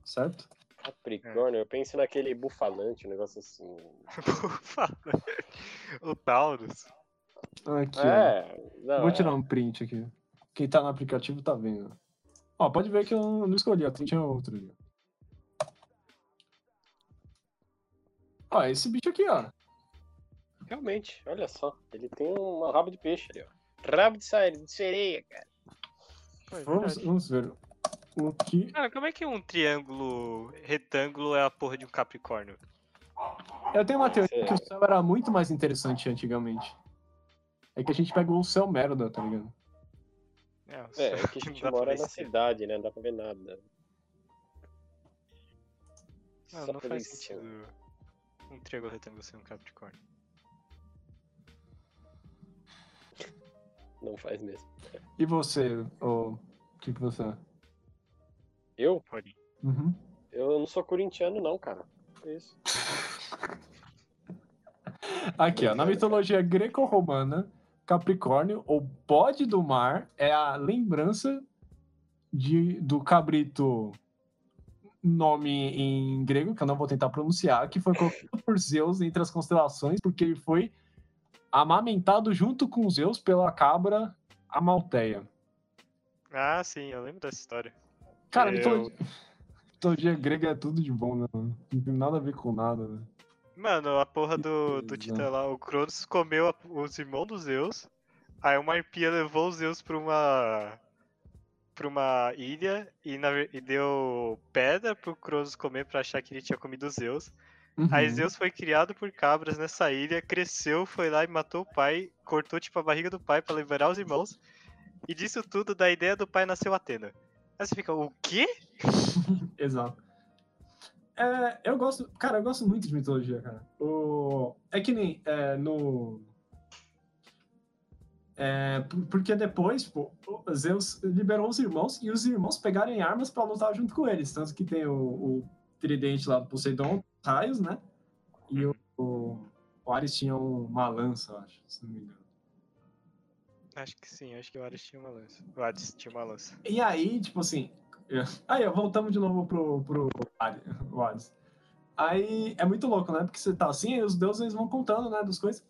certo? Capricórnio, eu penso naquele bufalante, um negócio assim. Fala. o Taurus. Aqui, ó. É, não, Vou é. tirar um print aqui. Quem tá no aplicativo tá vendo. Ó, pode ver que eu não escolhi, ó, tinha outro ali. Ó, esse bicho aqui, ó. Realmente, olha só. Ele tem um rabo de peixe ali, ó. Rabo de sa- de sereia, cara. É Vamos, vamos ver. O que. Cara, como é que um triângulo retângulo é a porra de um capricórnio? Eu tenho uma teoria Sei. que o céu era muito mais interessante antigamente. É que a gente pegou o céu merda, tá ligado? É, o É, é que a gente mora na cidade, né? Não dá pra ver nada. Não, Só não faz sentido um triângulo retângulo ser um capricórnio. Não faz mesmo. E você, o o que, que você é? Eu? Pode. Uhum. Eu não sou corintiano, não, cara. É isso. Aqui, ó, na mitologia greco-romana, Capricórnio, ou bode do mar, é a lembrança de, do cabrito, nome em grego, que eu não vou tentar pronunciar, que foi colocado por Zeus entre as constelações, porque ele foi amamentado junto com Zeus pela cabra Amalteia. Ah, sim, eu lembro dessa história. Cara, Eu- mitologia, mitologia grega é tudo de bom, né? Não tem nada a ver com nada, né? Mano, a porra do, do. Titã lá, o Cronos comeu a- os irmãos dos Zeus. Aí uma arpia levou os Zeus pra uma. pra uma ilha e, na e deu pedra pro Cronos comer pra achar que ele tinha comido os Zeus. Aí Uhum. Zeus foi criado por cabras nessa ilha, cresceu, foi lá e matou o pai, cortou tipo a barriga do pai pra liberar os irmãos. E disso tudo, da ideia do pai nasceu Atena. Aí você fica, o quê? Exato. É, eu gosto, cara, eu gosto muito de mitologia, cara. O, é que nem é, no. É, por- porque depois, pô, o Zeus liberou os irmãos e os irmãos pegarem armas pra lutar junto com eles. Tanto que tem o, o tridente lá do Poseidon, raios, né? E o, o Ares tinha uma lança, eu acho, se não me engano. Acho que sim, acho que o Ares tinha uma lança. O Hades tinha uma lança. E aí, tipo assim. Aí, voltamos de novo pro, pro o Hades. Aí é muito louco, né? Porque você tá assim, aí os deuses eles vão contando, né, das coisas.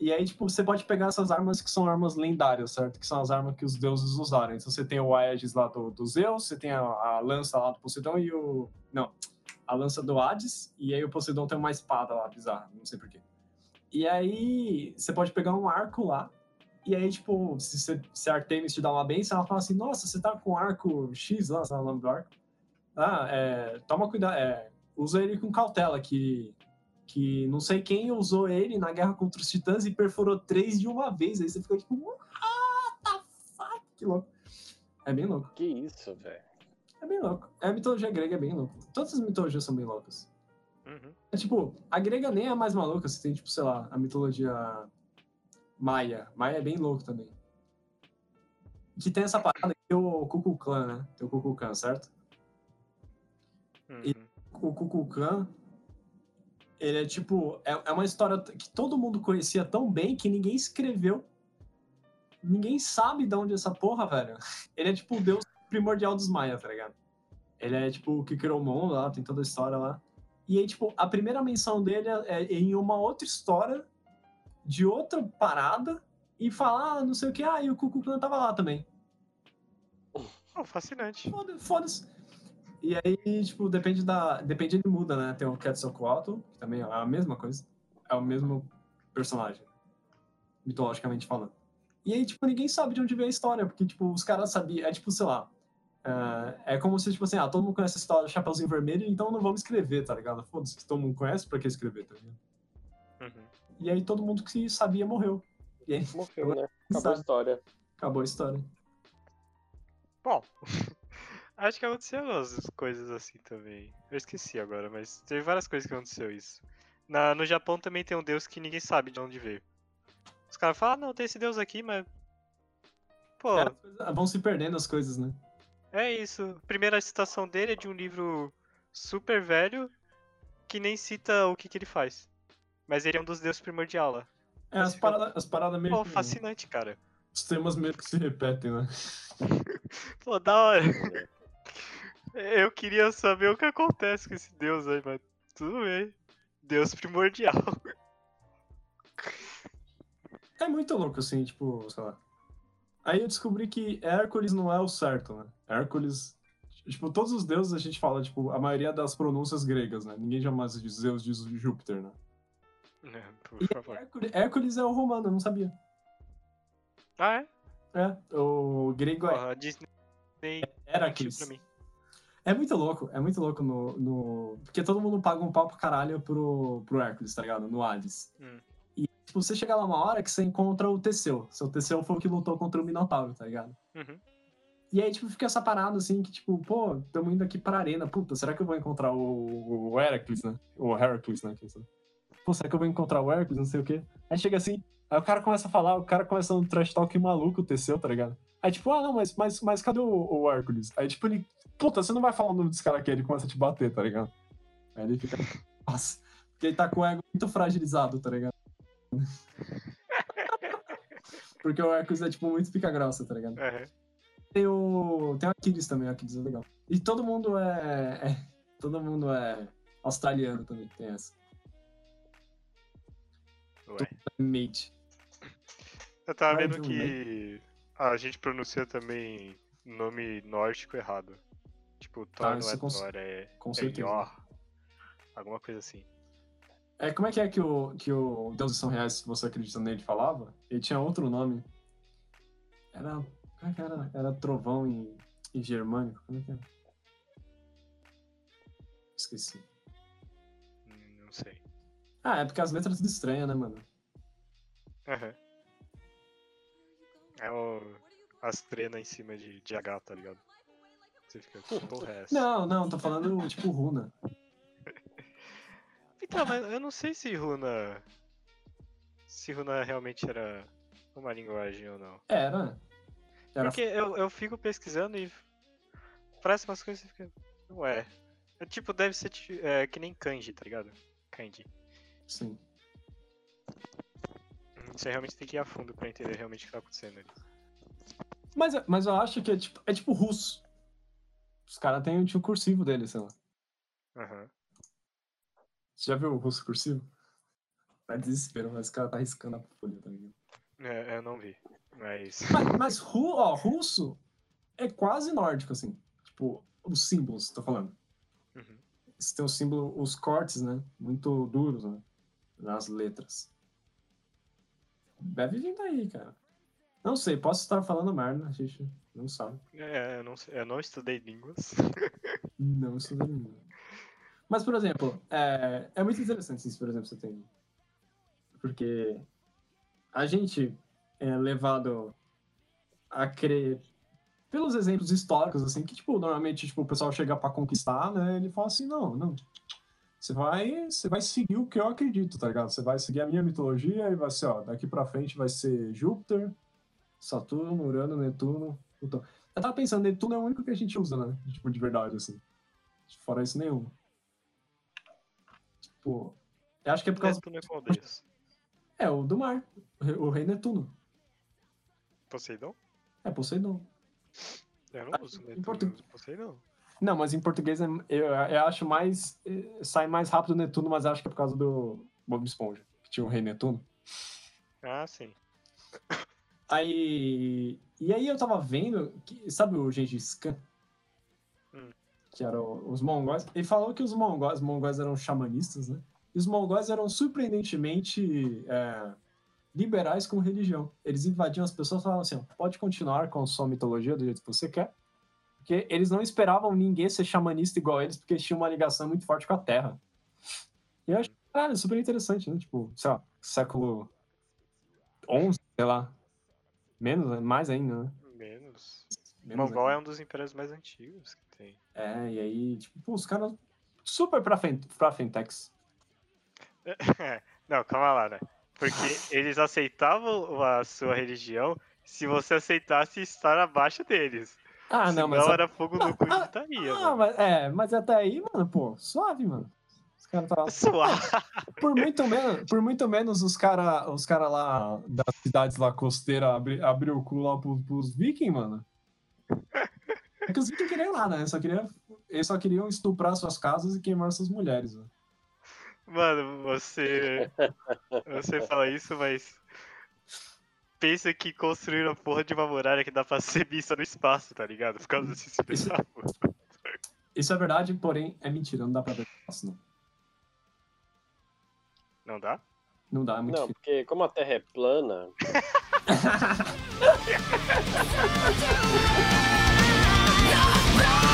E aí, tipo, você pode pegar essas armas que são armas lendárias, certo? Que são as armas que os deuses usaram. Então você tem o Aegis lá do, do Zeus, você tem a, a lança lá do Poseidon e o. Não, a lança do Hades, e aí o Poseidon tem uma espada lá, bizarra, não sei porquê. E aí você pode pegar um arco lá, e aí, tipo, se, você- se a Artemis te dá uma benção, ela fala assim, nossa, você tá com arco X lá, sabe o nome do arco? Ah, é, toma cuidado, é, usa ele com cautela, que, que não sei quem usou ele na guerra contra os titãs e perfurou três de uma vez. Aí você fica tipo, what the fuck? Que louco. É bem louco. Que isso, velho. É bem louco. É, A mitologia grega é bem louco. Todas as mitologias são bem loucas. Uhum. É tipo, a grega nem é a mais maluca, você tem, tipo, sei lá, a mitologia maia. Maia é bem louco também. Que tem essa parada que tem o Kukulkan, né? Tem o Kukulkan, certo? Uhum. O Kukulkan, ele é tipo, é, é uma história que todo mundo conhecia tão bem que ninguém escreveu. Ninguém sabe de onde é essa porra, velho. Ele é tipo o deus primordial dos Maia, tá ligado? Ele é tipo o que criou o mundo lá, tem toda a história lá. E aí, tipo, a primeira menção dele é é em uma outra história de outra parada e falar, ah, não sei o que, ah, e o Kukulkan tava lá também. Oh, fascinante. Foda- Foda-se. E aí, tipo, depende da. Depende, ele muda, né? Tem o Quetzalcoatl, que também é a mesma coisa. É o mesmo personagem, mitologicamente falando. E aí, tipo, ninguém sabe de onde veio a história, porque, tipo, os caras sabiam. É tipo, sei lá. é, é como se, tipo assim, ah, todo mundo conhece a história do Chapeuzinho Vermelho, então não vamos escrever, tá ligado? Foda-se, que todo mundo conhece, pra que escrever, tá ligado? Uhum. E aí todo mundo que sabia morreu. E aí, Morreu, né? Acabou a sabe? história. Acabou a história. Bom, acho que aconteceu umas coisas assim também. Eu esqueci agora, mas teve várias coisas que aconteceu isso. Na, no Japão também tem um deus que ninguém sabe de onde veio. Os caras falam, ah, não, tem esse deus aqui, mas. Pô, É, vão se perdendo as coisas, né? é isso. A primeira citação dele é de um livro super velho que nem cita o que, que ele faz. Mas ele é um dos deuses primordial lá. É, as fica- paradas, as paradas meio. Pô, que- fascinante, cara. Os temas meio que se repetem, né? Pô, da hora. Eu queria saber o que acontece com esse deus aí, mas tudo bem. Deus primordial. É muito louco, assim, tipo, sei lá. Aí eu descobri que Hércules não é o certo, né? Hércules. Tipo, todos os deuses a gente fala, tipo, a maioria das pronúncias gregas, né? Ninguém jamais diz Zeus diz Júpiter, né? Favor. Hércules, Hércules é o romano, eu não sabia. Ah, é? É, o grego é Porra, Disney mentiu Heracles. pra mim. É muito louco, é muito louco no, no. Porque todo mundo paga um pau pro caralho pro, pro Hércules, tá ligado? No Hades. Hum. E tipo, você chega lá uma hora que você encontra o Teseu. Seu Teseu foi o que lutou contra o Minotauro, tá ligado? Uhum. E aí, tipo, fica essa parada assim que, tipo, pô, tamo indo aqui pra arena. Puta, será que eu vou encontrar o, o Heracles, né? O Heracles, né? Pô, será que eu vou encontrar o Heracles, não sei o quê? Aí chega assim, aí o cara começa a falar, o cara começa um trash talk maluco, o Teseu, tá ligado? Aí, tipo, ah, não, mas, mas, mas cadê o, o Hércules? Aí, tipo, ele, puta, você não vai falar o nome desse cara aqui, ele começa a te bater, tá ligado? Aí ele fica, nossa, porque ele tá com o ego muito fragilizado, tá ligado? porque o Hércules é, tipo, muito pica grossa, tá ligado? Uhum. Tem o. Tem o Aquiles também, o Aquiles é legal. E todo mundo é. é- todo mundo é australiano também, tem essa. Ué. Mate. Eu tava vendo que a gente pronuncia também nome nórdico errado. Tipo, Thor Ah, não isso é com- Thor, é, é certeza. Yor. Alguma coisa assim. É, como é que é que o, que o Deuses São Reais, se você acredita nele, falava? Ele tinha outro nome. Era. Como é que era? Era trovão em, em germânico? Como é que era? Esqueci. Não. Ah, é porque as letras tudo estranhas, né, mano? É o... as trenas em cima de, de H, tá ligado? Você fica, que porra é essa? Não, não, tô falando tipo runa. Então, mas eu não sei se Runa. Se Runa realmente era uma linguagem ou não. Era. Era Porque eu, eu fico pesquisando e parece umas coisas e fica. Ué. É, tipo, deve ser é, que nem kanji, tá ligado? Kanji. Sim. Você realmente tem que ir a fundo pra entender realmente o que tá acontecendo ali. Mas, mas eu acho que é tipo, é tipo russo. Os caras têm o tipo cursivo dele, sei lá. Aham. Você já viu o russo cursivo? Tá desespero, mas o cara tá riscando a folha, tá ligado? É, eu não vi. Mas. Mas, mas ru, ó, russo é quase nórdico, assim. Tipo, os símbolos, tô falando. Uhum. Você tem o símbolo, os cortes, né? Muito duros, né? Nas letras. Deve vir daí, cara. Não sei, posso estar falando merda, a gente não sabe. É, eu não, eu não estudei línguas. Não estudei nenhuma. Mas, por exemplo, é, é muito interessante isso, por exemplo, você tem. Porque a gente é levado a crer pelos exemplos históricos, assim, que, tipo, normalmente, tipo, o pessoal chega pra conquistar, né, ele fala assim, não, não, você vai, você vai seguir o que eu acredito, tá ligado? Você vai seguir a minha mitologia e vai ser, ó, daqui pra frente vai ser Júpiter, Saturno, Urano, Netuno, Plutão. Eu tava pensando, Netuno é o único que a gente usa, né? Tipo, de verdade, assim. Fora isso, nenhum. Tipo, eu acho que é por causa. Netuno é qual deus? É, o do mar. O rei- Netuno. Poseidon? É Poseidon. Eu Ah, não uso em Netuno, Poseidon. Não, mas em português é- eu, eu acho mais. eh, Sai mais rápido Netuno, mas acho que é por causa do Bob Esponja, que tinha o rei Netuno. Ah, sim. Aí. E aí eu tava vendo. Que, sabe o Gengis Khan? Hum. Que eram os mongóis. Ele falou que os mongóis, mongóis eram xamanistas, né? E os mongóis eram surpreendentemente é, liberais com religião. Eles invadiam as pessoas e falavam assim: pode continuar com sua mitologia do jeito que você quer. Porque eles não esperavam ninguém ser xamanista igual eles, porque eles tinham uma ligação muito forte com a terra. E eu acho, cara, super interessante, né? Tipo, sei lá, século XI, sei lá. Menos, né? mais ainda, né? Menos. Menos Mongol é ainda. um dos impérios mais antigos que tem. É, e aí, tipo, pô, os caras super pra, fen- pra Fentex. Não, calma lá, né? Porque eles aceitavam a sua religião se você aceitasse estar abaixo deles. Ah, Senão não, mas. era fogo no cu e Ah, gritaria, Ah, mas, é, mas até aí, mano, pô, suave, mano. Os caras tava... Suave. Por muito menos, por muito menos os caras os cara lá das cidades lá costeiras abri, abriu o cu lá pros, pros vikings, mano. É que os vikings queriam ir lá, né? Só queria, eles só queriam estuprar suas casas e queimar suas mulheres. Mano. Mano, você. Você fala isso, mas. Pensa que construíram a porra de uma muralha que dá pra ser vista no espaço, tá ligado? Por causa desse espetáculo. Isso é verdade, porém é mentira, não dá pra ver isso, não. Não dá? Não dá, é muito Não, difícil. porque como a Terra é plana,